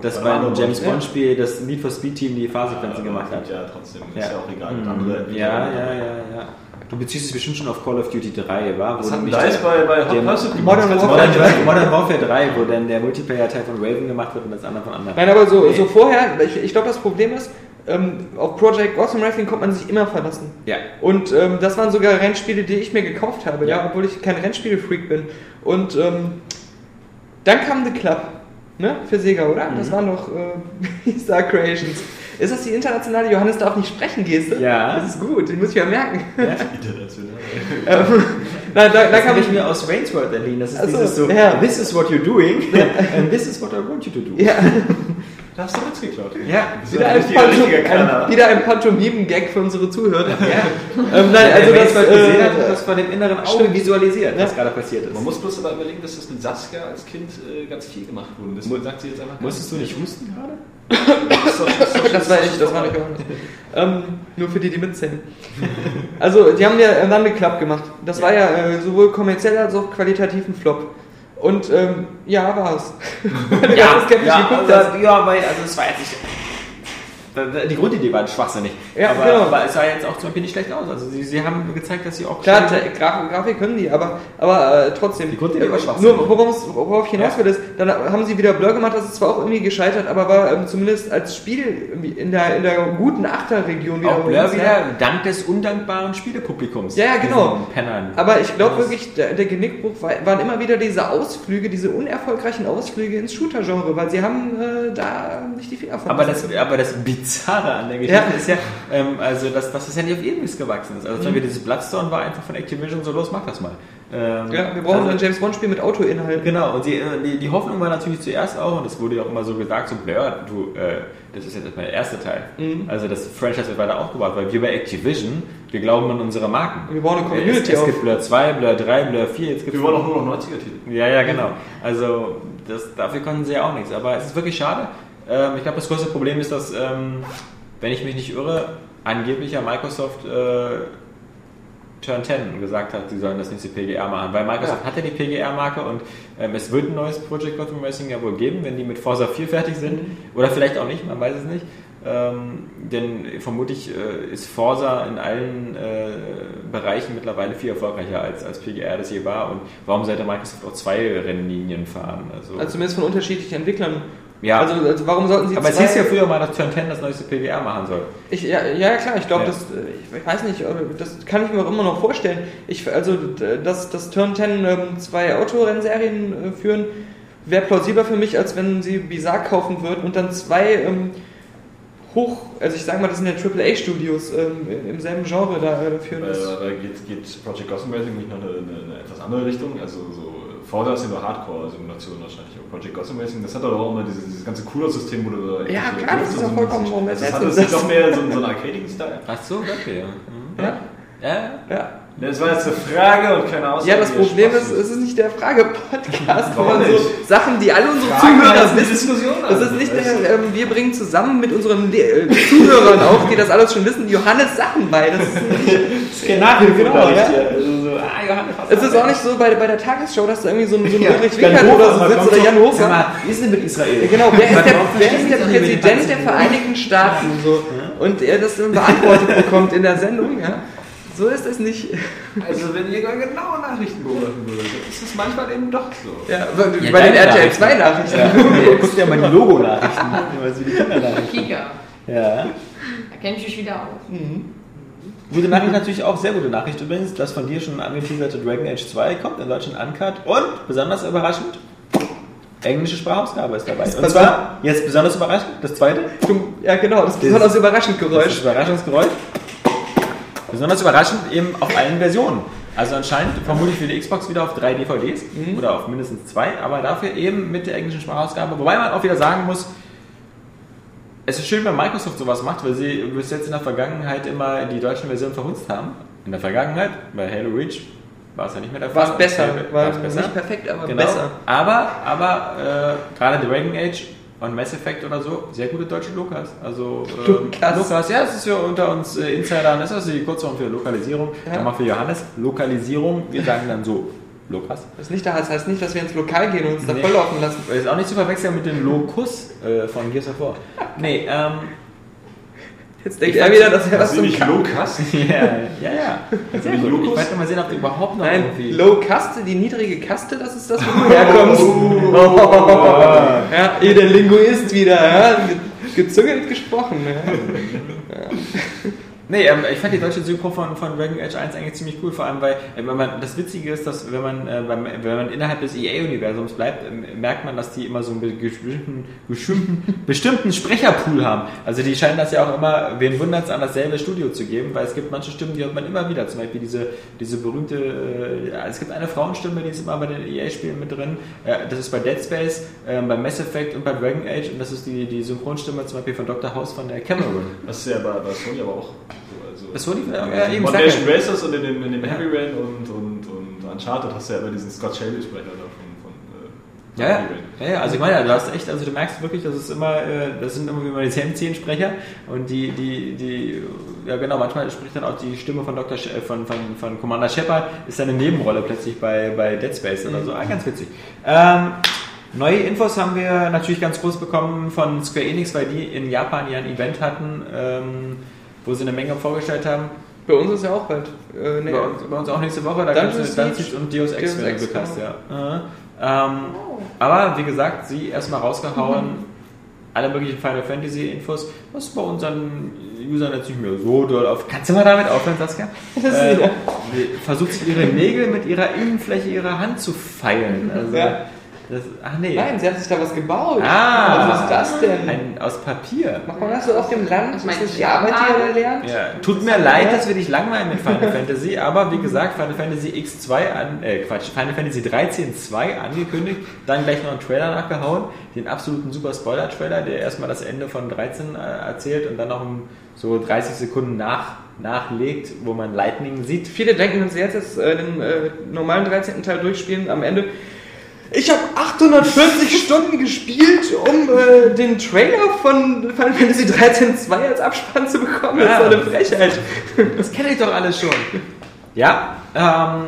Das Bei war ein James ja. Bond Spiel, das Need for Speed Team die Fahrsequenzen Ja, gemacht hat. Ja, trotzdem. Ist Ja. ja, auch egal. Mhm. Andere Ja, ja, ja, ja. Du beziehst es bestimmt schon auf Call of Duty 3, war? Was Wo hat denn nicht DICE bei, bei Hot Pursuit? Modern Warfare. mal- Modern, Modern Warfare 3, wo dann der Multiplayer-Teil von Raven gemacht wird und das andere von anderen. Nein, aber so, Nee. so vorher, ich, ich glaube, das Problem ist, ähm, auf Project Gotham Racing konnte man sich immer verlassen. Ja. Und ähm, das waren sogar Rennspiele, die ich mir gekauft habe, ja, Ja. obwohl ich kein Rennspielfreak bin. Und ähm, Dann kam The Club, ne? Für Sega, oder? Das waren doch äh, *laughs* Star Creations. Ist das die internationale Johannes darf nicht sprechen Geste? Ja. Das ist gut, den muss ich ja merken. *laughs* International. Ähm, Nein, da, da habe ich mir aus Wayne's World erliehen. Das ist Ach so, dieses so, ja. this is what you're doing and this is what I want you to do. Ja, *laughs* Da hast du Witz geklaut. Ja. wieder ein, Pantom, wieder ein Pantomimen-Gag für unsere Zuhörer. Ja. Ähm, nein, also Wer das, World gesehen hat, äh, hat das vor dem inneren Auge stimmt. visualisiert, was Ja. gerade passiert ist. Man muss bloß aber überlegen, dass das mit Saskia als Kind äh, ganz viel gemacht wurde. Deswegen sagt sie jetzt einfach. Musstest du nicht husten gerade? *laughs* Das, doch- das, doch- Das war ich, das war nicht Johannes. Ähm, nur für die, die mitzählen. Also, die haben ja äh, dann eine Club gemacht. Das war ja äh, sowohl kommerziell als auch qualitativ ein Flop. Und ähm, ja, war es. *laughs* *laughs* ja, ja, also, ja, weil, also es war jetzt nicht. Die Grundidee war schwachsinnig. Ja, aber, genau. aber es sah jetzt auch zum Beispiel nicht schlecht aus. Also sie, sie haben gezeigt, dass sie auch Klar, schon- Te- Graf, Grafik können die, aber, aber äh, trotzdem. Die Grundidee war schwachsinnig. Nur worauf, ich hinaus Ja. will, ist, dann haben sie wieder Blur gemacht, das ist zwar auch irgendwie gescheitert, aber war ähm, zumindest als Spiel in der, in der guten Achterregion wieder. auch Blur Ja. wieder dank des undankbaren Spielepublikums. Ja, ja, genau. Pennern. Aber ich glaube wirklich, der, der Genickbruch war, waren immer wieder diese Ausflüge, diese unerfolgreichen Ausflüge ins Shooter-Genre, weil sie haben äh, da nicht die Finger von. Aber das, aber das Bizarre an der Geschichte Ja. ist ja, ähm, also dass, dass das ja nicht auf Ewig gewachsen ist. Also zum Beispiel dieses Bloodstone war einfach von Activision so, los, mach das mal. Ähm, ja, wir brauchen also, ein James Bond-Spiel mit Autoinhalten. Genau, und die, die, die Hoffnung war natürlich zuerst auch, und das wurde ja auch immer so gesagt, so Blur, du, äh, das ist jetzt erstmal der erste Teil. Mhm. Also das Franchise wird weiter aufgebaut, weil wir bei Activision, wir glauben an unsere Marken. Wir bauen eine Community es, es gibt Blur 2, Blur 3, Blur 4, jetzt gibt Wir wollen auch nur noch 90er-Titel. Ja, ja, genau. Also das, dafür können sie ja auch nichts. Aber es ist wirklich schade. Ähm, ich glaube, das größte Problem ist, dass, ähm, wenn ich mich nicht irre, angeblich ja Microsoft äh, Turn 10 gesagt hat, sie sollen das nächste PGR machen. Weil Microsoft hat ja die PGR-Marke und ähm, es wird ein neues Project Gotham Racing ja wohl geben, wenn die mit Forza 4 fertig sind. Oder vielleicht auch nicht, man weiß es nicht. Ähm, denn vermutlich äh, ist Forza in allen äh, Bereichen mittlerweile viel erfolgreicher als, als PGR das je war. Und warum sollte Microsoft auch zwei Rennlinien fahren? Also, Also zumindest von unterschiedlichen Entwicklern. Ja, Also, also warum sollten sie aber es hieß ja früher mal, dass Turn 10 das neueste PGR machen soll. Ich, ja, ja, klar, ich glaube, Ja. das, äh, ich weiß nicht, das kann ich mir auch immer noch vorstellen. Ich, also, dass das Turn 10 ähm, zwei Autorennserien äh, führen, wäre plausibler für mich, als wenn sie Bizarre kaufen würden und dann zwei ähm, hoch, also ich sag mal, das sind ja AAA-Studios ähm, im selben Genre da äh, führen. Das, da geht, geht Project Gotham Racing nicht noch eine, eine etwas andere Richtung. Also so Forza ist ja nur Hardcore-Simulation wahrscheinlich. Aber Project Gotham Racing, das hat doch auch immer dieses, dieses ganze Cooler-System, wo du da Ja, so klar, das ist doch vollkommen, warum also Das hat das doch mehr so, so einen arcadigen-Style. Ach so, okay. Ja. Mhm. ja, Ja, ja. Das war jetzt eine Frage und keine Aussage. ja, das Problem ist, es ist nicht der Frage-Podcast, sondern so? Sachen, die alle unsere Fragen Zuhörer wissen. Diskussion Das ist nicht der, ähm, wir bringen zusammen mit unseren Le äh, Zuhörern auch, die das alles schon wissen, Johannes Sachen bei. Das ist nicht, *laughs* Genau, ja. Also so, ah, Johannes, es ist auch nicht so bei, bei der Tagesshow, dass da irgendwie so ein, so ein Ja, Wickert Hofer oder so sitzt oder Jan Hofer. mal, wie ist denn mit Israel? Ja, Genau, wer ist der, wer ist der das Präsident der? Vereinigten Staaten? So. Und er das dann beantwortet bekommt in der Sendung. Ja? So ist es nicht. Also wenn ihr genau Nachrichten beobachten würdet, ist es manchmal eben doch so. Ja, bei, Ja, bei den RTL Nachrichten. 2 Nachrichten. Ja, nee, guck dir mal die Logo-Nachrichten. Wie die Kindernachrichten. Kika. Ja. Da kenne ich mich wieder aus. Gute Nachricht natürlich auch, sehr gute Nachricht übrigens, das von dir schon angeteaserte Dragon Age 2 kommt in Deutschland uncut und besonders überraschend, englische Sprachausgabe ist dabei. Und zwar, jetzt besonders überraschend, das zweite, Ja, genau, das ist besonders überraschend das Geräusch. ist Überraschungsgeräusch. Besonders überraschend eben auf allen Versionen. Also anscheinend vermutlich für die Xbox wieder auf drei DVDs oder auf mindestens zwei, aber dafür eben mit der englischen Sprachausgabe. Wobei man auch wieder sagen muss, es ist schön, wenn Microsoft sowas macht, weil sie bis jetzt in der Vergangenheit immer die deutschen Versionen verhunzt haben. In der Vergangenheit, bei Halo Reach war es ja nicht mehr der Fall. War es besser. War War es besser. nicht perfekt, aber Genau. besser. Aber, aber äh, gerade Dragon Age und Mass Effect oder so, sehr gute deutsche Lokas. Also äh, Lukas. Lukas, ja, es ist ja unter uns äh, Insidern, das ist die Kurzform für Lokalisierung. Ja. Nochmal für Johannes, Lokalisierung, wir sagen dann so, Lukas. Das, ist nicht, das heißt nicht, dass wir ins Lokal gehen und uns da Nee. volllaufen lassen. Das ist auch nicht zu verwechseln mit dem Lokus äh, von Gears of War. *laughs* Nee, ähm, Jetzt denkt Ich er wieder, dass er was zum nicht Ka- Lukas? *laughs* ja, ja, ja. Sehr gut. Ich wollte mal sehen, ob du überhaupt noch Nein, irgendwie... Low Kaste, die niedrige Kaste, das ist das, wo du herkommst. Ja, ihr der Linguist wieder, ja. Ge- gezüngelt gesprochen. Ja. *laughs* Nee, ähm, ich fand die deutsche Synchro von, von Dragon Age 1 eigentlich ziemlich cool, vor allem weil äh, wenn man, das Witzige ist, dass wenn man, äh, beim, wenn man innerhalb des EA-Universums bleibt, äh, merkt man, dass die immer so einen bestimmten, bestimmten, *laughs* bestimmten Sprecherpool haben. Also die scheinen das ja auch immer, wen wundert es an dasselbe Studio zu geben, weil es gibt manche Stimmen, die hört man immer wieder. Zum Beispiel diese, diese berühmte, äh, es gibt eine Frauenstimme, die ist immer bei den EA-Spielen mit drin. Äh, das ist bei Dead Space, äh, bei Mass Effect und bei Dragon Age und das ist die, die Synchronstimme zum Beispiel von Dr. House von der Cameron. Das ist ja bei, bei Sony aber auch. Also, Das wurde ja, ja, eben ja. Racers und in dem, in dem Heavy Rain und, und, und Uncharted hast du ja immer diesen Scott Shaley-Sprecher da von, von äh, Ja, ja. Heavy Rain. ja, ja, also ich meine, du hast echt, also du merkst wirklich, dass es immer, äh, das sind immer immer dieselben zehn Sprecher und die, die, die, ja genau, manchmal spricht dann auch die Stimme von Dr. Sh äh, von, von, von Commander Shepard, ist dann eine Nebenrolle plötzlich bei, bei Dead Space oder so, ah, ganz witzig. Ähm, neue Infos haben wir natürlich ganz groß bekommen von Square Enix, weil die in Japan ja ein Event hatten, ähm, wo sie eine Menge vorgestellt haben. Bei uns ist ja auch bald. Äh, nee, Bei uns, bei uns auch nächste Woche, da gibt es Dungeon und Deus Ex Deus Ex, gecast, genau. ja. Äh, ähm, aber wie gesagt, sie erstmal rausgehauen, alle möglichen Final Fantasy Infos, was bei unseren Usern jetzt nicht mehr so doll auf. Kannst du mal damit aufhören, Saskia? *laughs* Äh, versucht sie ihre Nägel mit ihrer Innenfläche ihrer Hand zu feilen. Also, Ja. Das, ach nee. Nein, sie hat sich da was gebaut. Ah, Was ist das denn? Ein, aus Papier. Macht man das so auf dem Land? Ich meine, das die Arbeit, die ihr da lernt? Ja, tut mir leid, dass wir dich langweilen mit Final Fantasy, aber wie gesagt, Final Fantasy X2 an, äh, Quatsch, Final Fantasy 13 2 angekündigt, dann gleich noch einen Trailer nachgehauen, den absoluten super Spoiler-Trailer, der erstmal das Ende von 13 äh, erzählt und dann noch um so 30 Sekunden nach, nachlegt, wo man Lightning sieht. Viele denken, wenn sie jetzt, jetzt äh, den äh, normalen 13. Teil durchspielen, am Ende. Ich habe 840 *laughs* Stunden gespielt, um äh, den Trailer von Final Fantasy 13 2 als Abspann zu bekommen. Das ist Ja. doch eine Frechheit. Das kenne ich doch alles schon. Ja, ähm,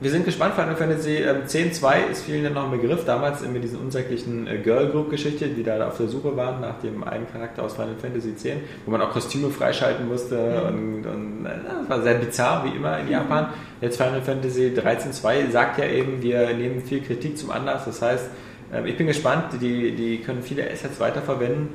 wir sind gespannt. Final Fantasy ähm, 10.2 ist vielen noch ein Begriff. Damals mit diesen unsäglichen äh, Girl Group Geschichte, die da auf der Suche waren nach dem einen Charakter aus Final Fantasy 10, wo man auch Kostüme freischalten musste und, und äh, das war sehr bizarr, wie immer in Japan. Jetzt Final Fantasy 13.2 sagt ja eben, wir nehmen viel Kritik zum Anlass. Das heißt, ähm, ich bin gespannt. Die, die können viele Assets weiterverwenden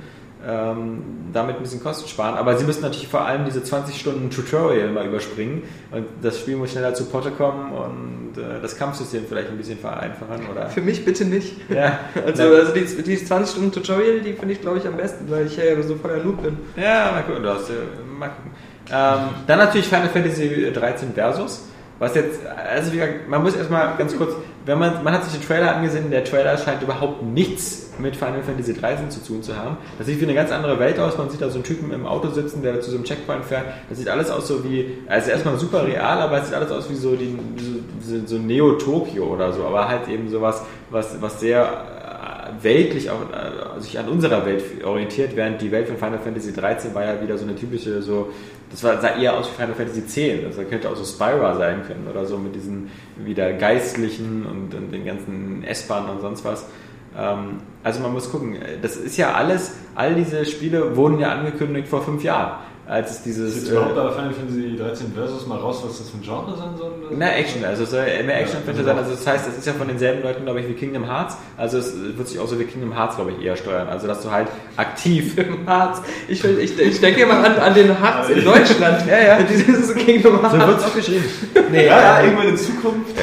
damit ein bisschen Kosten sparen. Aber sie müssen natürlich vor allem diese 20 Stunden Tutorial mal überspringen und das Spiel muss schneller zu Potte kommen und äh, das Kampfsystem vielleicht ein bisschen vereinfachen oder Für mich bitte nicht. ja, *laughs* Also, also die, die 20 Stunden Tutorial, die finde ich glaube ich am besten, weil ich ja so voller Noob bin. ja, mal gucken, du hast, äh, mal gucken. Ähm, dann natürlich Final Fantasy 13 Versus. Was jetzt, also wie gesagt, man muss erstmal ganz kurz, wenn man, man hat sich den Trailer angesehen, der Trailer scheint überhaupt nichts mit Final Fantasy 13 zu tun zu haben. Das sieht wie eine ganz andere Welt aus. Man sieht da so einen Typen im Auto sitzen, der zu so einem Checkpoint fährt. Das sieht alles aus so wie, also erstmal super real, aber es sieht alles aus wie so, die, so, so Neo-Tokio oder so, aber halt eben sowas, was, was sehr äh, weltlich auch, äh, sich an unserer Welt orientiert, während die Welt von Final Fantasy 13 war ja wieder so eine typische, so, das war, sah eher aus wie Final Fantasy 10, also könnte auch so Spyra sein können oder so mit diesen wieder Geistlichen und, und den ganzen S-Bahnen und sonst was. Ähm, also man muss gucken, das ist ja alles, all diese Spiele wurden ja angekündigt vor fünf Jahren, als es Ist dieses... äh, überhaupt bei Final Fantasy 13 Versus mal raus, was das für ein Genre sein soll? Na, Action, also es soll mehr Action Ja, ja, sein. Also das heißt, es ist ja von denselben Leuten, glaube ich, wie Kingdom Hearts. Also es wird sich auch so wie Kingdom Hearts, glaube ich, eher steuern. Also dass du halt aktiv. *laughs* Harz. Ich, will- ich, ich denke immer an, an den Harz in *laughs* Deutschland. ja, ja. *laughs* Dieses Kingdom So Hearts. wird es auch geschrieben. Nee, Ja, ja, äh, irgendwann in Zukunft.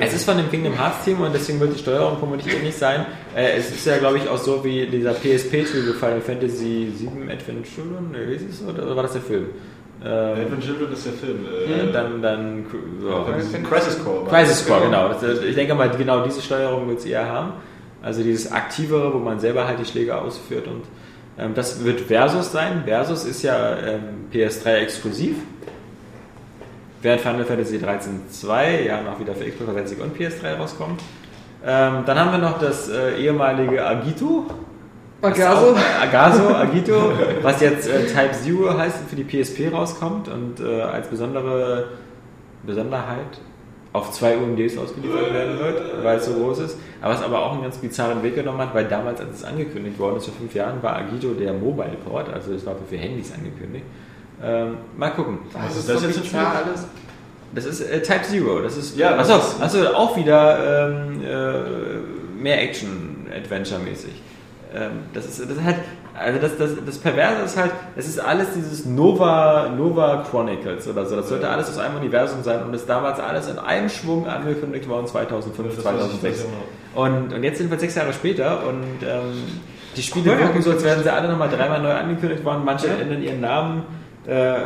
es ist von dem Kingdom Hearts Team und deswegen wird die Steuerung vermutlich ähnlich sein. Äh, es ist ja, glaube ich, auch so wie dieser PSP-Titel Final Fantasy 7 Advent Children. Nee, wie ist es? Oder war das der Film? Ähm, Advent Children ist der Film. äh, dann, dann, ja. Crisis Core. Crisis Core, genau. Das, ich denke mal, genau diese Steuerung wird es eher haben. Also dieses aktivere, wo man selber halt die Schläge ausführt. Und ähm, das wird Versus sein. Versus ist ja ähm, PS3 exklusiv. Während Final Fantasy 13 2 ja noch wieder für Xbox 360 und PS3 rauskommt. Ähm, dann haben wir noch das äh, ehemalige Agito. Agaso. Agaso, Agito, was jetzt äh, Type Zero heißt und für die PSP rauskommt und äh, als besondere Besonderheit auf zwei UMDs ausgeliefert werden wird, weil es so groß ist. Aber es aber auch einen ganz bizarren Weg genommen hat, weil damals, als es angekündigt worden ist, vor fünf Jahren, war Agito der Mobile Port, also es war für Handys angekündigt. Ähm, mal gucken. Was ist das jetzt für ein Spiel? alles? Das ist äh, Type Zero. Das ist, Ja, achso, das ist- achso, auch wieder ähm, äh, mehr Action-Adventure-mäßig. Ähm, das, ist, das ist halt, also das, das, das Perverse ist halt, es ist alles dieses Nova, Nova Chronicles oder so. Das sollte alles aus einem Universum sein und ist damals alles in einem Schwung angekündigt worden, 2005, 2006. Und, und jetzt sind wir sechs Jahre später und ähm, die Spiele wirken so, als wären sie alle nochmal dreimal neu angekündigt worden. Manche ändern ihren Namen. Äh,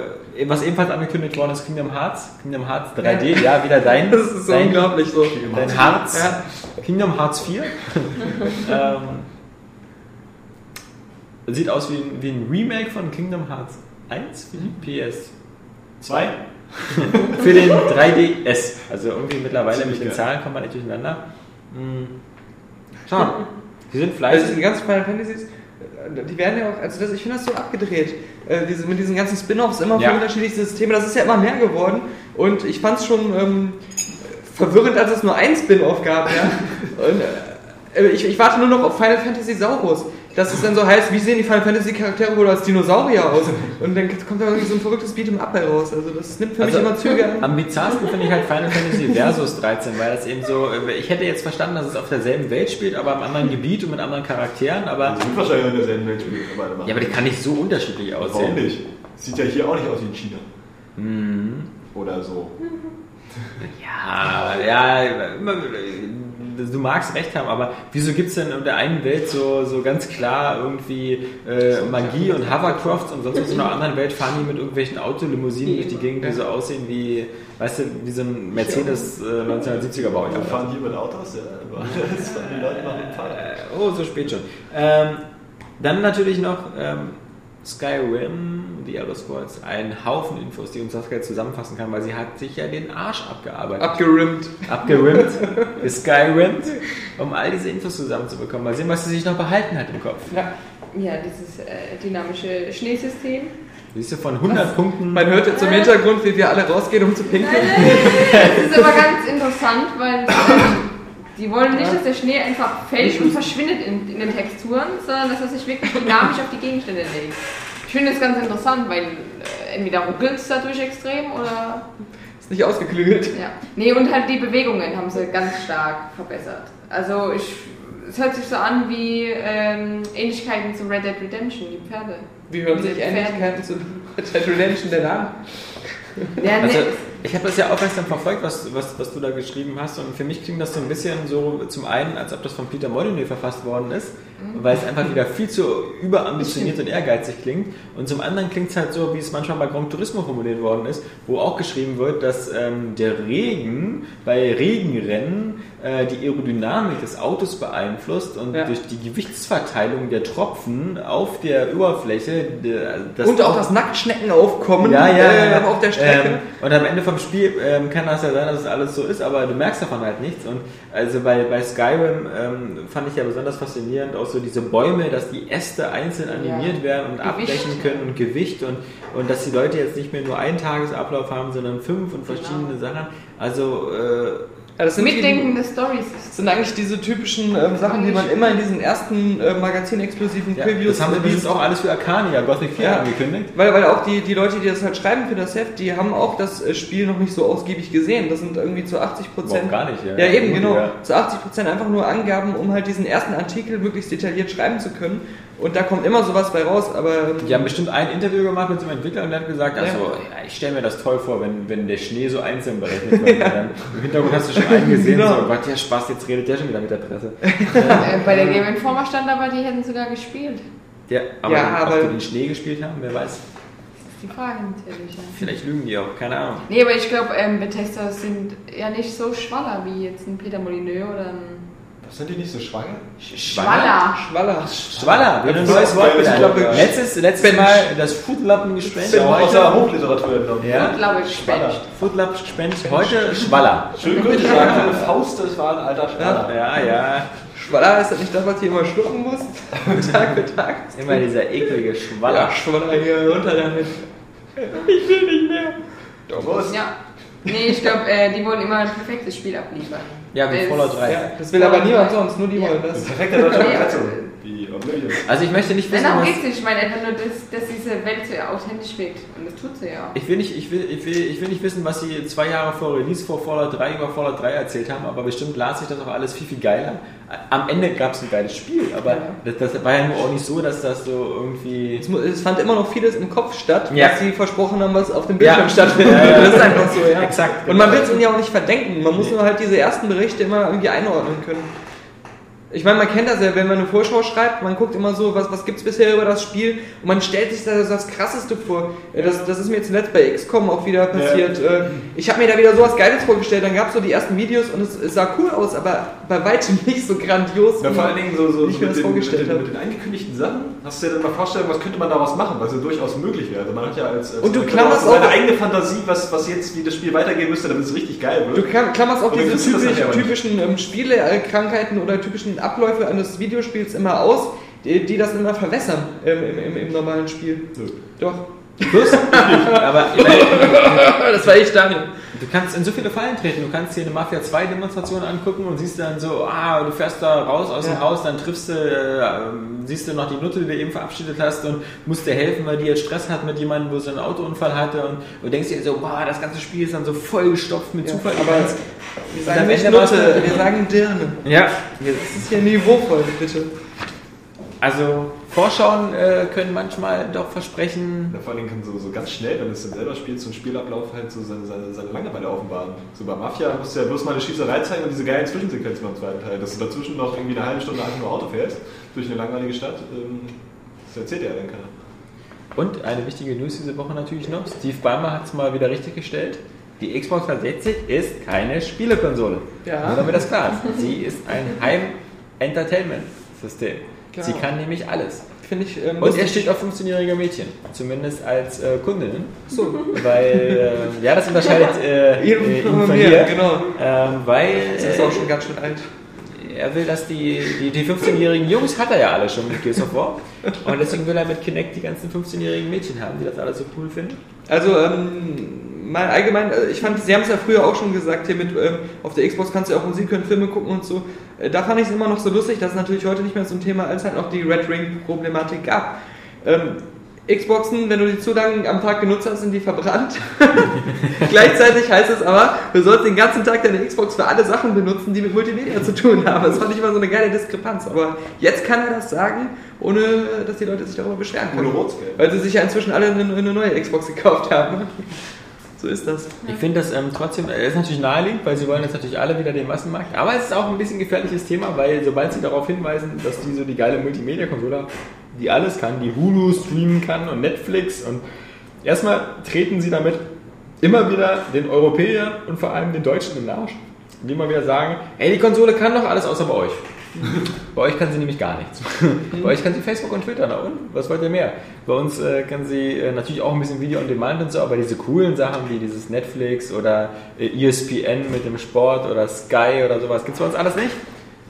was ebenfalls angekündigt worden ist, Kingdom Hearts. Kingdom Hearts 3D, ja, wieder dein. *laughs* Das ist dein, unglaublich so. Dein Hearts. Kingdom Hearts 4. *laughs* ähm, sieht aus wie ein, wie ein Remake von Kingdom Hearts 1 für die PS 2. *laughs* für den 3DS. Also irgendwie mittlerweile mit den Zahlen kommt man nicht durcheinander. Hm. Schau, die sind Also fleißig. die ganzen Final Fantasies, äh, die werden ja auch, also das, ich finde das so abgedreht. Äh, diese, mit diesen ganzen Spin-Offs immer Ja. für unterschiedliche Systeme, das ist ja immer mehr geworden. Und ich fand es schon ähm, verwirrend, als es nur ein Spin-Off gab. Ja? *laughs* Und, äh, ich, ich warte nur noch auf Final Fantasy Saurus. Dass es dann so heißt, wie sehen die Final Fantasy Charaktere wohl als Dinosaurier aus? Und dann kommt da irgendwie so ein verrücktes Beat'em Up bei raus. Also das nimmt für mich Also, immer Züge an. Am bizarrsten finde ich halt Final Fantasy Versus 13, weil das eben so, ich hätte jetzt verstanden, dass es auf derselben Welt spielt, aber im anderen Gebiet und mit anderen Charakteren, aber, Die sind wahrscheinlich in derselben Welt spielen. Aber ja, aber die kann nicht so unterschiedlich Warum aussehen. nicht? Sieht ja hier auch nicht aus wie in China. Oder so. Ja, ja, immer, du magst recht haben, aber wieso gibt es denn in der einen Welt so, so ganz klar irgendwie äh, Magie und Hovercrafts und sonst was in der anderen Welt fahren die mit irgendwelchen Autolimousinen durch die Gegend, die so aussehen wie, weißt du, wie so ein Mercedes äh, 1970er Baujahr. Wir fahren hier mit Autos, ja. *laughs* Das fahren die Leute dem Fahrrad. Äh, oh, so spät schon. Ähm, dann natürlich noch ähm, Skyrim, The Elder Scrolls, ein Haufen Infos, die uns Saskia zusammenfassen kann, weil sie hat sich ja den Arsch abgearbeitet. Abgerimmt. abgerimmt, geskyrimmt, um all diese Infos zusammenzubekommen. Mal sehen, was sie sich noch behalten hat im Kopf. Ja. Ja, dieses äh, dynamische Schneesystem. Siehst du, von 100 Punkten. Man hört jetzt im Hintergrund, wie wir alle rausgehen, um zu pinkeln. Das ist aber ganz interessant, weil die wollen nicht, dass der Schnee einfach fällt und verschwindet in, in den Texturen, sondern dass er sich wirklich dynamisch auf die Gegenstände legt. Ich finde das ganz interessant, weil äh, entweder ruckelt es dadurch extrem oder. Ist nicht ausgeklügelt. Ja. Nee, und halt die Bewegungen haben sie ganz stark verbessert. Also ich. Es hört sich so an wie ähm, Ähnlichkeiten zu Red Dead Redemption, die Pferde. Wie hören sich. Ähnlichkeiten zu Red Dead Redemption denn an? Ja, nee, Also, ich habe das ja aufmerksam verfolgt, was, was, was du da geschrieben hast. Und für mich klingt das so ein bisschen so zum einen, als ob das von Peter Molyneux verfasst worden ist, weil es einfach wieder viel zu überambitioniert und ehrgeizig klingt. Und zum anderen klingt es halt so, wie es manchmal bei Gran Turismo formuliert worden ist, wo auch geschrieben wird, dass ähm, der Regen bei Regenrennen äh, die Aerodynamik des Autos beeinflusst und Ja. durch die Gewichtsverteilung der Tropfen auf der Oberfläche der, das Und auch das Nacktschneckenaufkommen ja, ja, äh, auf der Strecke. Ähm, und am Ende vom Spiel ähm, kann das ja sein, dass es alles so ist, aber du merkst davon halt nichts. Und also bei, bei Skyrim ähm, fand ich ja besonders faszinierend auch so diese Bäume, dass die Äste einzeln animiert Ja. werden und Gewicht. abbrechen können und Gewicht und, und dass die Leute jetzt nicht mehr nur einen Tagesablauf haben, sondern fünf und verschiedene Sachen. Also äh, Mitdenken des Stories. Das sind eigentlich diese typischen ähm, Sachen, die man immer in diesen ersten äh, Magazin-exklusiven ja, Previews das haben sie bestimmt auch alles für Arcania, Gothic 4 Ja. angekündigt. Weil, weil auch die, die Leute, die das halt schreiben für das Heft, die haben auch das äh, Spiel noch nicht so ausgiebig gesehen. Das sind irgendwie zu 80 Prozent. Gar nicht, ja. Ja, eben, Gut, genau. ja. Zu 80 Prozent einfach nur Angaben, um halt diesen ersten Artikel möglichst detailliert schreiben zu können. Und da kommt immer sowas bei raus, aber. ähm, Die haben bestimmt ein Interview gemacht mit so einem Entwickler und der hat gesagt, Ja. also ja, ich stelle mir das toll vor, wenn, wenn der Schnee so einzeln berechnet wird. *laughs* Dann Im Hintergrund hast du schon einen gesehen, Genau. so Gott, ja Spaß, jetzt redet der schon wieder mit der Presse. *laughs* Äh, bei der Game Informer stand aber, die hätten sogar gespielt. Ja, aber, Ja, ob aber- die den Schnee gespielt haben, wer weiß. Das ist die Frage natürlich. Ja. Vielleicht lügen die auch, keine Ahnung. Nee, aber ich glaube, ähm, Bethesda sind ja nicht so schwaller wie jetzt ein Peter Molyneux oder ein Sind die nicht so schwanger? Schwaller. Schwaller. Schwaller, wieder ein neues Wort Ich glaube, Letztes, letztes Mal das Foodlappengespräch. Ja, aus der Heute, Hochliteratur entnommen. ja, glaube ich, gespenst. Foodlappengespräch. Heute Schwaller. Schön gut gesagt, eine Faust, das war ein alter Schwaller. Ja, ja. Schwaller ist das nicht das, was du immer schlucken musst? *laughs* Tag für Tag. Immer dieser eklige Schwaller. Ja, Schwaller hier runter damit. Ich will nicht mehr. Prost. Ja. Nee, ich glaube, äh, die wollen immer ein perfektes Spiel abliefern. Ja, wie Das- Fallout 3. Ja, das will aber niemand sonst, nur die Ja. wollen das. Perfekter deutscher Übersetzung. Also ich möchte nicht Nein, wissen, darum was, geht es nicht. Ich meine einfach nur, dass, dass diese Welt so authentisch wirkt. Und das tut sie ja auch. ich will, nicht, ich, will, ich, will, ich will nicht wissen, was sie zwei Jahre vor Release vor Fallout 3 über Fallout 3 erzählt haben, aber bestimmt las sich das auch alles viel, viel geiler. Am Ende gab es ein geiles Spiel, aber das, das war ja nur auch nicht so, dass das so irgendwie... Es, es fand immer noch vieles im Kopf statt, Ja. was sie versprochen haben, was auf dem Bildschirm *laughs* Ja. stattfindet. Ja, ja. Das ist einfach so, ja. Exakt, Und man genau. will es ihnen ja auch nicht verdenken. Man muss nur halt diese ersten Berichte immer irgendwie einordnen können. Ich meine, man kennt das ja, wenn man eine Vorschau schreibt, man guckt immer so, was, was gibt es bisher über das Spiel und man stellt sich da das, das Krasseste vor. Das, das ist mir zuletzt bei XCOM auch wieder passiert. Äh, Ich habe mir da wieder sowas Geiles vorgestellt, dann gab es so die ersten Videos und es, es sah cool aus, aber bei weitem *laughs* nicht so grandios. Ja, vor allen Dingen so, so, ich mir mit, das den, mit, vorgestellt den, habe. mit den angekündigten Sachen. Hast du dir dann mal vorstellen, was könnte man daraus machen, was ja durchaus möglich wäre. Also man hat ja als, als Und du klammerst hat seine auch- eigene Fantasie, was, was jetzt, wie das Spiel weitergehen müsste, damit es richtig geil wird. Du klam- klammerst auch diese typisch, typischen ähm, Spielekrankheiten oder typischen Abläufe eines Videospiels immer aus, die, die das immer verwässern ähm, im, im, im normalen Spiel. Nö. Doch. Plus, aber *laughs* Das war ich, Daniel. Du kannst in so viele Fallen treten. Du kannst dir eine Mafia 2 Demonstration angucken und siehst dann so, ah, du fährst da raus aus dem Ja. Haus, dann triffst du, äh, siehst du noch die Nutte, die du eben verabschiedet hast und musst dir helfen, weil die jetzt Stress hat mit jemandem, wo sie einen Autounfall hatte und du denkst dir so, boah, das ganze Spiel ist dann so vollgestopft mit Ja, Zufall. aber Wir sagen nicht Nutte, wir sagen Dirne. ja, Das ist hier niveauvoll, bitte. also Vorschauen äh, können manchmal doch versprechen, Ja, vor allem kann so, so ganz schnell, wenn du es dann selber spielst, so ein Spielablauf halt so seine, seine, seine Langeweile offenbaren. So bei Mafia musst du ja bloß mal eine Schießerei zeigen und diese geilen Zwischensequenzen beim zweiten Teil. Dass du dazwischen noch irgendwie eine halbe Stunde einfach nur Auto fährst, durch eine langweilige Stadt, ähm, das erzählt ja dann keiner. Und eine wichtige News diese Woche natürlich noch. Steve Ballmer hat es mal wieder richtig gestellt. Die Xbox 360 ist keine Spielekonsole. Ja. Nur damit das klar ist. Sie ist ein Heim-Entertainment-System. Genau. Sie kann nämlich alles. Finde ich. Ähm, Und er steht auf 15-jährige Mädchen. Zumindest als äh, Kundin. so. Weil, äh, ja, das unterscheidet *laughs* äh, äh, ihn von mir, genau. Ähm, weil Das ist auch schon ganz schön alt. er will, dass die, die, die 15-jährigen Jungs hat er ja alle schon mit Gears of War. Und deswegen will er mit Kinect die ganzen 15-jährigen Mädchen haben, die das alles so cool finden. Also, ähm, mal allgemein, äh, ich fand, Sie haben es ja früher auch schon gesagt, hier mit, ähm, auf der Xbox kannst du auch Musik hören, Filme gucken und so. Da fand ich es immer noch so lustig, dass es natürlich heute nicht mehr so ein Thema, als halt noch die Red Ring-Problematik gab. Ähm, Xboxen, wenn du die zu lange am Tag genutzt hast, sind die verbrannt. *laughs* Gleichzeitig heißt es aber, du sollst den ganzen Tag deine Xbox für alle Sachen benutzen, die mit Multimedia zu tun haben. Das fand ich immer so eine geile Diskrepanz. Aber jetzt kann er das sagen, ohne dass die Leute sich darüber beschweren können. Ohne. Weil sie sich ja inzwischen alle eine, eine neue Xbox gekauft haben. So ist das. Ich finde das ähm, trotzdem, es ist natürlich naheliegend, weil sie wollen jetzt natürlich alle wieder den Massenmarkt. Aber es ist auch ein bisschen gefährliches Thema, weil sobald sie darauf hinweisen, dass die so die geile Multimedia-Konsole haben, die alles kann, die Hulu streamen kann und Netflix und erstmal treten sie damit immer wieder den Europäern und vor allem den Deutschen in den Arsch. Die immer wieder sagen, ey, die Konsole kann doch alles außer bei euch. *laughs* Bei euch kann sie nämlich gar nichts. Bei euch kann sie Facebook und Twitter, na und? Was wollt ihr mehr? Bei uns äh, kann sie äh, natürlich auch ein bisschen Video on Demand und so, aber diese coolen Sachen wie dieses Netflix oder äh, ESPN mit dem Sport oder Sky oder sowas, gibt's bei uns alles nicht?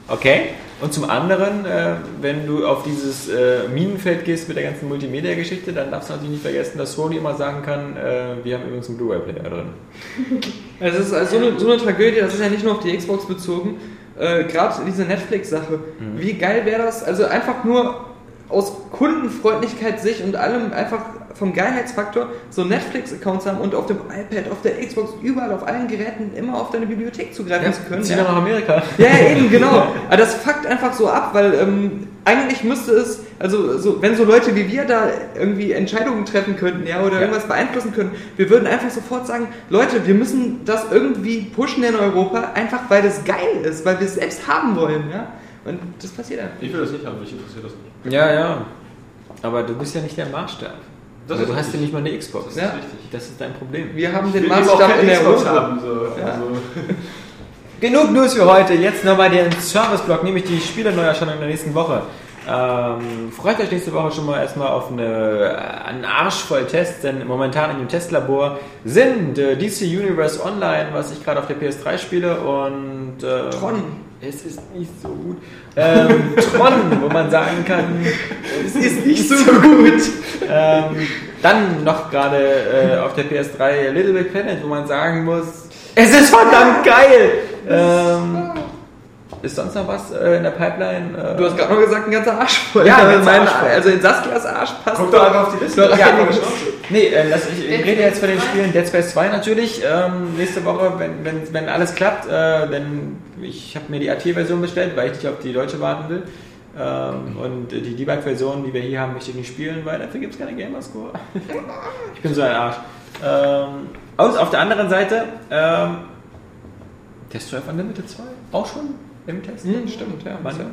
Okay. Und zum anderen, äh, wenn du auf dieses äh, Minenfeld gehst mit der ganzen Multimedia-Geschichte, dann darfst du natürlich nicht vergessen, dass Sony immer sagen kann, äh, wir haben übrigens einen Blu-ray-Player drin. *laughs* Es ist also so, eine, so eine Tragödie, das ist ja nicht nur auf die Xbox bezogen. Äh, Gerade diese Netflix-Sache. Wie geil wäre das? Also einfach nur aus Kundenfreundlichkeit sich und allem einfach vom Geilheitsfaktor so Netflix-Accounts haben und auf dem iPad, auf der Xbox, überall auf allen Geräten immer auf deine Bibliothek zugreifen zu können. zieh Ja. nach Amerika. Ja, ja, eben, genau. *laughs* Aber das fuckt einfach so ab, weil ähm, eigentlich müsste es, also so, wenn so Leute wie wir da irgendwie Entscheidungen treffen könnten, ja, oder Ja. irgendwas beeinflussen können, wir würden einfach sofort sagen, Leute, wir müssen das irgendwie pushen in Europa, einfach weil das geil ist, weil wir es selbst haben wollen, ja. Und das passiert einfach. Ich will das nicht haben, mich interessiert das nicht. Ja, ja. Aber du bist ja nicht der Maßstab. Das ist du hast ja nicht mal eine Xbox. Ja. richtig. Das ist dein Problem. Wir haben Ich den Maßstab in der Xbox Europa. haben. So. Ja. Also, *laughs* Genug News für heute. Jetzt nochmal den Service-Blog, nämlich die Spiele-Neuerscheinung in der nächsten Woche. Ähm, freut euch nächste Woche schon mal erstmal auf eine, einen Arsch voll Tests, denn momentan in dem Testlabor sind äh, DC Universe Online, was ich gerade auf der PS3 spiele, und äh, Tron. Es ist nicht so gut. Ähm, *laughs* Tron, wo man sagen kann, es ist nicht so gut. Ähm, dann noch gerade äh, auf der PS3 Little Big Planet, wo man sagen muss, es ist verdammt geil. Ähm, Ist sonst noch was äh, in der Pipeline? Äh, Du hast gerade noch gesagt, ein ganzer Arsch voll. Ja, Also ganzer mein, Arsch voll. Also in Saskias Arsch passt Guck doch einfach auf die Liste. Ja, einiges. Nee, äh, lass, ich, ich rede jetzt von den Spielen Dead Space 2 natürlich. Ähm, nächste Woche, wenn, wenn, wenn alles klappt, äh, denn ich habe mir die AT-Version bestellt, weil ich nicht auf die deutsche warten will. Ähm, und die Debug-Version, die wir hier haben, möchte ich nicht spielen, weil dafür gibt es keine Gamerscore. *laughs* ich bin so ein Arsch. Ähm, und auf der anderen Seite, ähm, Test Drive Unlimited 2, auch schon im Test. Hm, stimmt, ja. Manche. Ja.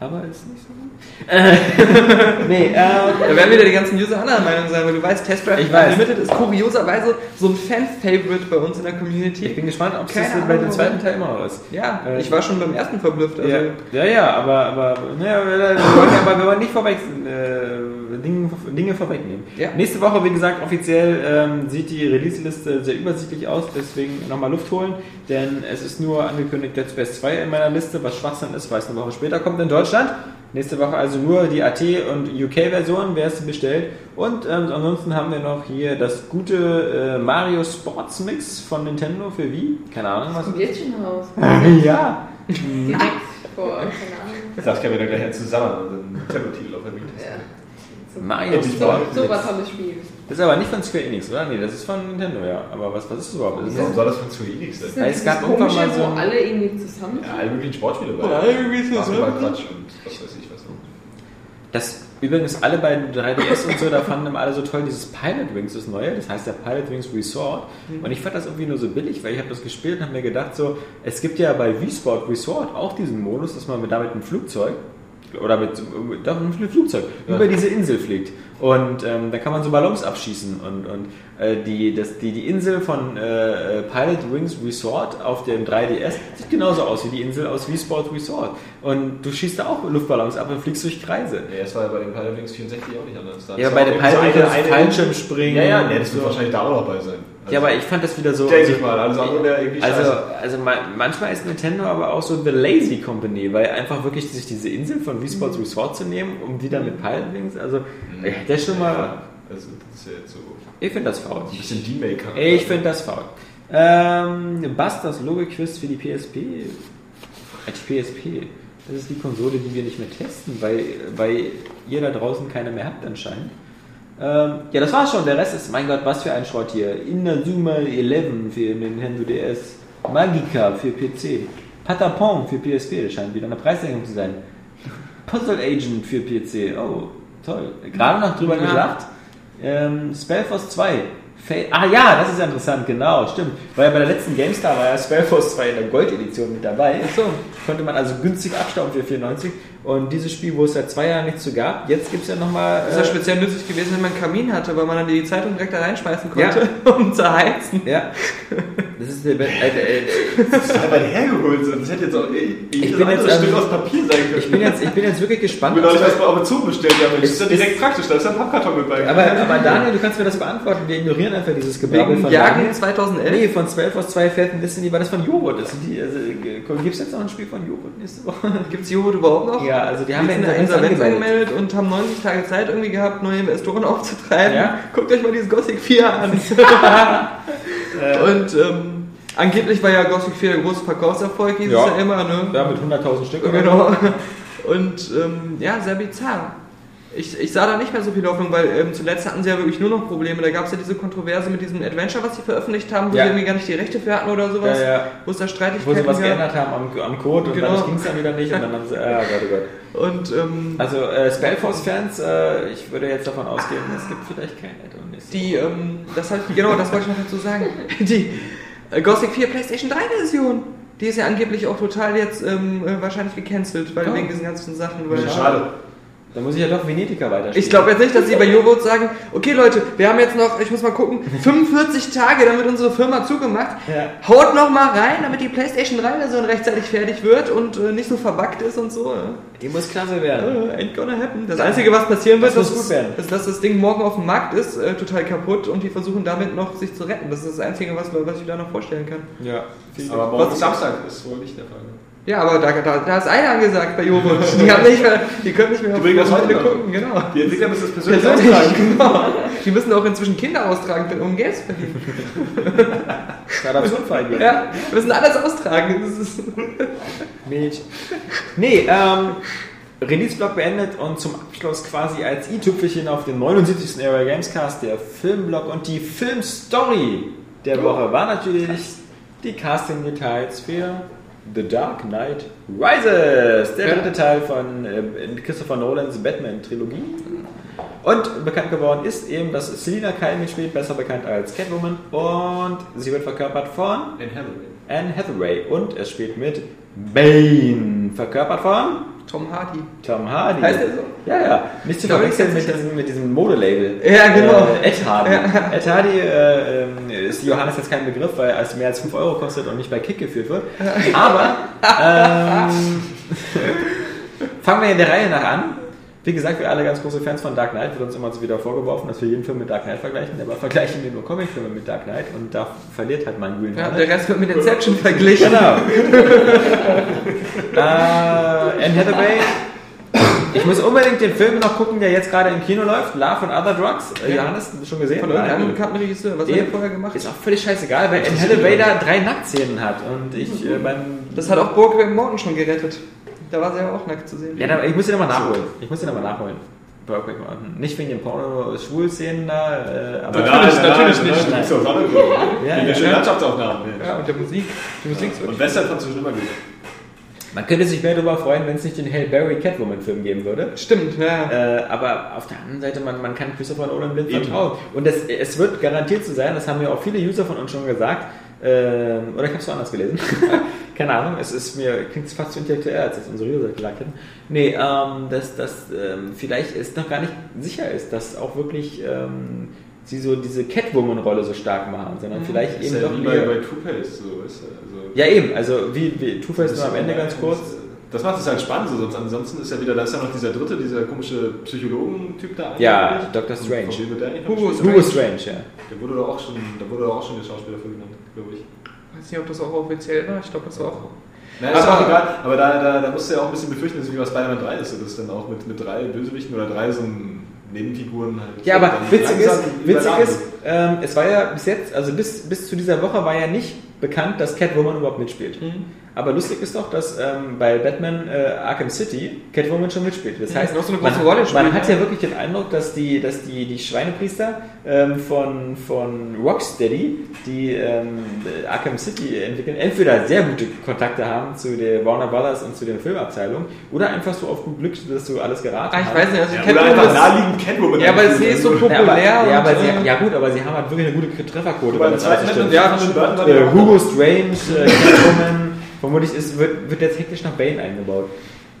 Aber ist nicht so gut. Nee, ähm, Da werden wieder die ganzen User anderer Meinung sein, weil du weißt, Test Drive Ich weiß. Unlimited ist kurioserweise so ein Fan-Favorite bei uns in der Community. Ich bin gespannt, ob es Keine das Ahnung, bei dem zweiten Teil immer noch ist. ja, Äh, ich war schon beim ersten verblüfft. Also ja, ja, ja, aber, aber, naja, wir, wollen, ja- aber wir wollen nicht vorweg, äh, Dinge, Dinge vorwegnehmen. Ja. Nächste Woche, wie gesagt, offiziell ähm, sieht die Release-Liste sehr übersichtlich aus, deswegen nochmal Luft holen, denn es ist nur angekündigt Dead Space 2 in meiner Liste, was Schwachsinn ist, weil es eine Woche später kommt in Deutschland. Nächste Woche also nur die AT und UK-Version, wer es bestellt. Und ähm, ansonsten haben wir noch hier das gute äh, Mario Sports Mix von Nintendo für Wii. Keine Ahnung, was Kommt jetzt schon raus. *laughs* ja. Direkt vor, keine Ahnung. Das können wir dann gleich zusammen unseren Nintendo-Titel auf der Wii testen. Ja. Mario Sports. Mix. So was tolles Spiel. Das ist aber nicht von Square Enix, oder? Nee, das ist von Nintendo, ja. Aber was, was ist das überhaupt? Das Warum soll das von Square Enix sein? Ja, es gab irgendwann mal so wo alle irgendwie zusammen Ja, alle möglichen Sportspiele bei. Ja, irgendwie ist das so. Basketball-Quatsch und was weiß ich was. das übrigens alle bei 3DS und so, da fanden immer alle so toll dieses Pilot Wings, das neue. Das heißt ja Pilot Wings Resort. Und ich fand das irgendwie nur so billig, weil ich habe das gespielt und habe mir gedacht, so, es gibt ja bei Wii Sport Resort auch diesen Modus, dass man mit, damit ein Flugzeug oder mit, doch, mit einem Flugzeug über diese Insel fliegt. Und ähm, da kann man so Ballons abschießen. Und, und äh, die, das, die, die Insel von äh, Pilot Wings Resort auf dem 3DS sieht genauso aus wie die Insel aus Wii Sport Resort. Und du schießt da auch Luftballons ab und fliegst durch Kreise. Nee, das war ja bei den Pilot Wings 64 auch nicht anders. Da Ja, bei so Pilot Wings Fallschirmspringen. Ja, ja, nee, das wird wahrscheinlich da auch dabei sein. Also, Ja, aber ich fand das wieder so. Denke also- ich mal, alles andere wäre irgendwie Also, scheiße. also ma- manchmal ist Nintendo aber auch so the lazy company, weil einfach wirklich sich diese Insel von Wii Sports Resort zu nehmen, um die dann mit Pilot Wings, also ich hätte schon mal, Also, das ist ja jetzt so ich finde das faul. ein bisschen D-Maker. Ich finde das faul. Ähm, Busters Logik-Quiz für die PSP. Äh, Die PSP. Das ist die Konsole, die wir nicht mehr testen, weil, weil ihr da draußen keine mehr habt anscheinend. Ähm, ja, das war's schon. Der Rest ist, mein Gott, was für ein Schrott hier. Inazuma 11 für Nintendo DS. Magica für PC. Patapon für PSP. Das scheint wieder eine Preissenkung zu sein. Puzzle Agent für PC. Oh, toll. Gerade noch drüber Ja. gelacht. Ähm, Spellforce 2. Fa ah ja, das ist ja interessant, genau, stimmt. Weil ja bei der letzten GameStar war ja Spellforce 2 in der Gold-Edition mit dabei. So. Konnte man also günstig abstauben für 94. Und dieses Spiel, wo es seit zwei Jahren nichts zu gab, jetzt gibt es ja nochmal. Das ist ja speziell nützlich gewesen, wenn man einen Kamin hatte, weil man dann die Zeitung direkt da reinschmeißen konnte, *laughs* um zu heizen. ja. *laughs* Das ist der. Be- Äh, äh, äh, *laughs* Das ist einfach hergeholt. Das hätte jetzt auch Ich jedes bin andere jetzt, Stück ähm, aus Papier sein können. ich, bin jetzt, ich bin jetzt wirklich gespannt. Ich bin neulich ob- was bei Amazon bestellt, ja, aber das ist ja direkt ist- praktisch, da ist ja ein Pappkarton mit bei. aber, aber Daniel, du kannst mir das beantworten. Wir ignorieren einfach dieses Wegen von Jagen Daniel. 2011. Nee, von 12 aus 2 Felden Destiny war das von Joghurt. Die, also, Gibt es jetzt noch ein Spiel von Joghurt nächste Woche? *laughs* Gibt es Joghurt überhaupt noch? Ja, also die haben Die ja Insolvenz angemeldet. angemeldet und haben 90 Tage Zeit irgendwie gehabt, neue Investoren aufzutreiben. Ja. Guckt euch mal dieses Gothic 4 an. *laughs* und ähm, angeblich war ja Gothic 4 der große Verkaufserfolg, hieß Ja. es ja immer, ne? Ja, mit 100.000 Stück. Genau. *laughs* Und ähm, ja, sehr bizarr. Ich, ich sah da nicht mehr so viel Hoffnung, weil ähm, zuletzt hatten sie ja wirklich nur noch Probleme. Da gab es ja diese Kontroverse mit diesem Adventure, was sie veröffentlicht haben, wo Ja. sie irgendwie gar nicht die Rechte für hatten oder sowas. Ja, ja. Wo es da Wo Streitigkeiten sie was gab. geändert haben am, am Code und Genau. dann ging es dann wieder nicht und dann haben sie, ah Gott, oh Gott. Und ähm, Also äh, Spellforce-Fans, äh, ich würde jetzt davon ausgehen, es gibt vielleicht kein Add-on die, ähm, das halt, genau, das wollte ich noch dazu sagen. *laughs* Die äh, Gothic 4 PlayStation 3 Version, die ist ja angeblich auch total jetzt ähm, äh, wahrscheinlich gecancelt, weil Oh. wegen diesen ganzen Sachen. Weil, Schade. Da muss ich ja doch Venetica weiterspielen. Ich glaube jetzt nicht, dass sie bei Joghurt sagen, okay Leute, wir haben jetzt noch, ich muss mal gucken, *laughs* 45 Tage, damit unsere Firma zugemacht. Ja. Haut noch mal rein, damit die PlayStation 3 Version rechtzeitig fertig wird und äh, nicht so verbuggt ist und so. Die muss klasse werden. Äh, ain't gonna happen. Das Einzige, was passieren wird, Das ist, muss gut werden. ist, dass das Ding morgen auf dem Markt ist, äh, total kaputt und die versuchen damit noch sich zu retten. Das ist das Einzige, was, was ich da noch vorstellen kann. Ja. Aber morgen Was- ist Samstag ist wohl nicht der Fall. Ja, aber da, da, da ist einer angesagt bei Joghurt. Die, haben nicht mehr, die können nicht mehr Die bringen das heute gucken, genau. Die Entwickler müssen das persönlich Persönlich, austragen. genau. Die müssen auch inzwischen Kinder austragen, um Geld zu verdienen. Adoption freigeben. Ja, wir müssen alles austragen. Milch. Nee, ähm, Release-Block beendet und zum Abschluss quasi als i-Tüpfelchen auf den 79. Area Gamescast der Filmblock und die Filmstory der Woche war natürlich die Casting-Details für The Dark Knight Rises, der dritte Teil von äh, Christopher Nolans Batman-Trilogie. Und bekannt geworden ist eben, dass Selina Kyle mitspielt, besser bekannt als Catwoman. Und sie wird verkörpert von In Hathaway. Anne Hathaway. Und es spielt mit Bane, verkörpert von Tom Hardy. Tom Hardy. Heißt er so? Ja, ja. Nicht zu verwechseln mit diesem, mit diesem Modelabel. Ja, genau. Äh, Ed Hardy. Ed Hardy äh, ähm, ist Johannes jetzt kein Begriff, weil es mehr als 5 Euro kostet und nicht bei Kick geführt wird. Aber ähm, *laughs* fangen wir in der Reihe nach an. Wie gesagt, wir alle ganz große Fans von Dark Knight, wird uns immer so wieder vorgeworfen, dass wir jeden Film mit Dark Knight vergleichen. Aber vergleichen wir nur Comicfilme mit Dark Knight und da verliert halt mein Green Ja, der Rest wird mit Inception verglichen. Genau. *laughs* äh, Anne Hathaway. Ich muss unbedingt den Film noch gucken, der jetzt gerade im Kino läuft. Love and Other Drugs. Äh, Ja. Johannes, schon gesehen? Von irgendeinem bekannten Regisseur. Was hat er Eben. vorher gemacht? Ist auch völlig scheißegal, weil Anne Hathaway da drei Nacktszenen hat. Und ich äh, beim... Das hat auch Burke Morton schon gerettet. Da war sie ja auch nackt zu sehen. Ja, ich muss den nochmal nachholen. Ich muss den nochmal nachholen. Brokeback Mountain. Nicht wegen den Porno-Schwul-Szenen da, äh, aber... Natürlich, natürlich nein, nicht. nein. Das ist doch andere Gründe. Ja, Wegen der ja. schönen Landschaftsaufnahmen. Ja, und der Musik. Die Musik ist Und wirklich. Western fandst du schon immer gut. Man könnte sich mehr darüber freuen, wenn es nicht den Hail Berry Catwoman-Film geben würde. Stimmt, ja. Äh, aber auf der anderen Seite, man, man kann Christopher Nolan blind Eben. vertrauen. Und es, es wird garantiert so sein, das haben ja auch viele User von uns schon gesagt, ähm, oder ich habe es woanders gelesen. *laughs* Keine Ahnung, es ist mir, klingt fast zu intellektuell, als das unsere User gesagt hätten. Nee, ähm, dass, dass ähm, vielleicht es noch gar nicht sicher ist, dass auch wirklich ähm, sie so diese Catwoman-Rolle so stark machen, sondern vielleicht Das ist eben ja doch wie bei, bei Two-Face. So, ist ja, also, Ja eben, also wie, wie Two-Face Das nur am Ende ganz kurz. Das macht es halt spannend, so, sonst ansonsten ist ja wieder, da ist ja noch dieser dritte, dieser komische Psychologen-Typ da. Ja. Dr. Strange. Hugo? Hugo Strange, ja. Der wurde doch auch schon, da wurde doch auch schon der Schauspieler für genannt, glaube ich. Weiß nicht, ob das auch offiziell war. Ich glaube, das war auch. Na, ist Aber- auch egal, aber da, da, da musst du ja auch ein bisschen befürchten, dass es wie bei Spider-Man 3 ist, dass dann auch mit, mit drei Bösewichten oder drei so Nebenfiguren halt. Ja, aber witzig ist, witzig ist ähm, es war ja bis jetzt, also bis, bis zu dieser Woche war ja nicht bekannt, dass Catwoman überhaupt mitspielt. Mhm. Aber lustig ist doch, dass ähm, bei Batman äh, Arkham City Catwoman schon mitspielt. Das Ja, heißt, noch so eine man, spielt, man hat ja. ja wirklich den Eindruck, dass die, dass die, die Schweinepriester ähm, von, von Rocksteady, die ähm, Arkham City entwickeln, entweder sehr gute Kontakte haben zu der Warner Brothers und zu der Filmabteilung oder einfach so auf gut Glück, dass du alles geraten Ah, ich hast. weiß nicht, also Ja, ich oder kenne einfach naheliegend Catwoman. Ja, aber sie ist so populär. Ja, aber, ja, aber und, sie, äh, ja gut, aber sie haben halt wirklich eine gute Trefferquote. Alles zweiten stimmt. Batman, ja, Hugo Strange, äh, Catwoman, vermutlich ist, wird, wird jetzt hektisch nach Bane eingebaut.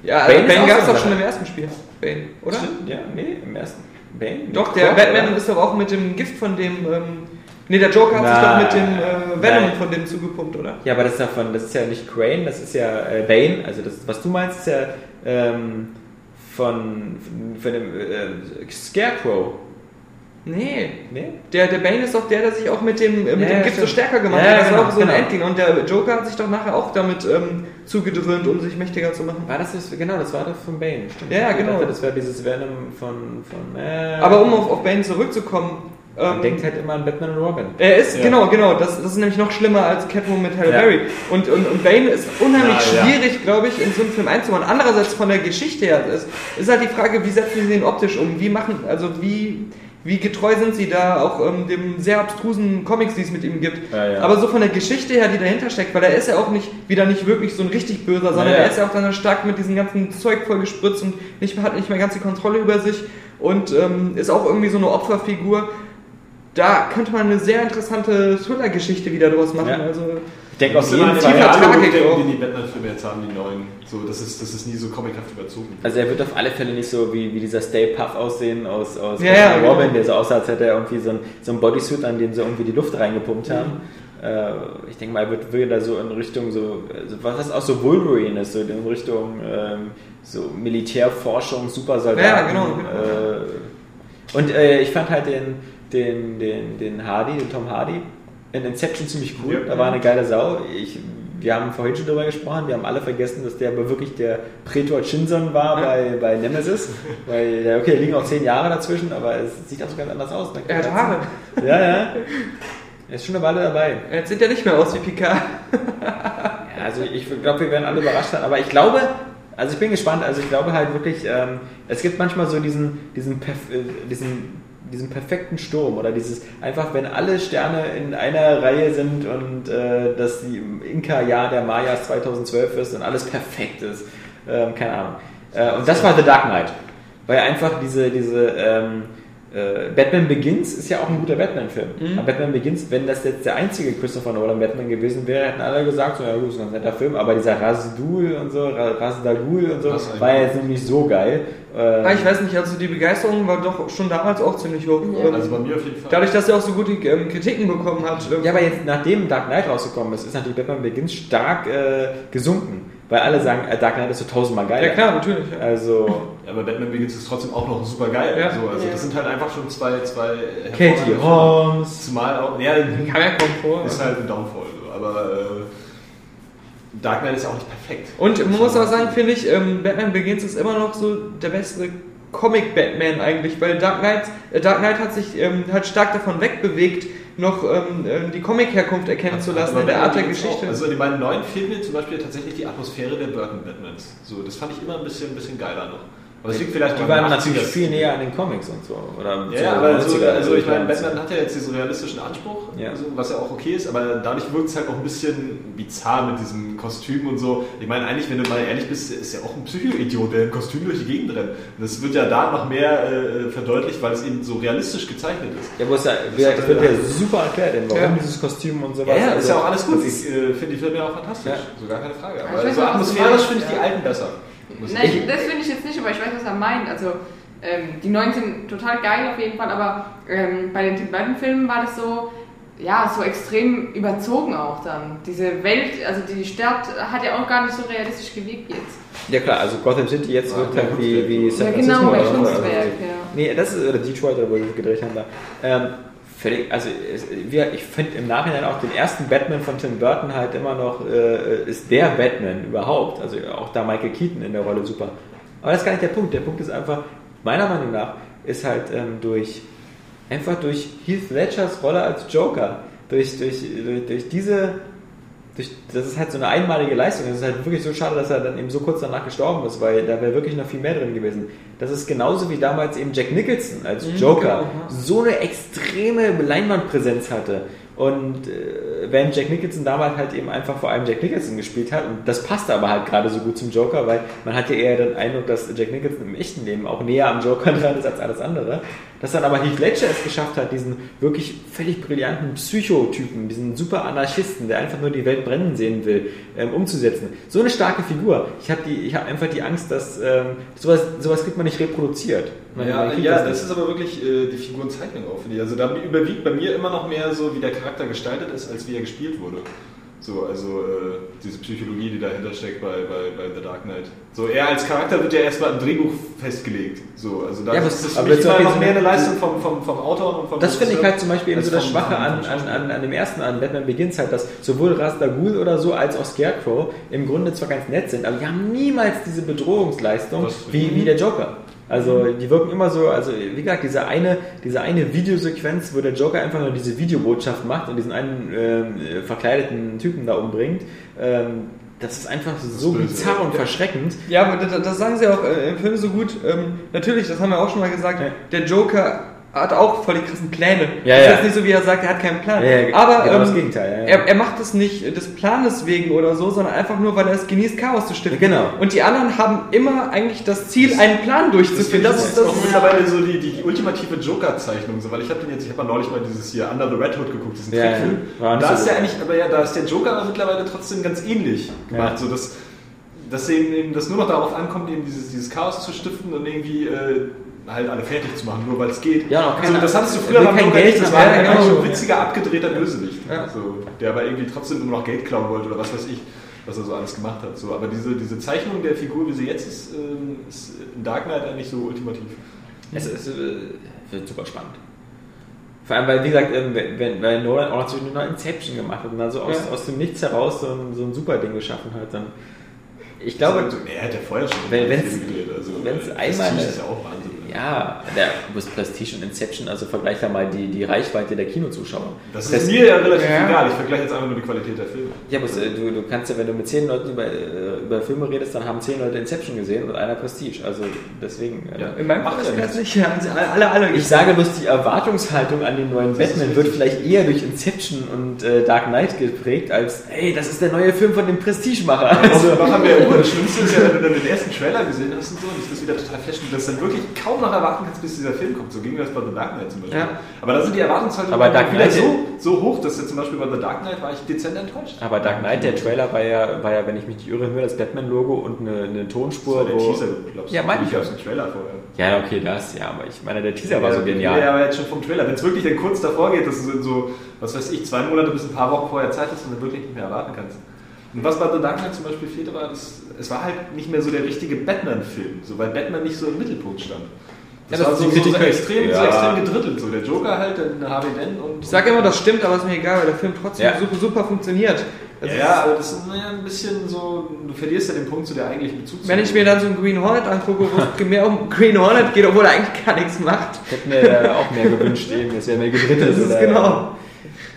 Ja, Bane Bane, gab es doch schon im ersten Spiel. Bane, oder? Stimmt, ja, nee, im ersten. Bane? Doch, der Croc, Batman oder? ist doch auch mit dem Gift von dem. Ähm, nee, der Joker hat sich doch mit dem äh, Venom Nein. von dem zugepumpt, oder? Ja, aber das ist, davon, das ist ja nicht Crane, das ist ja äh, Bane. Also das, was du meinst, ist ja ähm, von, von, von dem äh, Scarecrow. Nee. Nee? Der, der Bane ist doch der, der sich auch mit dem, äh, mit Ja, dem Gift so stärker gemacht Ja, hat. Das genau, war auch so ein genau. Endgegner. Und der Joker hat sich doch nachher auch damit ähm, zugedröhnt, um sich mächtiger zu machen. War das das? Genau, das war doch von Bane. Stimmt. Ja, Ich genau. dachte, das wäre dieses Venom von. von äh, Aber um auf, auf Bane zurückzukommen. Man ähm, denkt halt immer an Batman und Robin. Er ist, Ja. genau, genau, das, das ist nämlich noch schlimmer als Catwoman mit Halle Ja. Berry. Und, und, und Bane ist unheimlich Ja, ja. schwierig, glaube ich, in so einen Film einzubauen. Andererseits von der Geschichte her ist, ist halt die Frage, wie setzen sie den optisch um? Wie machen, also wie, wie getreu sind sie da auch ähm, dem sehr abstrusen Comics, die es mit ihm gibt? Ja, ja. Aber so von der Geschichte her, die dahinter steckt, weil er ist ja auch nicht, wieder nicht wirklich so ein richtig böser, sondern Ja, er ist ja auch dann stark mit diesem ganzen Zeug voll gespritzt und nicht, hat nicht mehr ganz die Kontrolle über sich und ähm, ist auch irgendwie so eine Opferfigur da könnte man eine sehr interessante Thriller-Geschichte wieder draus machen. Also, denke auf jeden Fall. Auch. die die Batman-Filme jetzt haben, die neuen. So, das ist, das ist nie so comichaft überzogen. Also er wird auf alle Fälle nicht so wie, wie dieser Stay Puff aussehen aus, aus Ja, ja, Robin, genau. der so aussah, als hätte er irgendwie so ein, so ein Bodysuit, an dem sie irgendwie die Luft reingepumpt haben. Mhm. Äh, ich denke mal, er wird wieder so in Richtung so, also was auch so Wolverine ist, so in Richtung ähm, so Militärforschung, Supersoldaten. Ja, genau, genau. Äh, und äh, ich fand halt den, den, den, den Hardy, den Tom Hardy, in Inception ziemlich cool. Ja. da war eine geile Sau. Ich wir haben vorhin schon darüber gesprochen, wir haben alle vergessen, dass der aber wirklich der Prätor Shinson war Ja. bei, bei Nemesis. Weil, okay, da liegen auch zehn Jahre dazwischen, aber es sieht auch so ganz anders aus. ne? Er hat Haare. Ja, ja. Er ist schon eine Weile dabei. Jetzt sieht er nicht mehr aus wie Picard. Ja, also ich glaube, wir werden alle überrascht sein, aber ich glaube, also ich bin gespannt, also ich glaube halt wirklich, ähm, es gibt manchmal so diesen, diesen, perf äh, diesen, diesen perfekten Sturm oder dieses, einfach wenn alle Sterne in einer Reihe sind und äh, das die Inka-Jahr der Mayas 2012 ist und alles perfekt ist, ähm, keine Ahnung. Äh, und das war The Dark Knight, weil einfach diese, diese, ähm, äh, Batman Begins ist ja auch ein guter Batman-Film. Mhm. Aber Batman Begins, wenn das jetzt der einzige Christopher Nolan Batman gewesen wäre, hätten alle gesagt, so, ja gut, ist ein ganz netter Film, aber dieser Razdul und so, Ra- Razdagul und so, eigentlich? war ja jetzt nicht so geil. Äh, Ah, ich weiß nicht, also die Begeisterung war doch schon damals auch ziemlich hoch. Ähm, Also bei mir auf jeden Fall. Dadurch, dass er auch so gute ähm, Kritiken bekommen hat. ähm, ja, aber jetzt, nachdem Dark Knight rausgekommen ist, ist natürlich Batman Begins stark äh, gesunken, weil alle sagen, äh, Dark Knight ist so tausendmal geiler. ja klar, natürlich. Ja. Also, Ja, aber Batman Begins ist trotzdem auch noch super geil. Ja. So, also Ja. das sind halt einfach schon zwei, zwei Katie. Holmes. Zumal auch, ja, Kam ja kaum vor. ist halt ein Downfall. So. Aber äh, Dark Knight ist ja auch nicht perfekt. Und man muss auch sagen, finde ich, ähm, Batman Begins ist immer noch so der bessere Comic-Batman eigentlich, weil Dark Knight, äh, Dark Knight hat sich ähm, halt stark davon wegbewegt, noch ähm, ähm, die Comic-Herkunft erkennen zu lassen in der Art der Geschichte. Auch. Also in beiden neuen mir zum Beispiel tatsächlich die Atmosphäre der Burton Batmans. So, das fand ich immer ein bisschen, ein bisschen geiler noch. Aber es liegt vielleicht Die waren 80er natürlich viel näher an den Comics und so. Oder Ja, ja, so aber so, 90er, also ich meine, 90er. Batman hat ja jetzt diesen realistischen Anspruch, Ja. so, was ja auch okay ist, aber dadurch wirkt es halt auch ein bisschen bizarr mit diesem Kostüm und so. Ich meine, eigentlich, wenn du mal ehrlich bist, ist ja auch ein Psycho-Idiot, der im Kostüm durch die Gegend rennt. Und das wird ja da noch mehr äh, verdeutlicht, weil es eben so realistisch gezeichnet ist. Ja, wo es ja, wie gesagt, das wird ja super erklärt, denn warum Ja. dieses Kostüm und sowas. Ja, ja, ist also, ja auch alles gut. das Ich ist- äh, finde die Filme ja auch fantastisch. Ja. So gar keine Frage. Aber so atmosphärisch finde ich die ja. alten besser. Muss ich- Nein, das finde ich jetzt nicht, aber ich weiß, was er meint. Also, ähm, die neuen sind total geil auf jeden Fall, aber ähm, bei den Tim Burton-Filmen war das so, ja, so extrem überzogen auch dann. Diese Welt, also die Stadt hat ja auch gar nicht so realistisch gewirkt jetzt. Ja klar, also Gotham City jetzt Ja, wirkt halt ja, wie, wie San Ja, Francisco. genau, bei Also, ja. Nee, das ist oder Detroit, oder wo sie gedreht haben da. Ähm, völlig, also ich finde im Nachhinein auch den ersten Batman von Tim Burton halt immer noch, äh, ist der Batman überhaupt. Also auch da Michael Keaton in der Rolle super. Aber das ist gar nicht der Punkt. Der Punkt ist einfach, meiner Meinung nach, ist halt ähm, durch, einfach durch Heath Ledgers Rolle als Joker, durch, durch, durch, durch diese durch, das ist halt so eine einmalige Leistung. Es ist halt wirklich so schade, dass er dann eben so kurz danach gestorben ist, weil da wäre wirklich noch viel mehr drin gewesen. Das ist genauso wie damals eben Jack Nicholson als Mhm, Joker genau, ja. so eine extreme Leinwandpräsenz hatte. Und äh, wenn Jack Nicholson damals halt eben einfach vor allem Jack Nicholson gespielt hat, und das passte aber halt gerade so gut zum Joker, weil man hat ja eher den Eindruck, dass Jack Nicholson im echten Leben auch näher am Joker *laughs* dran ist als alles andere. Dass dann aber Heath Ledger es geschafft hat, diesen wirklich völlig brillanten Psychotypen, diesen super Anarchisten, der einfach nur die Welt brennen sehen will, ähm, umzusetzen. So eine starke Figur. Ich habe hab einfach die Angst, dass ähm, sowas, sowas kriegt man nicht reproduziert. Man, Ja, ja, nicht. das ist aber wirklich äh, die Figurenzeichnung auch, finde ich. Also da überwiegt bei mir immer noch mehr so, wie der Charakter gestaltet ist, als wie er gespielt wurde. So, also äh, diese Psychologie, die dahinter steckt bei, bei, bei The Dark Knight. So, er als Charakter wird ja erstmal im Drehbuch festgelegt. So, also da Ja, ist aber- das aber immer auch noch mehr eine Leistung vom, vom, vom Autor und vom Das finde ich halt zum Beispiel eben so das vom- Schwache an, an, an, an dem ersten, an Batman Begins halt, dass sowohl Ra's Ghul oder so als auch Scarecrow im Grunde zwar ganz nett sind, aber die haben niemals diese Bedrohungsleistung Das- wie, wie der Joker. Also die wirken immer so, also wie gesagt, diese eine, diese eine Videosequenz, wo der Joker einfach nur diese Videobotschaft macht und diesen einen ähm, äh, verkleideten Typen da umbringt, ähm, das ist einfach so böse. bizarr und verschreckend. Ja, aber das, das sagen sie auch äh, im Film so gut. Ähm, natürlich, das haben wir auch schon mal gesagt, Ja. der Joker hat auch voll die krassen Pläne. Ja, das ist ja. jetzt nicht so, wie er sagt, er hat keinen Plan. Ja, ja, aber genau das ähm, Gegenteil, ja, ja. Er, er macht es nicht des Planes wegen oder so, sondern einfach nur, weil er es genießt, Chaos zu stiften. Genau. Und die anderen haben immer eigentlich das Ziel, einen Plan Das durchzuführen. ich Das, ist das, auch mittlerweile so die, die ultimative Joker-Zeichnung, so, weil ich habe den jetzt, ich habe mal neulich mal dieses hier Under the Red Hood geguckt, diesen Ja, Trickfilm. ja. Da ist ja eigentlich, aber ja, da ist der Joker aber mittlerweile trotzdem ganz ähnlich gemacht, Ja. so dass, dass eben, eben das nur noch darauf ankommt, eben dieses, dieses Chaos zu stiften und irgendwie äh, halt alle fertig zu machen, nur weil es geht. Ja, auch also, das hattest du er früher beim Geld nicht, das war ja, genau. schon ein witziger, abgedrehter Bösewicht, Ja. so, der aber irgendwie trotzdem immer noch Geld klauen wollte oder was weiß ich was er so alles gemacht hat. So, aber diese, diese Zeichnung der Figur, wie sie jetzt ist, ähm, ist in Dark Knight eigentlich so ultimativ. Es, ist, äh, wird super spannend. Vor allem, weil, wie gesagt, ähm, wenn, weil Nolan auch zwischendurch noch Inception gemacht hat und dann so aus, Ja. aus dem Nichts heraus so ein, so ein super Ding geschaffen hat, dann. Ich glaube, also, er hat ja vorher schon Wenn- gedreht, also, äh, einmal ja der muss Prestige und Inception, also vergleich da mal die, die Reichweite der Kinozuschauer. Das ist mir ja relativ Ja. egal. Ich vergleiche jetzt einfach nur die Qualität der Filme. Ja, aber äh, du, du kannst ja, wenn du mit zehn Leuten über, äh, über Filme redest, dann haben zehn Leute Inception gesehen und einer Prestige. Also deswegen. äh, Ja. In meinem Macht Fall ist das nicht. Ja, also alle, alle. Ich sage bloß, die Erwartungshaltung an den neuen Batman wird vielleicht eher durch Inception und äh, Dark Knight geprägt, als, hey, das ist der neue Film von dem Prestigemacher. Also, Also, machen wir ja Ruhe. Das Schlimmste ist ja, wenn du dann den ersten Trailer gesehen hast und so, und das wieder total flasht, dass dann wirklich kaum noch erwarten kannst, bis dieser Film kommt. So ging das bei The Dark Knight zum Beispiel. Ja. Aber da sind die Erwartungshaltungen Aber Dark wieder so, so hoch, dass jetzt zum Beispiel bei The Dark Knight war ich dezent enttäuscht. aber Dark Knight, der Trailer war ja, war ja, wenn ich mich nicht irre, nur das Batman-Logo und eine, eine Das Tonspur, war der. Teaser, glaubst du? Ja, meine ich gab's einen Trailer vorher. Ja, okay, das, ja, aber ich meine, der Teaser war so genial. Ja, aber jetzt schon vom Trailer. Wenn es wirklich dann kurz davor geht, dass du in so, was weiß ich, zwei Monate bis ein paar Wochen vorher Zeit hast und dann wirklich nicht mehr erwarten kannst. Und was bei The Dark Knight zum Beispiel fehlte, war, dass es war halt nicht mehr so der richtige Batman-Film, so, weil Batman nicht so im Mittelpunkt stand. Das, Ja, das war so, so, so, extrem, so Ja. extrem gedrittelt. So. Der Joker halt, dann Harvey Dent und. Ich sage immer, das stimmt, aber ist mir egal, weil der Film trotzdem Ja. super, super funktioniert. Das ja, ist- ja, aber das ist ein bisschen so, du verlierst ja den Punkt zu der eigentlichen Bezug. Wenn ich mir dann so einen Green Hornet angucke, wo es mehr um Green Hornet geht, obwohl er eigentlich gar nichts macht. Ich hätte mir da auch mehr gewünscht, eben, es wäre mehr gedrittelt. Das ist oder- genau.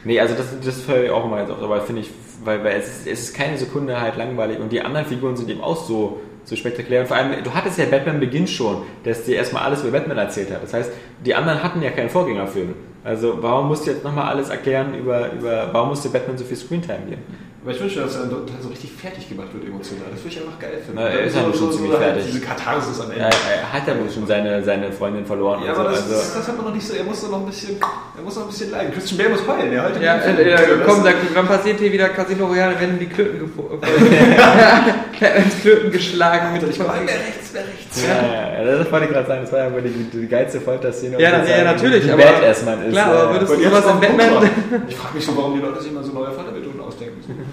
Nee, also das, das fällt auch immer jetzt auf, aber finde ich, weil, weil es, ist, es ist keine Sekunde halt langweilig und die anderen Figuren sind eben auch so, so spektakulär. Und vor allem, du hattest ja Batman Beginn schon, dass dir erstmal alles über Batman erzählt hat. Das heißt, die anderen hatten ja keinen Vorgängerfilm. Also warum musst du jetzt nochmal alles erklären über, über, warum musste Batman so viel Screentime geben? Aber ich wünsche, dass er dann so richtig fertig gemacht wird emotional. Das würde ich einfach geil finden. Na, er ist ja so, schon so, ziemlich so halt fertig. Diese Katharsis am Ende. Ja, er hat ja wohl schon seine, seine Freundin verloren. Ja, aber das, also, das, das hat man noch nicht so. Er muss noch ein bisschen, er muss noch ein bisschen leiden. Christian Bale muss heulen. Er heult Ja, äh, äh, Das- komm, da, dann passiert hier wieder Casino Royale, werden die Klöten gefunden. *laughs* *laughs* Batmans Klöten geschlagen. Mit Ich war wer rechts, wer rechts. ja, ja, das wollte ich gerade sagen, das war ja wohl die, die geilste Folterszene. Ja, ja, natürlich, Wie aber- Badass man ist. Klar, aber ja. würdest du sowas in Batman... Ich frage mich schon, warum die Leute sich immer so neue ausdenken.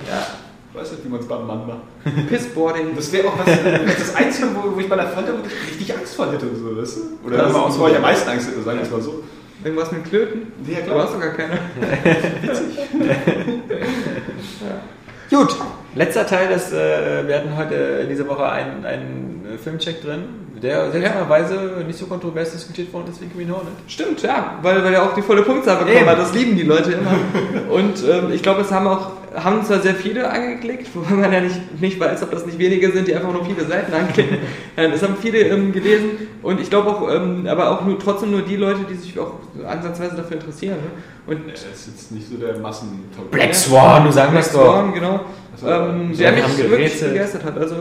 Ja. Ich weiß nicht, wie man es beim Mann macht. Pissboarding. Das wäre auch was, das, ist das Einzige, wo, wo ich bei der Folter wirklich richtig Angst vor hätte. So, weißt du? Oder Ja, das ist, so. wo ich am meisten Angst hätte, sagen wir es mal so. Irgendwas mit Klöten? Ja, Du klar. hast doch gar keine. *laughs* Gut, letzter Teil, des, äh, wir hatten heute in dieser Woche einen, einen Filmcheck drin, der seltsamerweise nicht so kontrovers diskutiert worden ist wie Green Hornet. Stimmt, ja, weil, weil er auch die volle Punktzahl bekommen Eben. hat. Das lieben die Leute immer. *laughs* Und ähm, ich glaube, es haben auch haben zwar sehr viele angeklickt, wobei man ja nicht, nicht weiß, ob das nicht wenige sind, die einfach nur viele Seiten anklicken. *laughs* Es haben viele ähm, gelesen und ich glaube auch, ähm, aber auch nur, trotzdem nur die Leute, die sich auch ansatzweise dafür interessieren. Ne? Und Er ist jetzt nicht so der massen Black Swan, du sagen Black das doch. Swan, genau, so, ähm, der mich gerätselt. wirklich begeistert hat. Also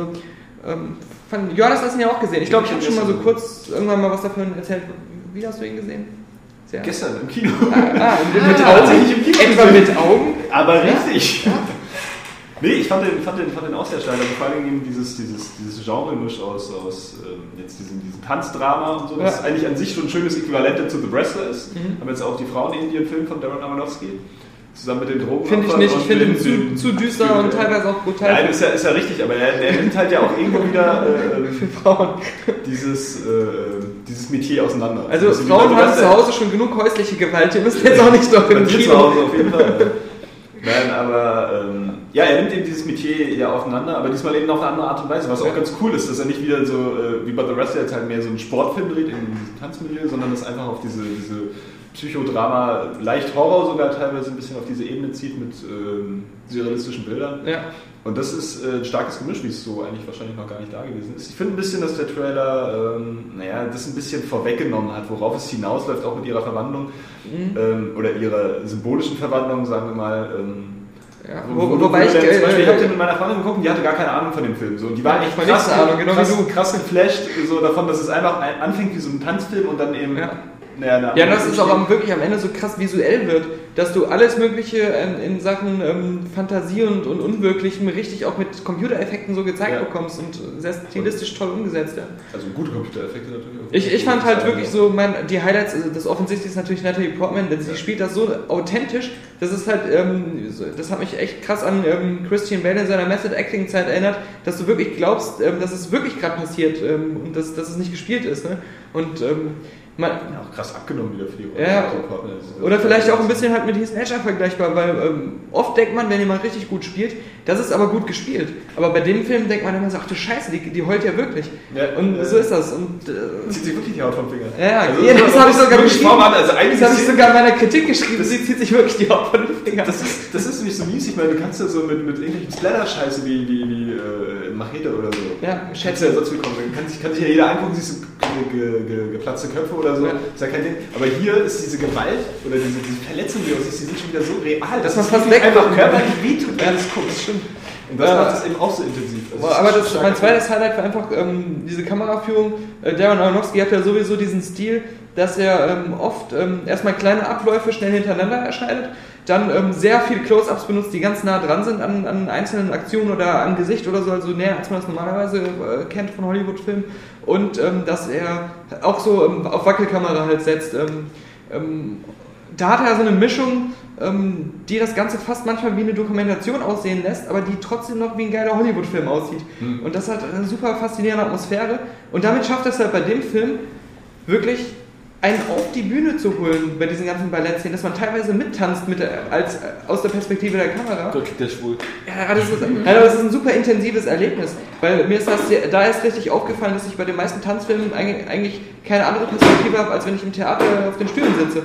ähm, fand, Johannes hast ihn ja auch gesehen. Ich glaube, ich habe schon mal so kurz irgendwann mal was davon erzählt. Wie hast du ihn gesehen? Sehr. Gestern im Kino. Ah, mit, mit Ah, Augen? *laughs* im Kino Etwa mit Augen? Aber richtig. Nee, ich fand den, fand den, fand den auch sehr stark. Also vor allem eben dieses, dieses, dieses Genre-Misch aus, aus ähm, jetzt diesem, diesem Tanzdrama und so, das Ja. eigentlich an sich schon ein schönes Äquivalent zu The Wrestler ist. Mhm. Haben jetzt auch die Frauen-Indien-Film von Darren Aronofsky. Zusammen mit den Drogen. Finde ich nicht. Ich finde ihn zu, zu düster und teilweise auch brutal. Nein, ist ja, ist ja richtig, aber er, er nimmt halt ja auch irgendwo wieder *laughs* äh, für Frauen. dieses, äh, dieses Metier auseinander. Also wie Frauen haben zu. Hause schon genug häusliche Gewalt. Ihr müsst jetzt auch nicht doch im dir zu Kino. Hause auf jeden Fall. Nein, aber ähm, ja, er nimmt eben dieses Metier ja auseinander, aber diesmal eben auf eine andere Art und Weise, was auch ganz cool ist, dass er nicht wieder so äh, wie bei The Wrestler jetzt halt mehr so einen Sportfilm dreht in diesem Tanzmilieu, sondern das einfach auf diese, diese Psychodrama, leicht Horror sogar teilweise ein bisschen auf diese Ebene zieht mit ähm, surrealistischen Bildern. Ja. Und das ist äh, ein starkes Gemisch, wie es so eigentlich wahrscheinlich noch gar nicht da gewesen ist. Ich finde ein bisschen, dass der Trailer, ähm, naja, das ein bisschen vorweggenommen hat, worauf es hinausläuft, auch mit ihrer Verwandlung ähm, oder ihrer symbolischen Verwandlung, sagen wir mal. Ähm, Ja, wo, wo, wo, wobei ich. zum Beispiel, ich habe den mit meiner Freundin geguckt und die hatte gar keine Ahnung von dem Film. So, die war echt krass, Ahnung, genau krass, krass geflasht so davon, dass es einfach ein- anfängt wie so ein Tanzfilm und dann eben. Ja. Ja, andere das ist auch am- wirklich am Ende so krass visuell wird, dass du alles Mögliche in, in Sachen ähm, Fantasie und, und Unwirklichem richtig auch mit Computereffekten so gezeigt Ja. bekommst und sehr stilistisch toll umgesetzt. Ja. Also gute Computereffekte natürlich. auch. Ich, ich fand halt wirklich so, mein, die Highlights, also das offensichtlich ist natürlich Natalie Portman, denn sie spielt das so authentisch das ist halt, ähm, das hat mich echt krass an ähm, Christian Bale in seiner Method Acting Zeit erinnert, dass du wirklich glaubst, ähm, dass es wirklich gerade passiert ähm, und dass, dass es nicht gespielt ist. Ne? Und ähm, man, Ja, auch krass abgenommen wieder für die Ja, oder vielleicht auch ein bisschen halt mit Heath Ledger vergleichbar, weil ähm, oft denkt man, wenn jemand richtig gut spielt, das ist aber gut gespielt. Aber bei dem Film denkt man immer so, ach du Scheiße, die, die heult ja wirklich. Ja, und äh, so ist das. Und äh, *laughs* Zieht sich wirklich die Haut vom Finger. ja, Also, ja, das so- habe ich so- sogar geschrieben. An, also das habe ich sogar in meiner Kritik geschrieben. Sie zieht sich wirklich die Haut von den Fingern. Das ist, das ist nicht so mies. Ich meine, du kannst ja so mit, mit irgendwelchen Splatter-Scheiße wie, wie, wie äh, Machete oder so. Ja, Kannst schätze. ja sonst willkommen. Kann sich, kann sich ja jeder angucken, siehst du ge, ge, ge, geplatzte Köpfe oder so. Ja. Ist ja kein Ding. Aber hier ist diese Gewalt oder diese, diese Verletzung, die du siehst, die sind schon wieder so real, Dass es fast wirklich einfach körperlich wehtut, wenn Ja, du es guckst. das stimmt. Und das Ja. macht es eben auch so intensiv. Also aber das, mein zweites Highlight war einfach ähm, diese Kameraführung. Äh, Darren Aronofsky hat ja sowieso diesen Stil, dass er ähm, oft ähm, erstmal kleine Abläufe schnell hintereinander erschneidet, dann ähm, sehr viel Close-Ups benutzt, die ganz nah dran sind an, an einzelnen Aktionen oder am Gesicht oder so, also näher als man das normalerweise äh, kennt von Hollywood-Filmen. Und ähm, dass er auch so ähm, auf Wackelkamera halt setzt. Ähm, ähm, da hat er so eine Mischung, ähm, die das Ganze fast manchmal wie eine Dokumentation aussehen lässt, aber die trotzdem noch wie ein geiler Hollywood-Film aussieht. Hm. Und das hat eine super faszinierende Atmosphäre. Und damit schafft es halt bei dem Film wirklich einen auf die Bühne zu holen bei diesen ganzen Ballettszenen, dass man teilweise mittanzt mit der, als, äh, aus der Perspektive der Kamera. Gott, kriegt der schwul. Ja, das ist, ja, das ist ein super intensives Erlebnis, weil mir ist das da ist richtig aufgefallen, dass ich bei den meisten Tanzfilmen eigentlich, eigentlich keine andere Perspektive habe, als wenn ich im Theater auf den Stühlen sitze.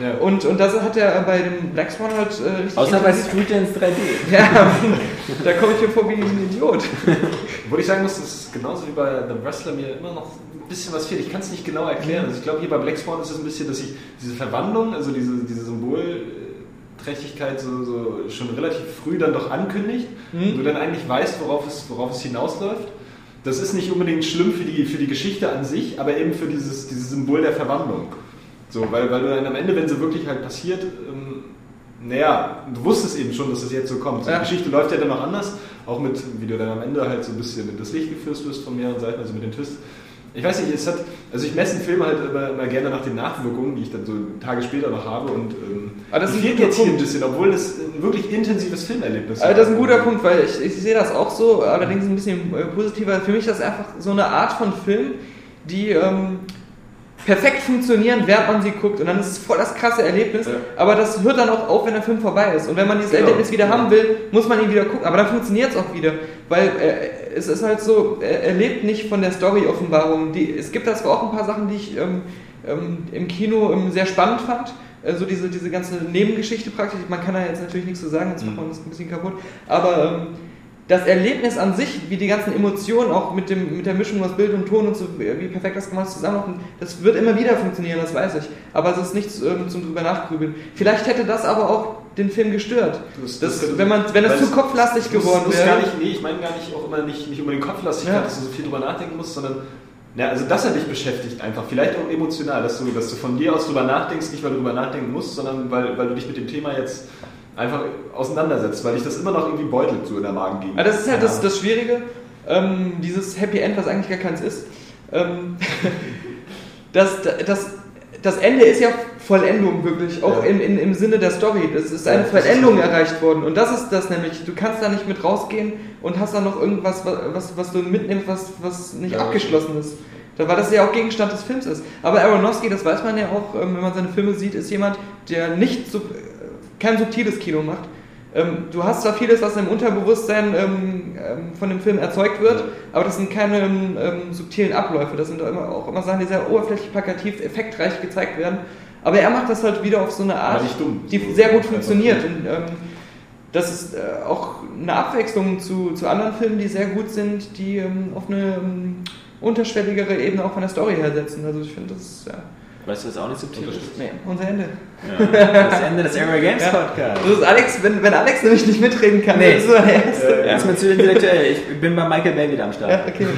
Ja. Und, und das hat er bei dem Black Swan halt äh, richtig Außer bei Street Dance 3D. Ja, *laughs* da komme ich mir vor wie ein Idiot. *laughs* Obwohl ich sagen muss, das ist genauso wie bei The Wrestler mir immer noch bisschen was fehlt. Ich kann es nicht genau erklären. Also ich glaube, hier bei Black Swan ist es ein bisschen, dass ich diese Verwandlung, also diese, diese Symbolträchtigkeit so, so schon relativ früh dann doch ankündigt und du dann eigentlich weißt, worauf es, worauf es hinausläuft. Das ist nicht unbedingt schlimm für die, für die Geschichte an sich, aber eben für dieses, dieses Symbol der Verwandlung. So, weil, weil du dann am Ende, wenn sie wirklich halt passiert, ähm, naja, du wusstest eben schon, dass es jetzt so kommt. So, Ja. Die Geschichte läuft ja dann noch anders, auch mit, wie du dann am Ende halt so ein bisschen in das Licht geführt wirst von mehreren Seiten, also mit den Twists. Ich weiß nicht, es hat, also ich messe einen Film halt immer, immer gerne nach den Nachwirkungen, die ich dann so Tage später noch habe und ähm, Aber das ist ein fehlt jetzt hier ein Punkt. bisschen, obwohl das ein wirklich intensives Filmerlebnis Also das ist ein guter Punkt, weil ich, ich sehe das auch so, allerdings ein bisschen äh, positiver. Für mich ist das einfach so eine Art von Film, die ähm, perfekt funktionieren, während man sie guckt. Und dann ist es voll das krasse Erlebnis. Ja. Aber das hört dann auch auf, wenn der Film vorbei ist. Und wenn man dieses Genau. Erlebnis wieder haben will, muss man ihn wieder gucken. Aber dann funktioniert es auch wieder. Weil äh, es ist halt so, er, er lebt nicht von der Story-Offenbarung. Es gibt da zwar auch ein paar Sachen, die ich ähm, ähm, im Kino ähm, sehr spannend fand. Äh, So diese, diese ganze Nebengeschichte praktisch. Man kann da jetzt natürlich nichts zu sagen, jetzt macht man das ein bisschen kaputt. Aber ähm, das Erlebnis an sich, wie die ganzen Emotionen auch mit, dem, mit der Mischung aus Bild und Ton und so, wie perfekt das gemacht ist, das wird immer wieder funktionieren, das weiß ich. Aber es ist nichts ähm, zum drüber nachgrübeln. Vielleicht hätte das aber auch den Film gestört. Das- Das, das- wenn, man, wenn es weil zu kopflastig geworden wäre. gar nicht, nee, ich meine gar nicht auch immer nicht, nicht unbedingt Kopflastigkeit, Ja. dass du so viel drüber nachdenken musst, sondern ja, also dass er dich beschäftigt einfach, vielleicht auch emotional, dass du, dass du von dir aus drüber nachdenkst, nicht weil du drüber nachdenken musst, sondern weil, weil du dich mit dem Thema jetzt einfach auseinandersetzt, weil dich das immer noch irgendwie beutelt, so in der Magengegend. Aber das ist halt das, das Schwierige, ähm, dieses Happy End, was eigentlich gar keins ist. Ähm, *laughs* das, das, das Ende ist ja Vollendung wirklich, auch Ja. in, in, im Sinne der Story. Das ist eine Ja, ist Vollendung richtig. erreicht worden. Und das ist das nämlich, du kannst da nicht mit rausgehen und hast da noch irgendwas, wa- was, was du mitnimmst, was, was nicht abgeschlossen ist. Da- Weil das ja auch Gegenstand des Films ist. Aber Aronofsky, das weiß man ja auch, ähm, wenn man seine Filme sieht, ist jemand, der nicht äh, kein subtiles Kino macht. Ähm, du hast zwar vieles, was im Unterbewusstsein ähm, ähm, von dem Film erzeugt wird, Ja. aber das sind keine ähm, ähm, subtilen Abläufe. Das sind auch immer, auch immer Sachen, die sehr oberflächlich, plakativ, effektreich gezeigt werden. Aber er macht das halt wieder auf so eine Art, die So sehr gut funktioniert. Und, ähm, das ist äh, auch eine Abwechslung zu, zu anderen Filmen, die sehr gut sind, die auf eine unterschwelligere Ebene auch von der Story her setzen. Also ich finde, das ist ja, Weißt du, was auch nicht subtil ist? nee, unser Ende. Ja. Das Ende des Area Games Ja. Podcast. Das ist Alex, wenn, wenn Alex nämlich nicht mitreden kann, Nee. dann ist so der Erste. Er ist mir zu intellektuell. Ich bin bei Michael Bay wieder am Start. Ja, okay. *laughs*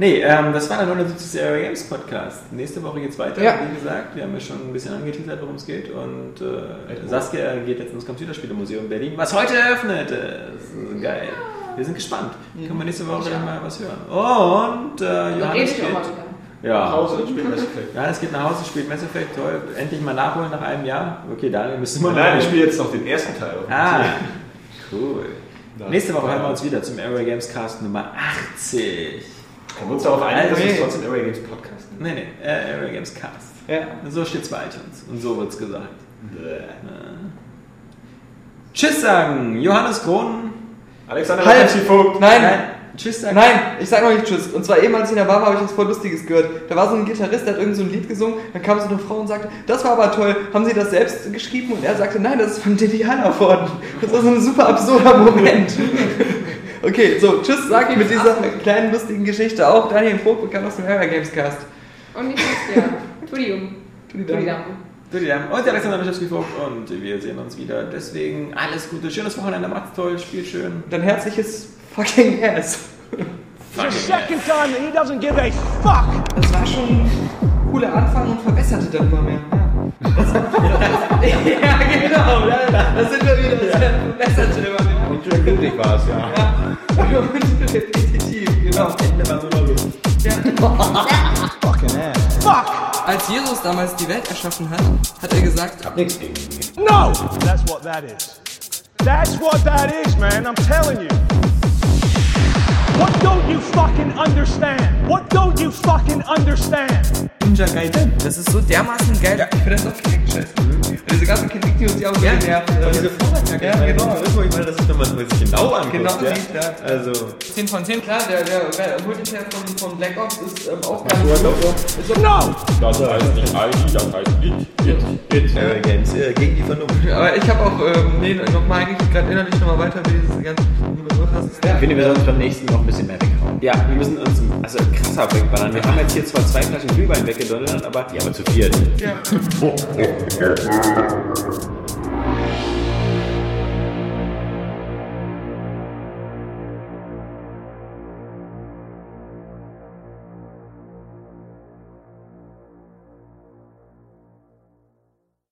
Nee, ähm, das war der 79. Area Games Podcast. Nächste Woche geht's weiter, Ja. wie gesagt. Wir haben ja schon ein bisschen angeteasert, worum es geht. Und äh, Saskia geht jetzt ins Computerspielemuseum Berlin, was heute eröffnet ist. Geil. Wir sind gespannt. Können wir nächste Woche dann mal was hören. Und äh, Johannes mal geht. Ja. Nach Hause und spielt Mass Effect. Ja, es geht nach Hause, spielt Mass Effect, toll. Endlich mal nachholen nach einem Jahr. Okay, Daniel, müssen wir Nein, ich spiele jetzt noch den ersten Teil. Ah, *laughs* cool. Das- Nächste Woche hören wir uns wieder zum Airway Games Cast Nummer 80. Können wir uns darauf einigen, dass wir trotzdem Airway Games Podcast nennen? Nee, nee, äh, Airway Games Cast. Ja. So steht's bei iTunes. Und so wird's gesagt. Tschüss sagen, Johannes Krohn. Alexander Halt! Vogt. Nein, Tschüss sagen. Nein, ich sag noch nicht Tschüss. Und zwar eben, als ich in der Bar war, habe ich was voll Lustiges gehört. Da war so ein Gitarrist, der hat irgend so ein Lied gesungen. Dann kam so eine Frau und sagte, das war aber toll. Haben Sie das selbst geschrieben? Und er sagte, nein, das ist von Didi Hallervorden. Das war so ein super absurder Moment. Okay, so, Tschüss sag ich mit dieser kleinen lustigen Geschichte. Auch Daniel Vogt bekannt aus dem Area Games Cast. Und ich ja. Tudium. Die haben- Und der Alexander Mischewski Vogt und wir sehen uns wieder. Deswegen alles Gute, schönes Wochenende, macht's toll, spielt schön. Ein herzliches fucking Ass. Second time that he doesn't give a fuck. Das war schon ein cooler Anfang und verbesserte dann immer mehr. Ja, *laughs* ja genau. Da, da sind wir wieder. Das verbesserte immer mehr. *laughs* Und schön glücklich war es, ja. Und repetitiv, genau. Ende war. Fucking ass. Fuck. Als Jesus damals die Welt erschaffen hat, hat er gesagt, No. That's what that is. That's what that is, man. I'm telling you. What don't you fucking understand? What don't you fucking understand? Ninja Gaiden. das ist so dermaßen geil. Ich finde das auch Kinect scheiße. Diese ganzen Kinect-News, die auch so genervt. Und diese Vorwärtsjacke, Ja, ich meine, genau. das ist, wo ich meine, das ist, wenn man es sich genau anguckt. Genau ja. sieht, ja. Also, 10 von 10, klar, der, der, Multiplayer von, von Black Ops ist ähm, auch ganz gut. No. Das heißt nicht ID, das heißt IT. IT. Games, äh, gegen die Vernunft. Aber ich habe auch, ähm, nee, nochmal eigentlich gerade innerlich nochmal weiter, wie diese ganzen Begriff hast. Ich finde, wir sollten beim nächsten noch ein bisschen mehr weghauen. Ja, wir müssen uns also krasser wegballern. Wir haben jetzt hier zwar zwei Flaschen Glühwein weggedonnert, aber, ja, aber zu viert. Ja. *laughs* *laughs* Thank you.